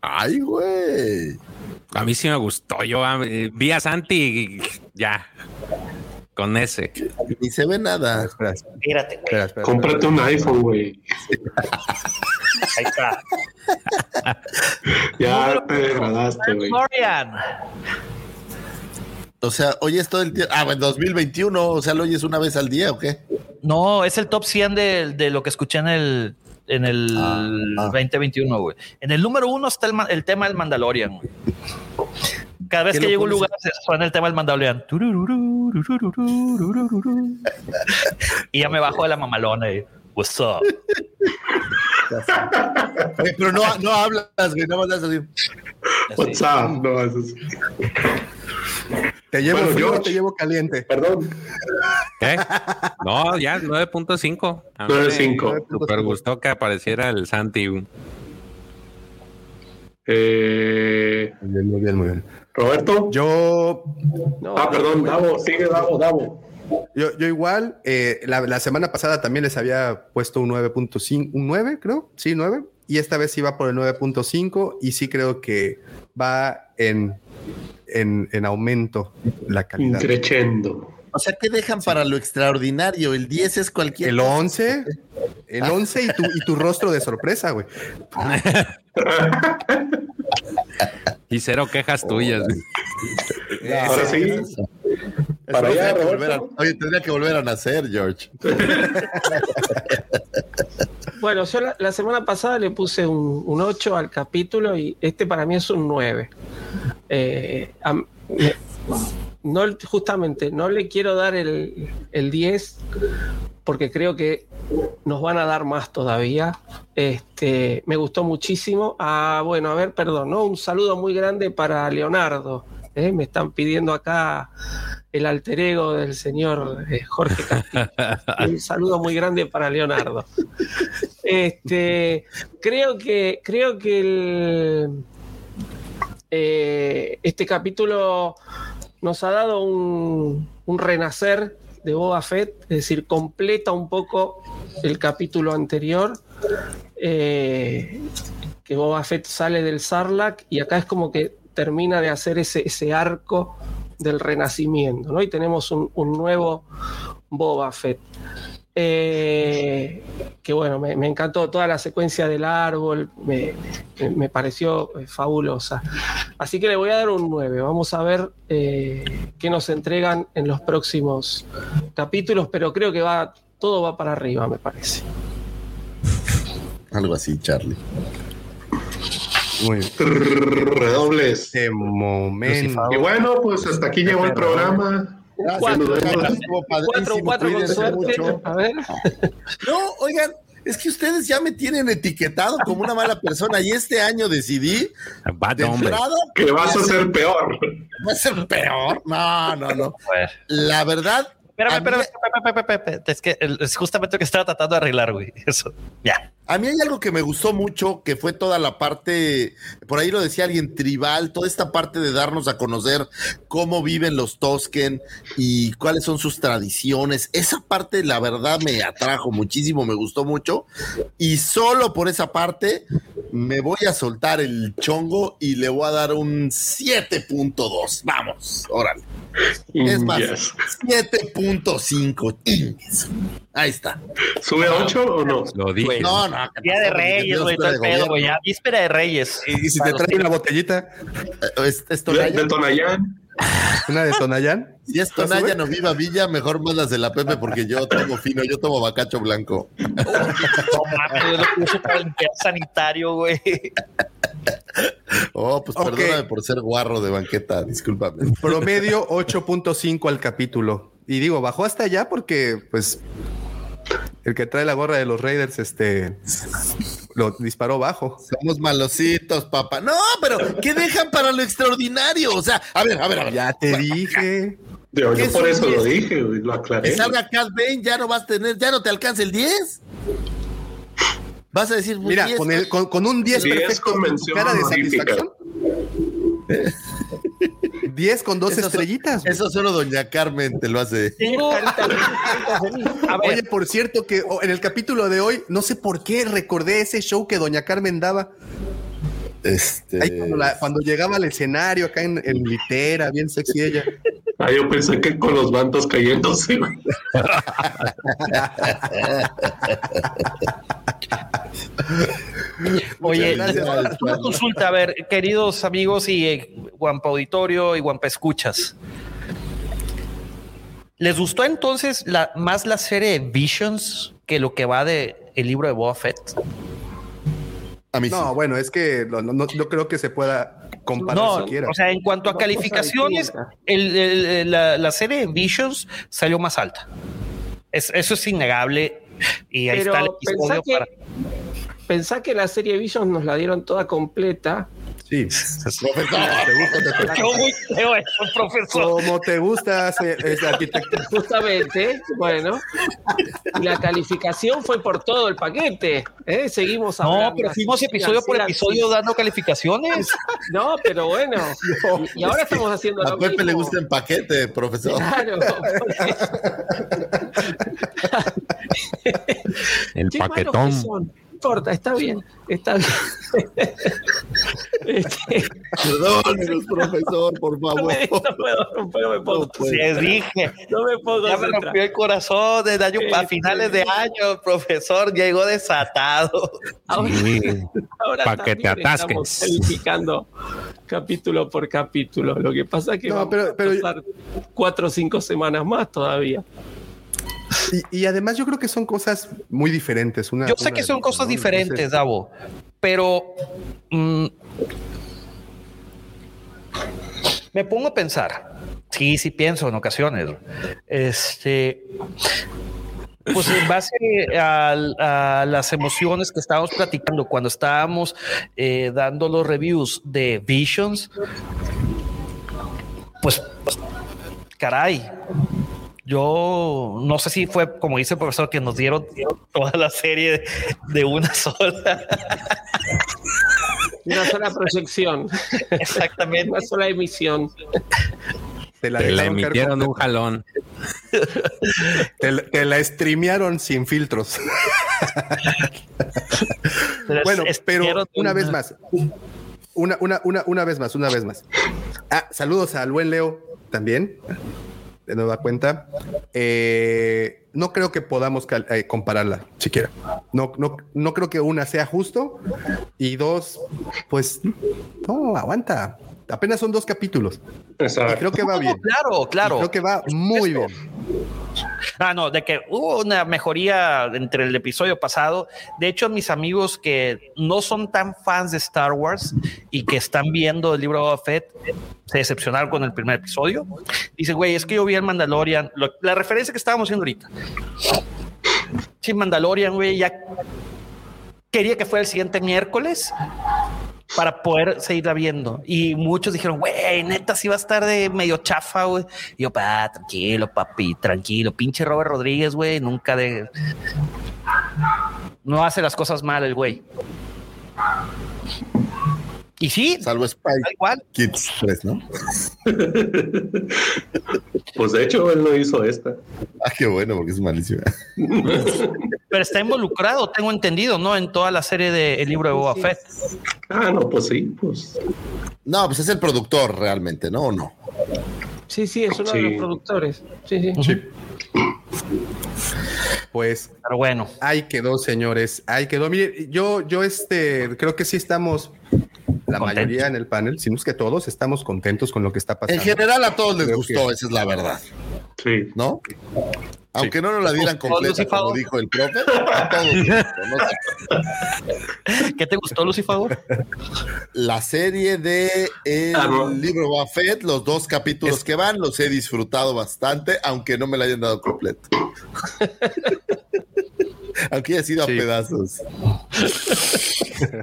Ay, güey. A mí sí me gustó. Yo eh, vi a Santi y ya. Con ese. Ni se ve nada. espera, Espérate, güey. espera, espera. Cómprate un iPhone, güey. Ahí está. Ya te degradaste, güey. O sea, oyes todo el tiempo. Ah, bueno, 2021. O sea, ¿lo oyes una vez al día o qué? No, es el top 100 de, de lo que escuché en el en el Ah, ah. 2021, güey. En el número uno está el, el tema del Mandalorian, güey. Cada vez ¿Qué que lo llego a un lugar se suena el tema del Mandalorian. Y ya me bajo de la mamalona y what's up. Oye, pero no, no hablas, güey. Nada más haces así. Así. WhatsApp, no, eso sí. Te llevo Bueno, frío, George. te llevo caliente. Perdón. ¿Qué? No, ya 9.5. A mí me 9.5. Super gustó que apareciera el Santi. Eh, Muy bien, muy bien, muy bien. Roberto. Yo, No, Ah, perdón, Davo. Sigue Davo, Davo. Yo, yo igual, eh, la, la semana pasada también les había puesto un 9.5, un 9, creo. Sí, 9. Y esta vez iba por el 9.5 y sí creo que va en, en, en aumento la calidad. Increchendo. O sea, ¿qué dejan para lo extraordinario? El 10 es cualquier. El 11, el 11 y tu, y tu rostro de sorpresa, güey. Y cero quejas tuyas. Ahora sí. Para tendría allá, que volver a- Roberto. oye, tendría que volver a nacer, George. Bueno, yo la, la semana pasada le puse un, un 8 al capítulo y este para mí es un 9. Eh, no, justamente, no le quiero dar el, el 10 porque creo que nos van a dar más todavía. Este, me gustó muchísimo. Ah, bueno, a ver, perdón, ¿no? Un saludo muy grande para Leonardo. ¿Eh? Me están pidiendo acá el alter ego del señor eh, Jorge Castillo. Un saludo muy grande para Leonardo. Este, creo que, creo que el, eh, este capítulo nos ha dado un, un renacer de Boba Fett, es decir, completa un poco el capítulo anterior. eh, que Boba Fett sale del Sarlacc y acá es como que termina de hacer ese, ese arco del renacimiento, ¿no? Y tenemos un, un nuevo Boba Fett. Eh, que bueno, me, me encantó toda la secuencia del árbol, me, me- pareció eh, fabulosa. Así que le voy a dar un 9. Vamos a ver eh, qué nos entregan en los próximos capítulos, pero creo que va todo va para arriba, me parece. Algo así, Charlie. Muy bien. Redobles. De momento. Y bueno, pues hasta aquí llegó el programa. Cuatro, cuatro, cuatro con suerte. A ver. No, oigan, es que ustedes ya me tienen etiquetado como una mala persona y este año decidí Bad de entrada Que vas a ser peor. va a ser peor. No, no, no. La verdad, Espérame, espérame, espérame, Es que es justamente lo que estaba tratando de arreglar, güey. Eso, ya. A mí hay algo que me gustó mucho, que fue toda la parte, por ahí lo decía alguien, tribal, toda esta parte de darnos a conocer cómo viven los Tosken y cuáles son sus tradiciones. Esa parte, la verdad, me atrajo muchísimo, me gustó mucho. Y solo por esa parte me voy a soltar el chongo y le voy a dar un 7.2. Vamos, órale. Mm, es más, yes. 7.2. 3.5. Ahí está. ¿Sube a 8 o no? Lo dije. No, no. Día de Reyes, güey. Todo el pedo, güey. Víspera de Reyes. Y, si te trae una botellita. Eh, ¿Es, es ¿De Tonayán? ¿Una de Tonayán? Si es Tonayán o Viva Villa, mejor más las de la Pepe, porque yo tomo fino, yo tomo bacacho blanco. no mames, lo sanitario, güey. Oh, pues perdóname por ser guarro de banqueta, discúlpame. Promedio 8.5 al capítulo. Y digo, bajó hasta allá porque, pues, el que trae la gorra de los Raiders, este, lo disparó bajo. Somos malositos, papá. No, pero ¿qué dejan para lo extraordinario? O sea, a ver, a ver, a ver. Ya te dije. Yo, ¿Qué yo por eso lo 10? dije, lo aclaré. Que salga Cat Bane, ya no vas a tener, ya no te alcanza el 10. Vas a decir, Mira, 10, con, el- con- con un 10 10 perfecto con cara de satisfacción. 10 con dos Eso son- estrellitas. Eso solo Doña Carmen te lo hace. A ver, Oye, por cierto, que en el capítulo de hoy, no sé por qué recordé ese show que Doña Carmen daba. Este. Ahí cuando, la- cuando llegaba al escenario acá en, en litera, bien sexy ella. Ah, yo pensé que con los bandos cayéndose. Oye, una consulta, a ver, queridos amigos y eh, Guampa Auditorio y Guampa Escuchas. ¿Les gustó entonces la, más la serie de Visions que lo que va de el libro de Boba Fett? A mí sí. No, bueno, es que no, no- no creo que se pueda comparar No, siquiera. o sea, en cuanto a cosas calificaciones, distintas. el- el- la, la serie de Visions salió más alta. Es- eso es innegable. Y ahí Pero está el pensá episodio que, para. pensá que la serie Visions nos la dieron toda completa Sí. Profesor. ¿Te gusta, te- Yo muy feo eso, profesor. Como te gusta es arquitecto. Justamente, bueno. Y la calificación fue por todo el paquete. ¿eh? Seguimos No, hablando pero fuimos episodio por episodio dando calificaciones. No, pero bueno. y, y ahora estamos haciendo A lo Pepe le mismo. gusta en paquete, profesor. Claro. El Qué malos que paquetón. Importa, está bien, está bien. Este, Perdónenos, profesor, por no, favor. me, no puedo, no puedo, me puedo. Les dije. no me puedo Ya me rompió el corazón desde año, a Este- finales de año, profesor, llegó desatado. Ahora, Sí. ahora Pa' que te atasques. calificando capítulo por capítulo. Lo que pasa es que No, vamos pero- a pero- pasar cuatro o cinco semanas más todavía. Y, y además yo creo que son cosas muy diferentes. Una, Yo sé una que son cosas ¿no? diferentes, Entonces, Davo, pero mm, me pongo a pensar. Sí, sí pienso en ocasiones. Este, pues en base a, las emociones que estábamos platicando cuando estábamos eh, dando los reviews de Visions, pues caray. Yo no sé si fue como dice el profesor que nos dieron toda la serie de, una sola. Una sola proyección, Exactamente. una sola emisión. Te la, Te la emitieron de un jalón. Te, la- te la streamearon sin filtros. Bueno, pero una vez más. Una, una, una, una vez más, una vez más. Ah, saludos al buen Leo también. De nueva cuenta. Eh, no creo que podamos eh, compararla siquiera. No, no, no creo que una sea justo y dos, pues no aguanta. Apenas son dos capítulos. Y Exacto. creo que va bien. Claro, Y claro. Creo que va muy bien. Ah, no, de que hubo una mejoría entre el episodio pasado. De hecho, mis amigos que no son tan fans de Star Wars y que están viendo el libro de Boba Fett se decepcionaron con el primer episodio. Dicen, güey, es que yo vi el Mandalorian, lo- la referencia que estábamos haciendo ahorita. Sí, Mandalorian, güey, ya quería que fuera el siguiente miércoles para poder seguirla viendo. Y muchos dijeron, güey, neta, sí va a estar de medio chafa, güey. Y yo, pa, tranquilo, papi, tranquilo. Pinche Robert Rodríguez, güey, nunca de. No hace las cosas mal el güey. Y sí, Salvo Spike tal cual. Kids 3, ¿no? Pues de hecho, él no hizo esta. Ah, qué bueno, porque es malísima. Pero está involucrado, tengo entendido, ¿no? En toda la serie de El libro de Boba. Fett. Ah, no, pues sí, pues. No, pues es el productor realmente, ¿no? ¿O no? Sí, sí, es uno de los productores. Sí, sí. Sí. Pues Pero bueno, Ahí quedó, señores. Ahí quedó. Mire, yo, yo este, creo que sí estamos, la Contentos. mayoría en el panel, si no es que todos, estamos contentos con lo que está En pasando. general a todos les Creo gustó, que- esa es la verdad, Sí. ¿no? Aunque no nos la dieran completa, Lucifer? como dijo el profe, a todos les gustó, ¿no? ¿qué te gustó, Lucifer? La serie de el Ah, no. libro Boba Fett, los dos capítulos que van, los he disfrutado bastante, aunque no me la hayan dado completo. aunque haya sido Sí. a pedazos.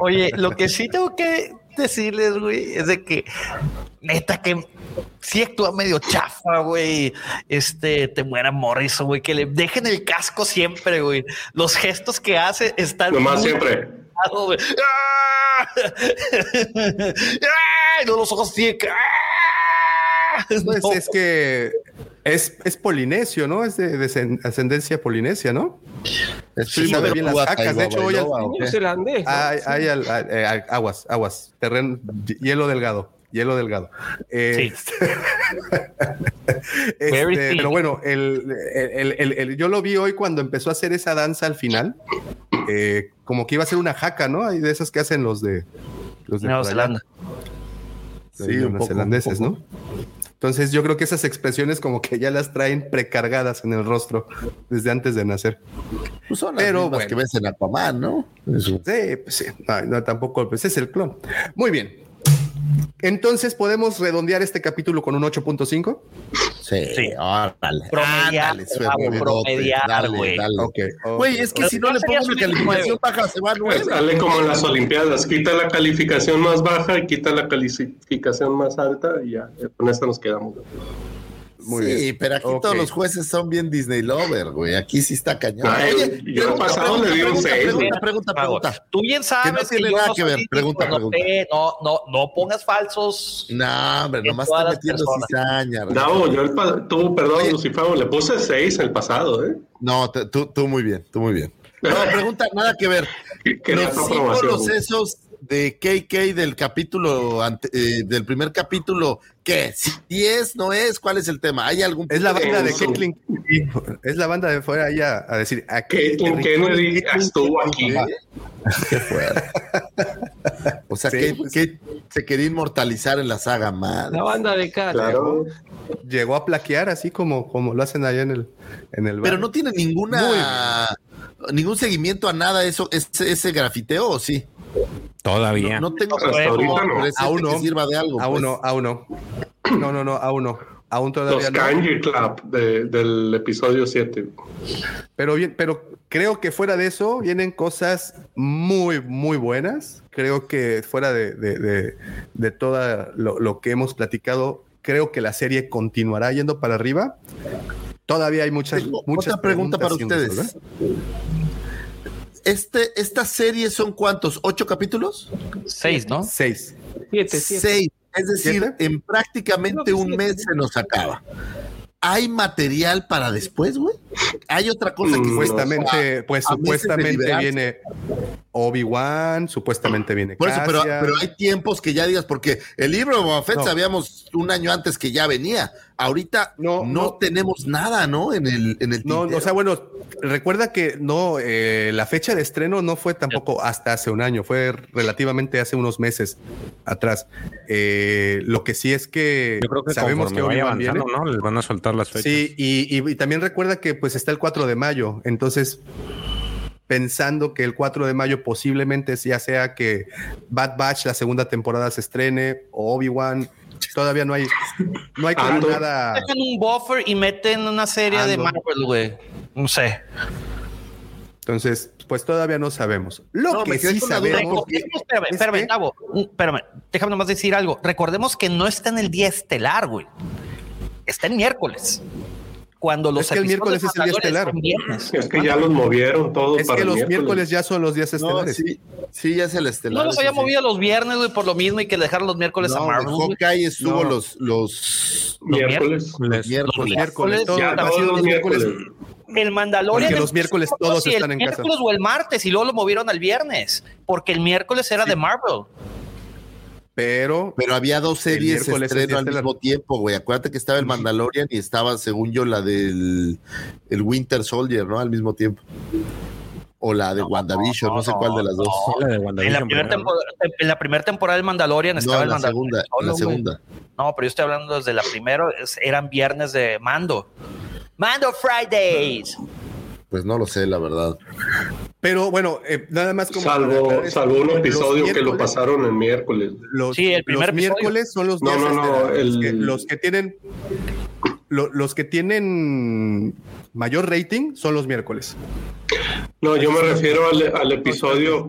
Oye, lo que sí tengo que decirles, güey, es de que neta que sí actúa medio chafa, güey. Este te muera Morrison, güey, que le dejen el casco siempre, güey. Los gestos que hace están Nomás muy siempre. ¡Ah! ¡Ah! Y luego los ojos así. de que, ¡ah! Pues No. es que es, es polinesio, ¿no? Es de, de ascendencia polinesia, ¿no? Es Sí, primo de bien las Tua cacas. De hecho, hoy. Neozelandés. Hay, Sí. hay al- a- eh, aguas, aguas, terreno, hielo delgado, hielo delgado. Eh, este, thin. pero bueno, el, el- el- el- yo lo vi hoy cuando empezó a hacer esa danza al final, eh, como que iba a ser una jaca, ¿no? Hay de esas que hacen los de los de Nueva Zelanda. los Sí, poco, neozelandeses, ¿no? Entonces yo creo que esas expresiones como que ya las traen precargadas en el rostro desde antes de nacer. Pues son las Pero mismas bueno. que ves en Aquaman, ¿no? Eso. Sí, pues sí. No, no, tampoco, pues es el clon. Muy bien. Entonces, ¿podemos redondear este capítulo con un 8.5? Sí, Sí. órale. Promediar, Ándale, promediar, dale, güey. dale. Ok. ok. Güey, es que Pero si no le pongo una subir calificación nueve. baja, se va Pues sale como en las Olimpiadas, quita la calificación más baja y quita la calificación más alta y ya, con esta nos quedamos. Muy sí, bien. pero aquí todos los jueces son bien Disney lover, güey. Aquí sí está cañón. Ay, Oye, yo el pregunta, pasado le di un pregunta, seis, pregunta, pregunta. Tú bien sabes no tiene nada que ver. Pregunta, no, pregunta. te- no, no, no pongas falsos. No, hombre, nomás está las metiendo personas. cizaña. güey. No, yo el tú, perdón, Oye. Lucifago, le puse 6 el pasado, ¿eh? No, tú, tú muy bien, tú muy bien. No, pregunta, nada que ver. Que- que Los símbolos esos de KK del capítulo, ante- eh, del primer capítulo, ¿qué? Si es, no es, ¿cuál es el tema? ¿Hay algún Es la banda de. Caitlyn. Es la banda de fuera ahí a, a decir. Aquí Caitlyn Kennedy estuvo aquí. Qué fuerte. O sea, Sí, que, pues. que se quería inmortalizar en la saga madre. La banda de cara. Claro. Llegó a plaquear así como, como lo hacen allá en el, en el Pero no tiene ninguna ningún seguimiento a nada eso, ese, ese grafiteo, ¿o sí? Todavía. No, no tengo Hasta ahorita no. Aún no. que sirva de algo. Aún pues. no, aún no. No, no, no, aún no. Aún Los todavía no. Kanji Club de- del episodio 7. Pero bien, pero creo que fuera de eso vienen cosas muy, muy buenas. Creo que fuera de, de, de, de todo lo, lo que hemos platicado, creo que la serie continuará yendo para arriba. Todavía hay muchas, Tengo muchas otra pregunta para preguntas sin ustedes. resolver. Este, ¿Esta serie son cuántos? ¿Ocho capítulos? Seis, ¿no? Seis. Siete, siete. Seis. Es decir, ¿Siete? en prácticamente un siete. mes se nos acaba. ¿Hay material para después, güey? ¿Hay otra cosa que Supuestamente, pues a de supuestamente viene Obi-Wan, supuestamente viene Por eso, pero, pero hay tiempos que ya digas, porque el libro de Boba Fett No. sabíamos un año antes que ya venía. Ahorita no, No, no. tenemos nada, ¿no? En el, en el No, tintero. o sea, bueno, recuerda que no, eh, la fecha de estreno no fue tampoco hasta hace un año, fue relativamente hace unos meses atrás. Eh, lo que sí es que, Yo creo que sabemos que vaya Obi-Wan viene. avanzando, ¿no? Les van a soltar las fechas. Sí, y, y- y también recuerda que pues está el 4 de mayo, entonces pensando que el 4 de mayo posiblemente ya sea que Bad Batch la segunda temporada se estrene o Obi-Wan, todavía no hay no hay como nada. Dejan un buffer y meten una serie de Andor. Marvel, güey. No sé. Entonces, pues todavía no sabemos. Lo No, que sí sabemos Recordemos, espérame, es espérame, que- Tavo, espérame, déjame nomás decir algo. Recordemos que no está en el día estelar, güey. Está en miércoles. Cuando los Es que el miércoles es el día estelar. Es que ya los movieron todos es para que el los miércoles ya son los días No, estelares. sí, sí, ya es el estelar. No los había sí. movido los viernes, güey, por lo mismo y que dejaron los miércoles a No, Marvel. de güey. Hawkeye estuvo No. los, los Miércoles. Les- miércoles. miércoles, todo- Ya ha todos sido los los miércoles. miércoles. El Mandalorian. Porque los miércoles todos están el en casa. miércoles o el martes y luego lo movieron al viernes, porque el miércoles era de Marvel. Pero Pero había dos series estreno al mismo tiempo, güey. Acuérdate que estaba el Mandalorian y estaba, según yo, la del el Winter Soldier, ¿no? Al mismo tiempo. O la de WandaVision, no, sé cuál de las dos. Sí, la de En la primera temporada, temporada del Mandalorian No, estaba en el la Mandalorian. segunda, en solo, la segunda. No, pero yo estoy hablando desde la primera, es- eran viernes de Mando. Mando Fridays. Pues no lo sé, la verdad. Pero bueno, eh, nada más como. Salvo, salvo un episodio que lo pasaron el miércoles. Los, Sí, el primer los miércoles son los No, días no, no, estelares. el- Los, que, los que tienen. lo- los que tienen mayor rating son los miércoles. No, yo me refiero al, al episodio,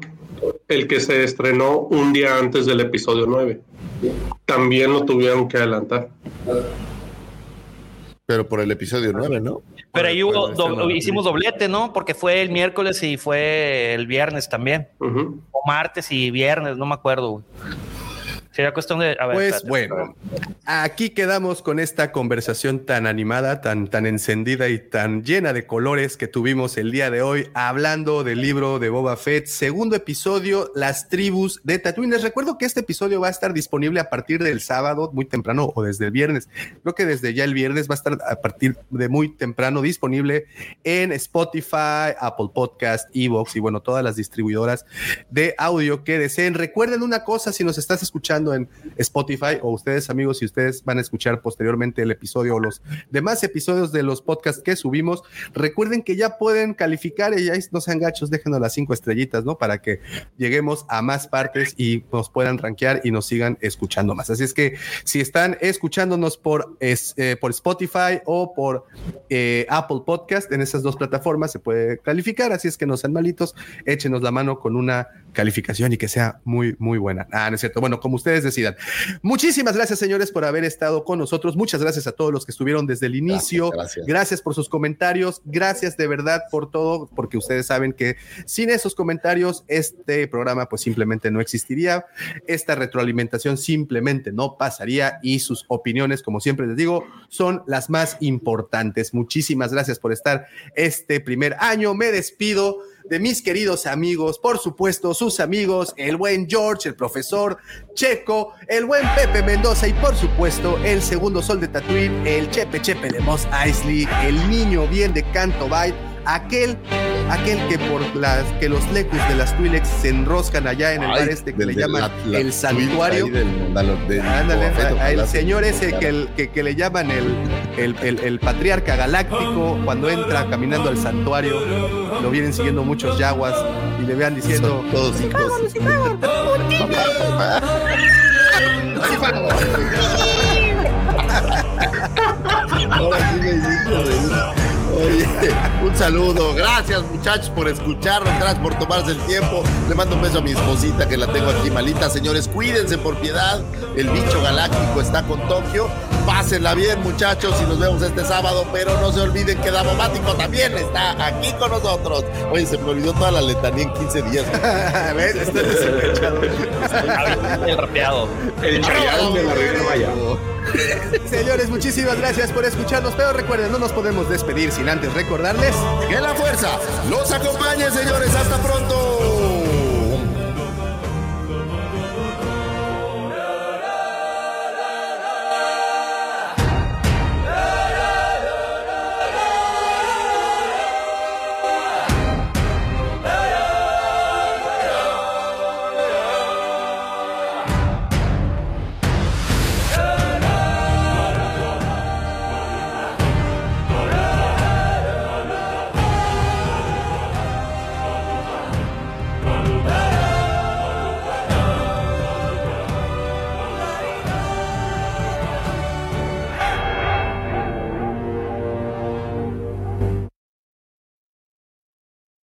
el que se estrenó un día antes del episodio 9. También lo tuvieron que adelantar. Pero por el episodio 9, ¿no? Pero ahí hubo, do- hicimos doblete, ¿no? Porque fue el miércoles y fue el viernes también. O martes y viernes, no me acuerdo. güey. Sería cuestión de. A ver, Pues espérate. bueno, aquí quedamos con esta conversación tan animada, tan, tan encendida y tan llena de colores que tuvimos el día de hoy, hablando del libro de Boba Fett, segundo episodio, Las tribus de Tatooine. Les recuerdo que este episodio va a estar disponible a partir del sábado, muy temprano, o desde el viernes. Creo que desde ya el viernes va a estar a partir de muy temprano disponible en Spotify, Apple Podcast, Evox y bueno, todas las distribuidoras de audio que deseen. Recuerden una cosa, si nos estás escuchando en Spotify o ustedes amigos, si ustedes van a escuchar posteriormente el episodio o los demás episodios de los podcasts que subimos, recuerden que ya pueden calificar y ya no sean gachos, déjenos las cinco estrellitas, ¿no? Para que lleguemos a más partes y nos puedan rankear y nos sigan escuchando más. Así es que si están escuchándonos por, es, eh, por Spotify o por eh, Apple Podcast, en esas dos plataformas se puede calificar, así es que no sean malitos, échenos la mano con una calificación y que sea muy, muy buena. Ah, no es cierto. Bueno, como ustedes decidan. Muchísimas gracias, señores, por haber estado con nosotros. Muchas gracias a todos los que estuvieron desde el inicio. Gracias, Gracias, gracias. por sus comentarios. Gracias de verdad por todo, porque ustedes saben que sin esos comentarios, este programa pues simplemente no existiría. Esta retroalimentación simplemente no pasaría y sus opiniones, como siempre les digo, son las más importantes. Muchísimas gracias por estar este primer año. Me despido de mis queridos amigos, por supuesto, sus amigos, el buen George, el profesor Checo, el buen Pepe Mendoza y por supuesto el segundo sol de Tatooine, el Chepe Chepe de Moss Eisley, el niño bien de Canto Bight, aquel, aquel que por las que los lecus de las Twi'leks se enroscan allá en el Ay, este que le llaman la- la el santuario. ahí del Mandalor- del Ándale, Boba Fett, a- a ojalá el se- señor ese que, el- que, que le llaman el, el, el- el patriarca galáctico, cuando entra caminando al santuario, lo vienen siguiendo muchos yaguas y le vean diciendo, Son todos hijos. Ahora sí me hiciste reír. Oye, un saludo. Gracias, muchachos, por escucharnos. Gracias por tomarse el tiempo. Le mando un beso a mi esposita que la tengo aquí malita. Señores, cuídense por piedad. El bicho galáctico está con Tokio. Pásenla bien, muchachos, y nos vemos este sábado. Pero no se olviden que Davomático también está aquí con nosotros. Oye, se me olvidó toda la letanía en 15 días. ¿ves? Este es el rapeado. El Chayán de la Riviera Maya. Señores, muchísimas gracias por escucharnos, pero recuerden, no nos podemos despedir antes recordarles Que la fuerza los acompañe, señores. Hasta pronto.